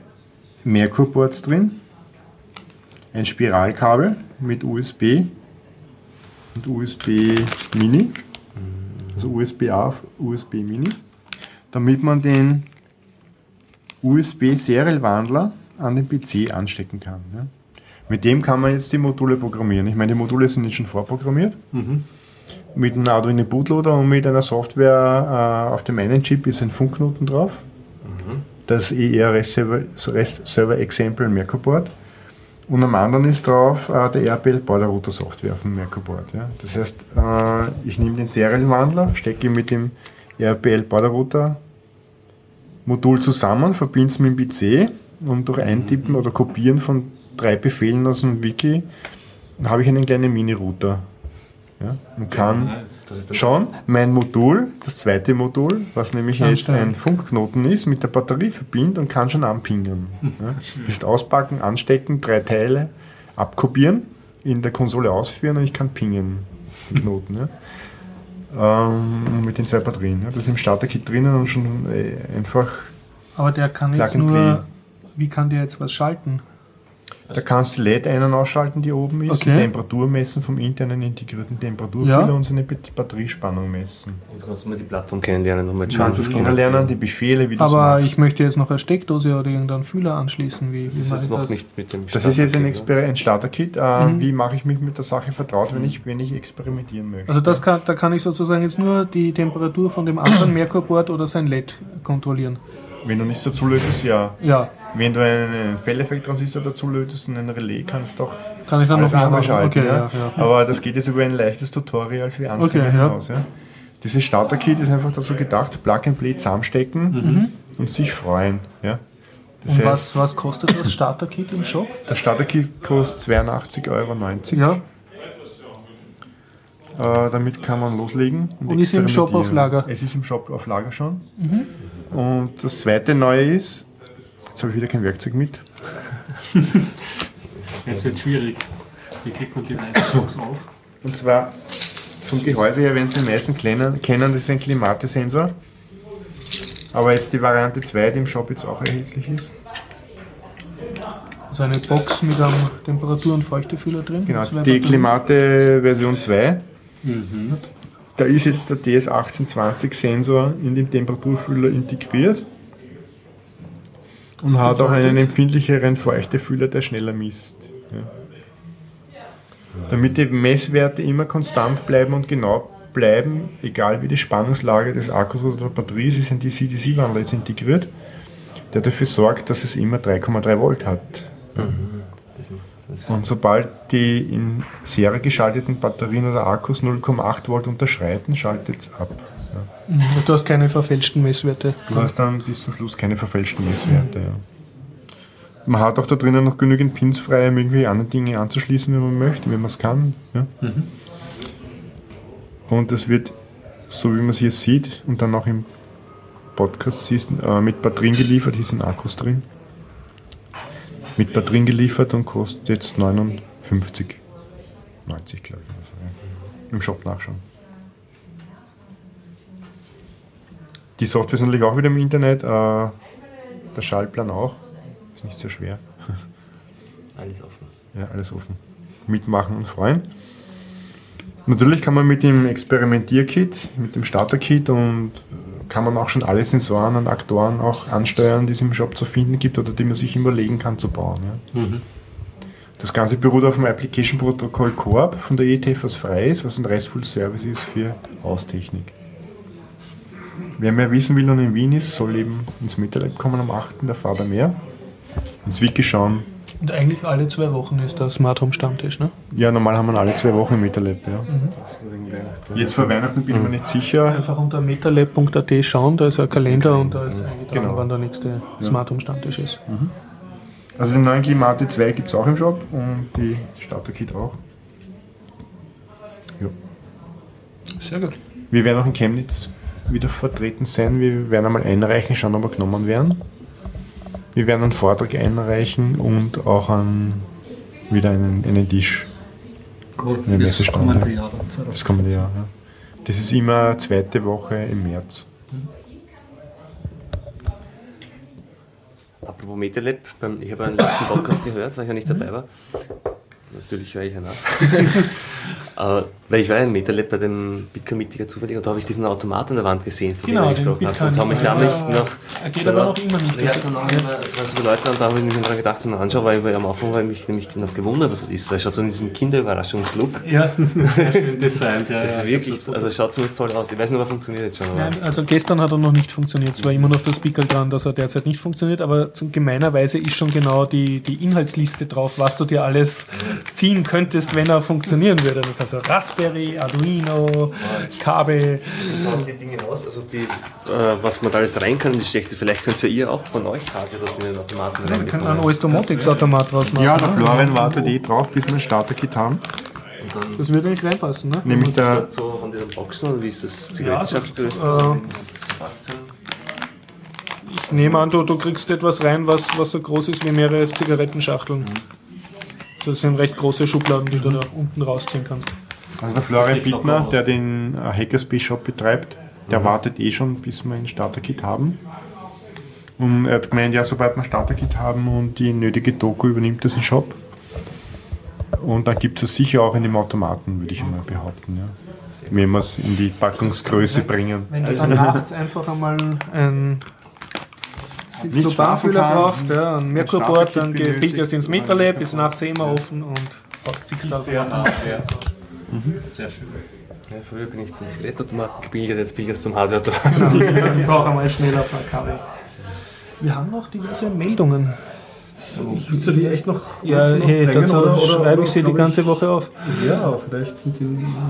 Merkur-Boards drin, ein Spiralkabel mit USB und USB Mini, also USB-A auf USB Mini, damit man den USB-Serial-Wandler an den PC anstecken kann. Ne? Mit dem kann man jetzt die Module programmieren. Ich meine, die Module sind jetzt schon vorprogrammiert. Mit einem Arduino Bootloader und mit einer Software äh, auf dem einen Chip ist ein Funkknoten drauf. Das ER REST Server, REST Server Example Merkurboard. Und am anderen ist drauf äh, der RPL Border Router Software auf dem Merkurboard. Ja. Das heißt, äh, ich nehme den Serial-Wandler, stecke ihn mit dem RPL Border Router Modul zusammen, verbinde es mit dem PC und durch Eintippen oder Kopieren von drei Befehlen aus dem Wiki habe ich einen kleinen Mini-Router. Ja, und kann Das schon mein Modul, das zweite Modul, was nämlich jetzt ein Funkknoten ist, mit der Batterie verbindet und kann schon anpingen. Ja, ist auspacken, anstecken, drei Teile, abkopieren, in der Konsole ausführen und ich kann pingen, den Knoten. Ja. Ähm, mit den zwei Batterien. Ja. Das ist im Starter-Kit drinnen und schon äh, einfach Aber der kann jetzt nur. play. Wie kann der jetzt was schalten? Da kannst du die LED ein- und ausschalten, die oben ist, Okay. die Temperatur messen vom internen integrierten Temperaturfühler Ja. und seine Bat- Batteriespannung messen. Und du kannst mal die Plattform kennenlernen und mal Du kannst kennenlernen, die Befehle, wie du Aber machst. ich möchte jetzt noch eine Steckdose oder irgendeinen Fühler anschließen. Wie, Das wie ist mache jetzt noch das? nicht mit dem Das ist jetzt ein, Exper ein Starter-Kit. Äh, Mhm. Wie mache ich mich mit der Sache vertraut, wenn ich, wenn ich experimentieren möchte? Also das kann, da kann ich sozusagen jetzt nur die Temperatur von dem anderen Merkur-Board oder sein LED kontrollieren. wenn du nichts dazu lötest, ja. Ja, Wenn du einen Felleffekt-Transistor dazu lötest und einen Relais, kannst du doch kann ich dann alles noch andere schalten. Okay, ja. ja. Aber das geht jetzt über ein leichtes Tutorial für Anfänger Okay, hinaus. Ja. Dieses Starter-Kit ist einfach dazu gedacht, Plug and Play zusammenstecken und sich freuen. Ja. Das Und heißt, was, was kostet das Starter-Kit im Shop? das Starter-Kit kostet 82,90 Euro. Ja, Äh, damit kann man loslegen. Und ist im Shop auf. Lager? Es ist im Shop auf Lager schon. Und das zweite Neue ist, jetzt habe ich wieder kein Werkzeug mit. Jetzt wird schwierig. Wie kriegt man die weiße Box auf? Und zwar vom Gehäuse her, wenn Sie die meisten kennen, kennen, das ist ein Klimatesensor. Aber jetzt die Variante 2, die im Shop jetzt auch erhältlich ist. also eine Box mit einem Temperatur- und Feuchtefühler drin. Genau, die. Klimate Version 2. Da ist jetzt der DS1820 Sensor in den Temperaturfühler integriert und hat auch einen empfindlicheren Feuchtefühler, der schneller misst. Ja. Damit die Messwerte immer konstant bleiben und genau bleiben, egal wie die Spannungslage des Akkus oder der Batterie ist, ist ein DC-DC-Wandler jetzt integriert, der dafür sorgt, dass es immer 3,3 Volt hat. Ist- Und sobald die in Serie geschalteten Batterien oder Akkus 0,8 Volt unterschreiten, schaltet es ab. Mhm, Du hast keine verfälschten Messwerte. Du hast dann bis zum Schluss keine verfälschten Messwerte. Ja. Man hat auch da drinnen noch genügend Pins frei, um irgendwelche anderen Dinge anzuschließen, wenn man möchte, wenn man es kann. Ja. Und es wird, so wie man es hier sieht und dann auch im Podcast siehst, äh, mit Batterien geliefert, hier sind Akkus drin. Mit Batterien geliefert und kostet jetzt 59, 90 glaube ich. Also, ja. Im Shop nachschauen. Die Software ist natürlich auch wieder im Internet, äh, der Schaltplan auch. Ist nicht so schwer. Alles offen. Ja, alles offen. Mitmachen und freuen. Natürlich kann man mit dem Experimentierkit, mit dem Starter-Kit und äh, kann man auch schon alle Sensoren und Aktoren auch ansteuern, die es im Shop zu finden gibt oder die man sich überlegen kann zu bauen. Ja. Das Ganze beruht auf dem Application-Protokoll Coop von der ETF, was frei ist, was ein RESTful Service ist für Haustechnik. Wer mehr wissen will und in Wien ist, soll eben ins MetaLab kommen am 8. Da fahrt er mehr. Ins Wiki schauen, Und eigentlich alle zwei Wochen ist der Smart Home Stammtisch, ne? Ja, normal haben wir alle zwei Wochen im MetaLab, ja. Weihnachten. Jetzt vor Weihnachten bin ich mir nicht sicher. Einfach unter metalab.at schauen, da ist ein Kalender und da ist eingetragen, Genau. wann der nächste Smart Home Stammtisch ist. Also den neuen Klimate 2 gibt es auch im Shop und die Starter-Kit auch. Ja. Sehr gut. Wir werden auch in Chemnitz wieder vertreten sein. Wir werden einmal einreichen, schauen, ob wir genommen werden. Wir werden einen Vortrag einreichen und auch einen, wieder einen, einen Tisch. Cool. Eine Messestand, kommende ja. Jahr dann, 2015. Das kommende Jahr. Ja. Das ist immer zweite Woche im März. Apropos MetaLab, ich habe einen letzten Podcast gehört, weil ich ja nicht dabei war. Natürlich höre ich ja nach. Weil ich war ja in MetaLab bei dem Bitcoin-Mitiger zufällig und da habe ich diesen Automat an der Wand gesehen, von Genau, dem ich gesprochen habe. Sonst habe ich Bitcoin- damals ja, noch. er geht aber noch immer nicht. Ja, dann noch immer, es waren so Leute und da habe ich mich daran gedacht, zum Anschauen, weil ich am Anfang habe ich mich nämlich noch gewundert, was das ist. Weil es schaut so in diesem Kinderüberraschungslook. Ja, Designt, ja. Das ist ja. wirklich, also schaut zumindest toll aus. Ich weiß nicht, ob er funktioniert jetzt schon. Nein, also gestern hat er noch nicht funktioniert. Es war immer noch das Pickel dran, dass er derzeit nicht funktioniert, aber gemeinerweise ist schon genau die, die Inhaltsliste drauf, was du dir alles ziehen könntest, wenn er funktionieren würde. Das heißt also Raspberry, Arduino, Kabel. Wie schauen die Dinge aus? Also die, äh, was man da alles rein kann in die Steckte, vielleicht könnt ihr ihr auch von euch Hardware das in den Automaten Wir können einen reinbekommen. OS-Domotics-Automat draus machen. Ja, der ne? Florian wartet eh drauf, bis wir ein Starter-Kit haben. Das würde nicht reinpassen, ne? Nämlich ist das dort so, die dann Boxen oder wie ist das Zigarettenschachtel gelöst? äh, Ich nehme an, du, du kriegst etwas rein, was, was so groß ist wie mehrere Zigarettenschachteln. Das sind recht große Schubladen, die du da unten rausziehen kannst. Also der Florian Bittner, der den äh, Hackerspace Shop betreibt, der wartet eh schon, bis wir ein Starter-Kit haben. Und er hat gemeint, ja, sobald wir Starter-Kit haben und die nötige Doku übernimmt das den Shop. Und dann gibt es sicher auch in dem Automaten, würde ich mal behaupten. Ja. Wenn wir es in die Packungsgröße bringen. Wenn du dann nachts einfach einmal ein kannst, brauchst, ja, ein ein Merkurboard, dann benötigst, das ins MetaLab, ist nachts immer offen und packt sich da Sehr ja. Schön. Ja, früher bin ich zum Zigarettenautomaten gebildet, jetzt bin ich erst zum Hardware-Automaten. Ich brauche einmal schneller ein paar Kabel. Wir haben noch diverse Meldungen. Willst du die echt noch, Ja, noch hey, bringen, dazu oder- oder- schreibe ich sie die ganze Woche auf. Ja, vielleicht sind die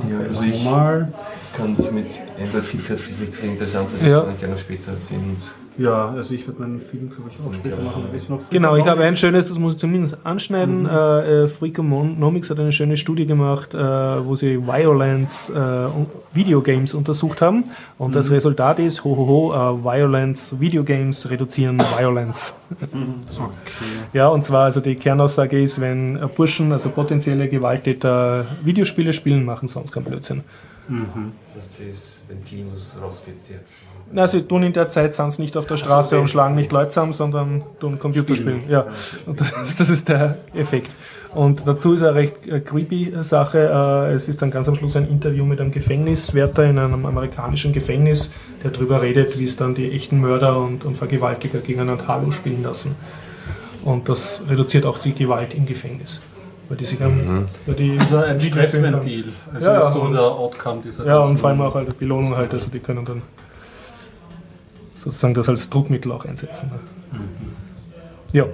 Ja, also ich- mal. kann das mit Android KitKat ist nicht so viel interessant, das Ja. kann ich gerne noch später erzählen. Ja, also ich werde meinen Film, glaube ich, auch später machen. ein bisschen noch Genau, ich habe ein schönes, das muss ich zumindest anschneiden. Mhm. Äh, äh, Freakonomics hat eine schöne Studie gemacht, äh, wo sie Violence äh, Videogames untersucht haben. Und Mhm. das Resultat ist, hohoho, äh, Violence, Videogames reduzieren Violence. Okay. Ja, und zwar, also die Kernaussage ist, wenn äh, Burschen, also potenzielle Gewalttäter, Videospiele spielen, machen sonst keinen Blödsinn. das heißt, das Ventil muss rausgeht. Ja. Na, sie tun in der Zeit sind sie nicht auf der Straße okay. und schlagen nicht Leute zusammen, sondern tun Computerspielen. Ja, und das, ist- das ist der Effekt. Und dazu ist eine recht äh, creepy Sache. Äh, es ist dann ganz am Schluss ein Interview mit einem Gefängniswärter in einem amerikanischen Gefängnis, der darüber redet, wie es dann die echten Mörder und, und Vergewaltiger gegeneinander Halo spielen lassen. Und das reduziert auch die Gewalt im Gefängnis. Weil die sich am, weil die Also ein. Stressventil. Also Ja, ist so und- der Outcome dieser Ja, und vor allem auch halt die Belohnung halt, also die können dann sozusagen das als Druckmittel auch einsetzen. Ne? Ja.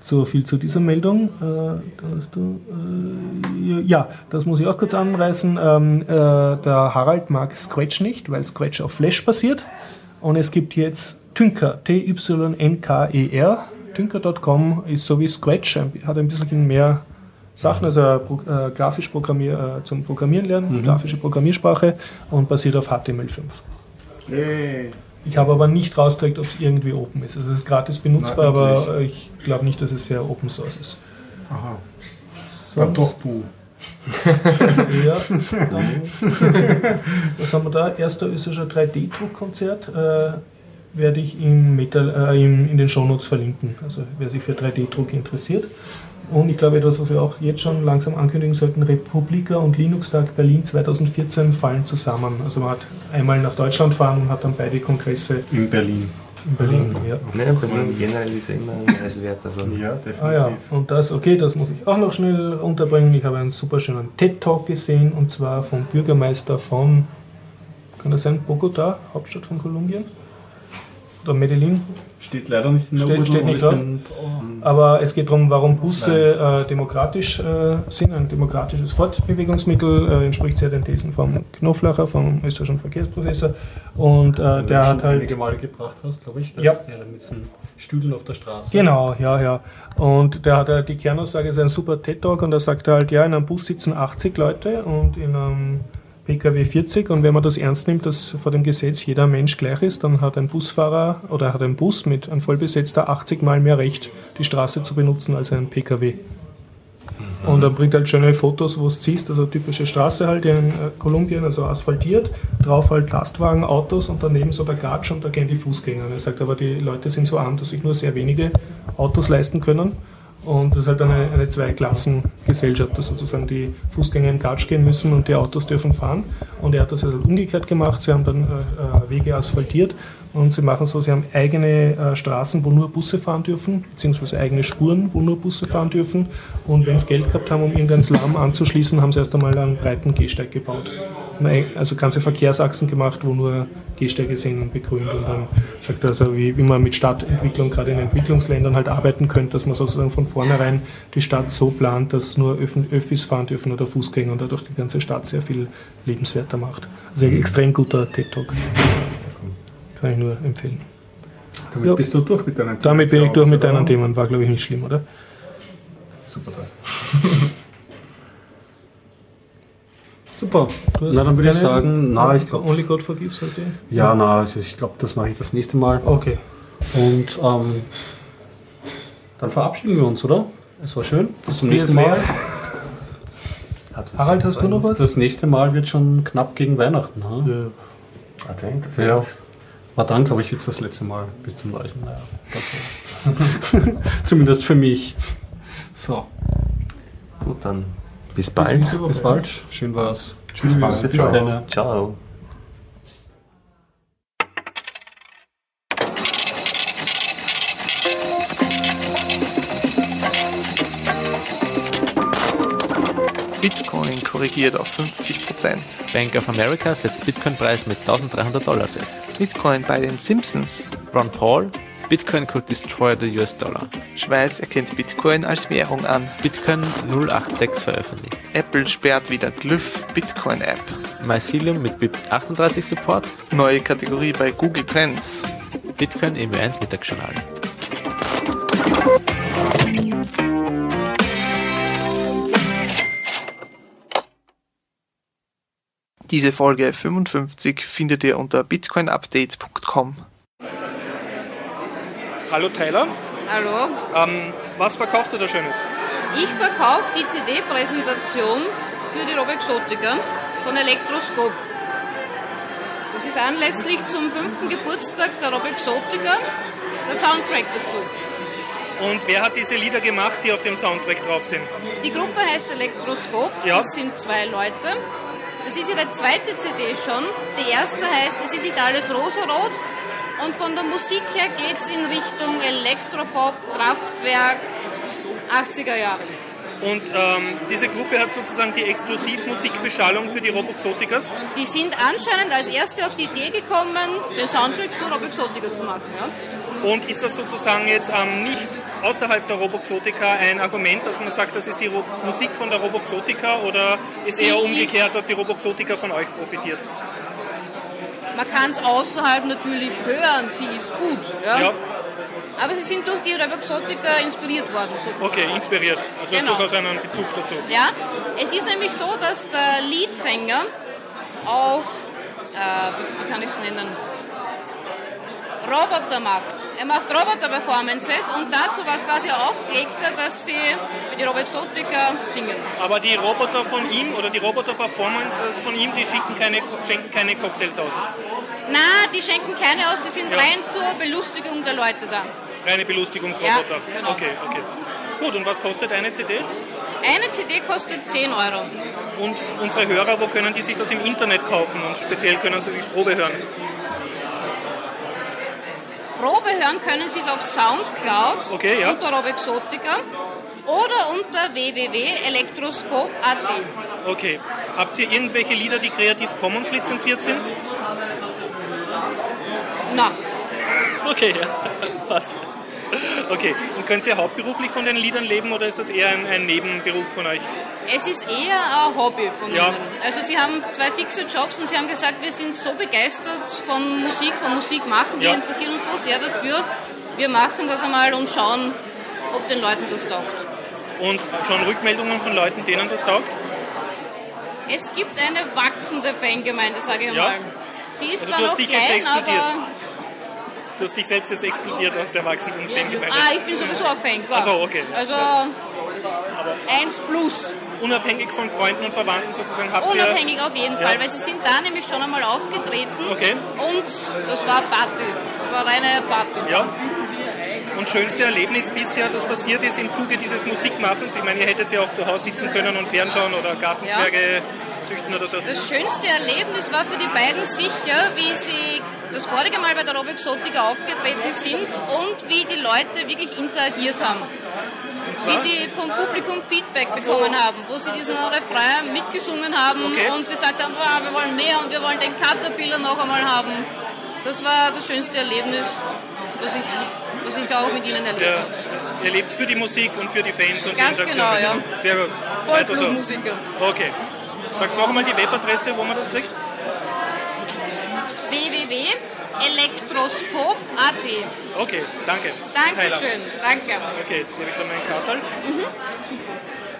So viel zu dieser Meldung. Äh, da hast du, äh, ja, das muss ich auch kurz anreißen. Ähm, äh, der Harald mag Scratch nicht, weil Scratch auf Flash basiert. Und es gibt jetzt Tynker, T-Y-N-K-E-R. Tynker.com ist so wie Scratch, hat ein bisschen mehr Sachen, also äh, grafisch Programmier, äh, zum Programmieren lernen, grafische Programmiersprache und basiert auf HTML5. Ich habe aber nicht rausgekriegt, ob es irgendwie open ist. Also es ist gratis benutzbar, endlich. aber ich glaube nicht, dass es sehr Open Source ist. Aha. Dann doch Buh. Ja, dann, was haben wir da? Erster österreichischer 3D-Druckkonzert äh, werde ich im Metal, äh, im, in den Shownotes verlinken. Also wer sich für 3D-Druck interessiert. Und ich glaube, etwas, was wir auch jetzt schon langsam ankündigen sollten, Republika und Linux-Tag Berlin 2014 fallen zusammen. Also man hat einmal nach Deutschland fahren und hat dann beide Kongresse In Berlin. in Berlin. Ja. Nein, Berlin generell ist ja immer ein Reisewert. Also Ja, definitiv. Ah ja, und das, okay, das muss ich auch noch schnell unterbringen. Ich habe einen super schönen TED-Talk gesehen und zwar vom Bürgermeister von, kann das sein, Bogota, Hauptstadt von Kolumbien? Oder Medellin? Steht leider nicht in der Steht- steht nicht aber drauf. Aber es geht darum, warum Busse äh, demokratisch äh, sind, ein demokratisches Fortbewegungsmittel, äh, entspricht sehr den Thesen vom Knoflacher, vom österreichischen Verkehrsprofessor. Und äh, den der du hat halt einige Male gebracht hast, glaube ich. dass Ja. Der mit diesen Stühlen auf der Straße. Genau, ja, ja. Und der hat halt die Kernaussage, ist ein super TED-Talk und da sagt er halt, ja, in einem Bus sitzen 80 Leute und in einem PKW 40 und wenn man das ernst nimmt, dass vor dem Gesetz jeder Mensch gleich ist, dann hat ein Busfahrer oder hat ein Bus mit einem vollbesetzter 80 Mal mehr Recht, die Straße zu benutzen als ein PKW. Und dann bringt halt schöne Fotos, wo du siehst, also typische Straße halt in äh, Kolumbien, also asphaltiert, drauf halt Lastwagen, Autos und daneben so der Gatsch und da gehen die Fußgänger. Und er sagt aber, die Leute sind so arm, dass sich nur sehr wenige Autos leisten können. Und das ist halt eine, eine Zweiklassengesellschaft, dass sozusagen die Fußgänger in Gatsch gehen müssen und die Autos dürfen fahren. Und er hat das halt umgekehrt gemacht. Sie haben dann äh, äh, Wege asphaltiert und sie machen so, sie haben eigene äh, Straßen, wo nur Busse fahren dürfen, beziehungsweise eigene Spuren, wo nur Busse fahren dürfen. Und wenn sie Geld gehabt haben, um irgendeinen Slum anzuschließen, haben sie erst einmal einen breiten Gehsteig gebaut. Also ganze Verkehrsachsen gemacht, wo nur Gehsteige sind und begrünt. Und dann sagt er also, wie, wie man mit Stadtentwicklung gerade in Entwicklungsländern halt arbeiten könnte, dass man sozusagen von vornherein die Stadt so plant, dass nur Öff Öffis fahren dürfen oder Fußgänger und dadurch die ganze Stadt sehr viel lebenswerter macht. Also ein extrem guter TED-Talk. Kann ich nur empfehlen. Damit Ja. bist du durch mit deinen Damit bin ich durch mit deinen Themen, war glaube ich nicht schlimm, oder? Super. Super. Du hast Na, dann würde ich sagen, na, ich glaube. Only God Forgives hast du? Ja, na, also ich glaube, das mache ich das nächste Mal. Okay. Und ähm, dann verabschieden wir uns, oder? Es war schön. Bis zum nächsten Mal. Harald, hast du noch was? Das nächste Mal wird schon knapp gegen Weihnachten. Ha? Advent, Ja. Advent. War dann, glaube ich, jetzt das letzte Mal bis zum Leuchten. Naja, das war- Zumindest für mich. So, Gut, dann bis bald. bis bald. Schön war's. Tschüss. Bis Ciao. dann. Ciao. Bitcoin korrigiert auf 50%. Bank of America setzt Bitcoin-Preis mit 1300 Dollar fest. Bitcoin bei den Simpsons. Ron Paul, Bitcoin could destroy the US dollar. Schweiz erkennt Bitcoin als Währung an. Bitcoin 086 veröffentlicht. Apple sperrt wieder Glyph Bitcoin App. Mycelium mit BIP38 Support. Neue Kategorie bei Google Trends. Bitcoin im 1 Mittagsjournal. Diese Folge 55 findet ihr unter bitcoinupdate.com. Hallo Tyler, Hallo, ähm, was verkaufst du da Schönes? ich verkaufe die CD-Präsentation für die Robexotica von Elektroskop. Das ist anlässlich zum fünften Geburtstag der Robexotica der Soundtrack dazu. Und wer hat diese Lieder gemacht, die auf dem Soundtrack drauf sind? Die Gruppe heißt Elektroskop, Ja. das sind zwei Leute. Das ist ihre zweite CD schon. Die erste heißt Es ist nicht alles rosarot. Und von der Musik her geht es in Richtung Elektropop, Kraftwerk, 80er Jahre. Und ähm, diese Gruppe hat sozusagen die Exklusivmusikbeschallung für die Roboxoticas. Die sind anscheinend als erste auf die Idee gekommen, den Soundtrack zu Robexotica zu machen. Ja? Und ist das sozusagen jetzt ähm, nicht außerhalb der Roboxotica ein Argument, dass man sagt, das ist die Ro Musik von der Roboxotica oder ist Sie eher umgekehrt, dass die Roboxotica von euch profitiert? Man kann es außerhalb natürlich hören, sie ist gut. Ja? Ja, Aber sie sind durch die Robexotica inspiriert worden. sozusagen. okay, inspiriert. Also Genau. durchaus einen Bezug dazu. Ja, es ist nämlich so, dass der Leadsänger auch, äh, wie kann ich es nennen, Roboter macht. Er macht Roboter-Performances und dazu war es quasi aufgelegter, dass sie die Robexotica singen. Aber die Roboter von ihm oder die Roboter-Performances von ihm, die schicken keine, schenken keine Cocktails aus. Na, die schenken keine aus, die sind Ja. rein zur Belustigung der Leute da. Reine Belustigungsroboter. Ja, genau. Okay, okay. Gut, und was kostet eine CD? Eine CD kostet 10 Euro. Und unsere Hörer, wo können die sich das im Internet kaufen? Und speziell können sie sich Probe hören. Probe hören können Sie es auf Soundcloud Okay, ja. unter Robexotica oder unter www.elektroskop.at. Okay. Habt ihr irgendwelche Lieder, die Creative Commons lizenziert sind? Na, Okay, ja. Passt. Okay. Und könnt ihr hauptberuflich von den Liedern leben oder ist das eher ein, ein Nebenberuf von euch? Es ist eher ein Hobby von Ja. Ihnen. Also Sie haben zwei fixe Jobs und Sie haben gesagt, wir sind so begeistert von Musik, von Musik machen, wir Ja. interessieren uns so sehr dafür. Wir machen das einmal und schauen, ob den Leuten das taugt. Und schon Rückmeldungen von Leuten, denen das taugt? Es gibt eine wachsende Fangemeinde, sage ich Ja. mal. Sie ist Also zwar noch klein, aber Du hast dich selbst jetzt exkludiert aus der wachsenden Fangemeinde. ah, ich bin sowieso ein Fan, klar. Ach so, okay. Also eins plus. Unabhängig von Freunden und Verwandten sozusagen habt ihr... Unabhängig auf jeden Ja. Fall, weil sie sind da nämlich schon einmal aufgetreten Okay. und das war Party. Das war reine Party. Ja. Und schönste Erlebnis bisher, das passiert ist im Zuge dieses Musikmachens. Ich meine, ihr hättet ja auch zu Hause sitzen können und fernschauen oder Gartenzwerge züchten oder so. Das schönste Erlebnis war für die beiden sicher, wie sie das vorige Mal bei der Robexotica aufgetreten sind und wie die Leute wirklich interagiert haben. Wie sie vom Publikum Feedback bekommen haben, wo sie diesen Refrain mitgesungen haben Okay. und gesagt haben, "Ah, wir wollen mehr und wir wollen den Caterpillar noch einmal haben. Das war das schönste Erlebnis, was ich, was ich auch mit ihnen erlebt habe. ihr lebt für die Musik und für die Fans und Ganz die Interaktion. genau, Sehr gut. Weiter so. Vollblutmusiker. Okay. Sagst du noch einmal die Webadresse, wo man das kriegt? www.elektroskop.at Okay, danke. Dankeschön, danke. Okay, jetzt gebe ich dann meinen Kartal.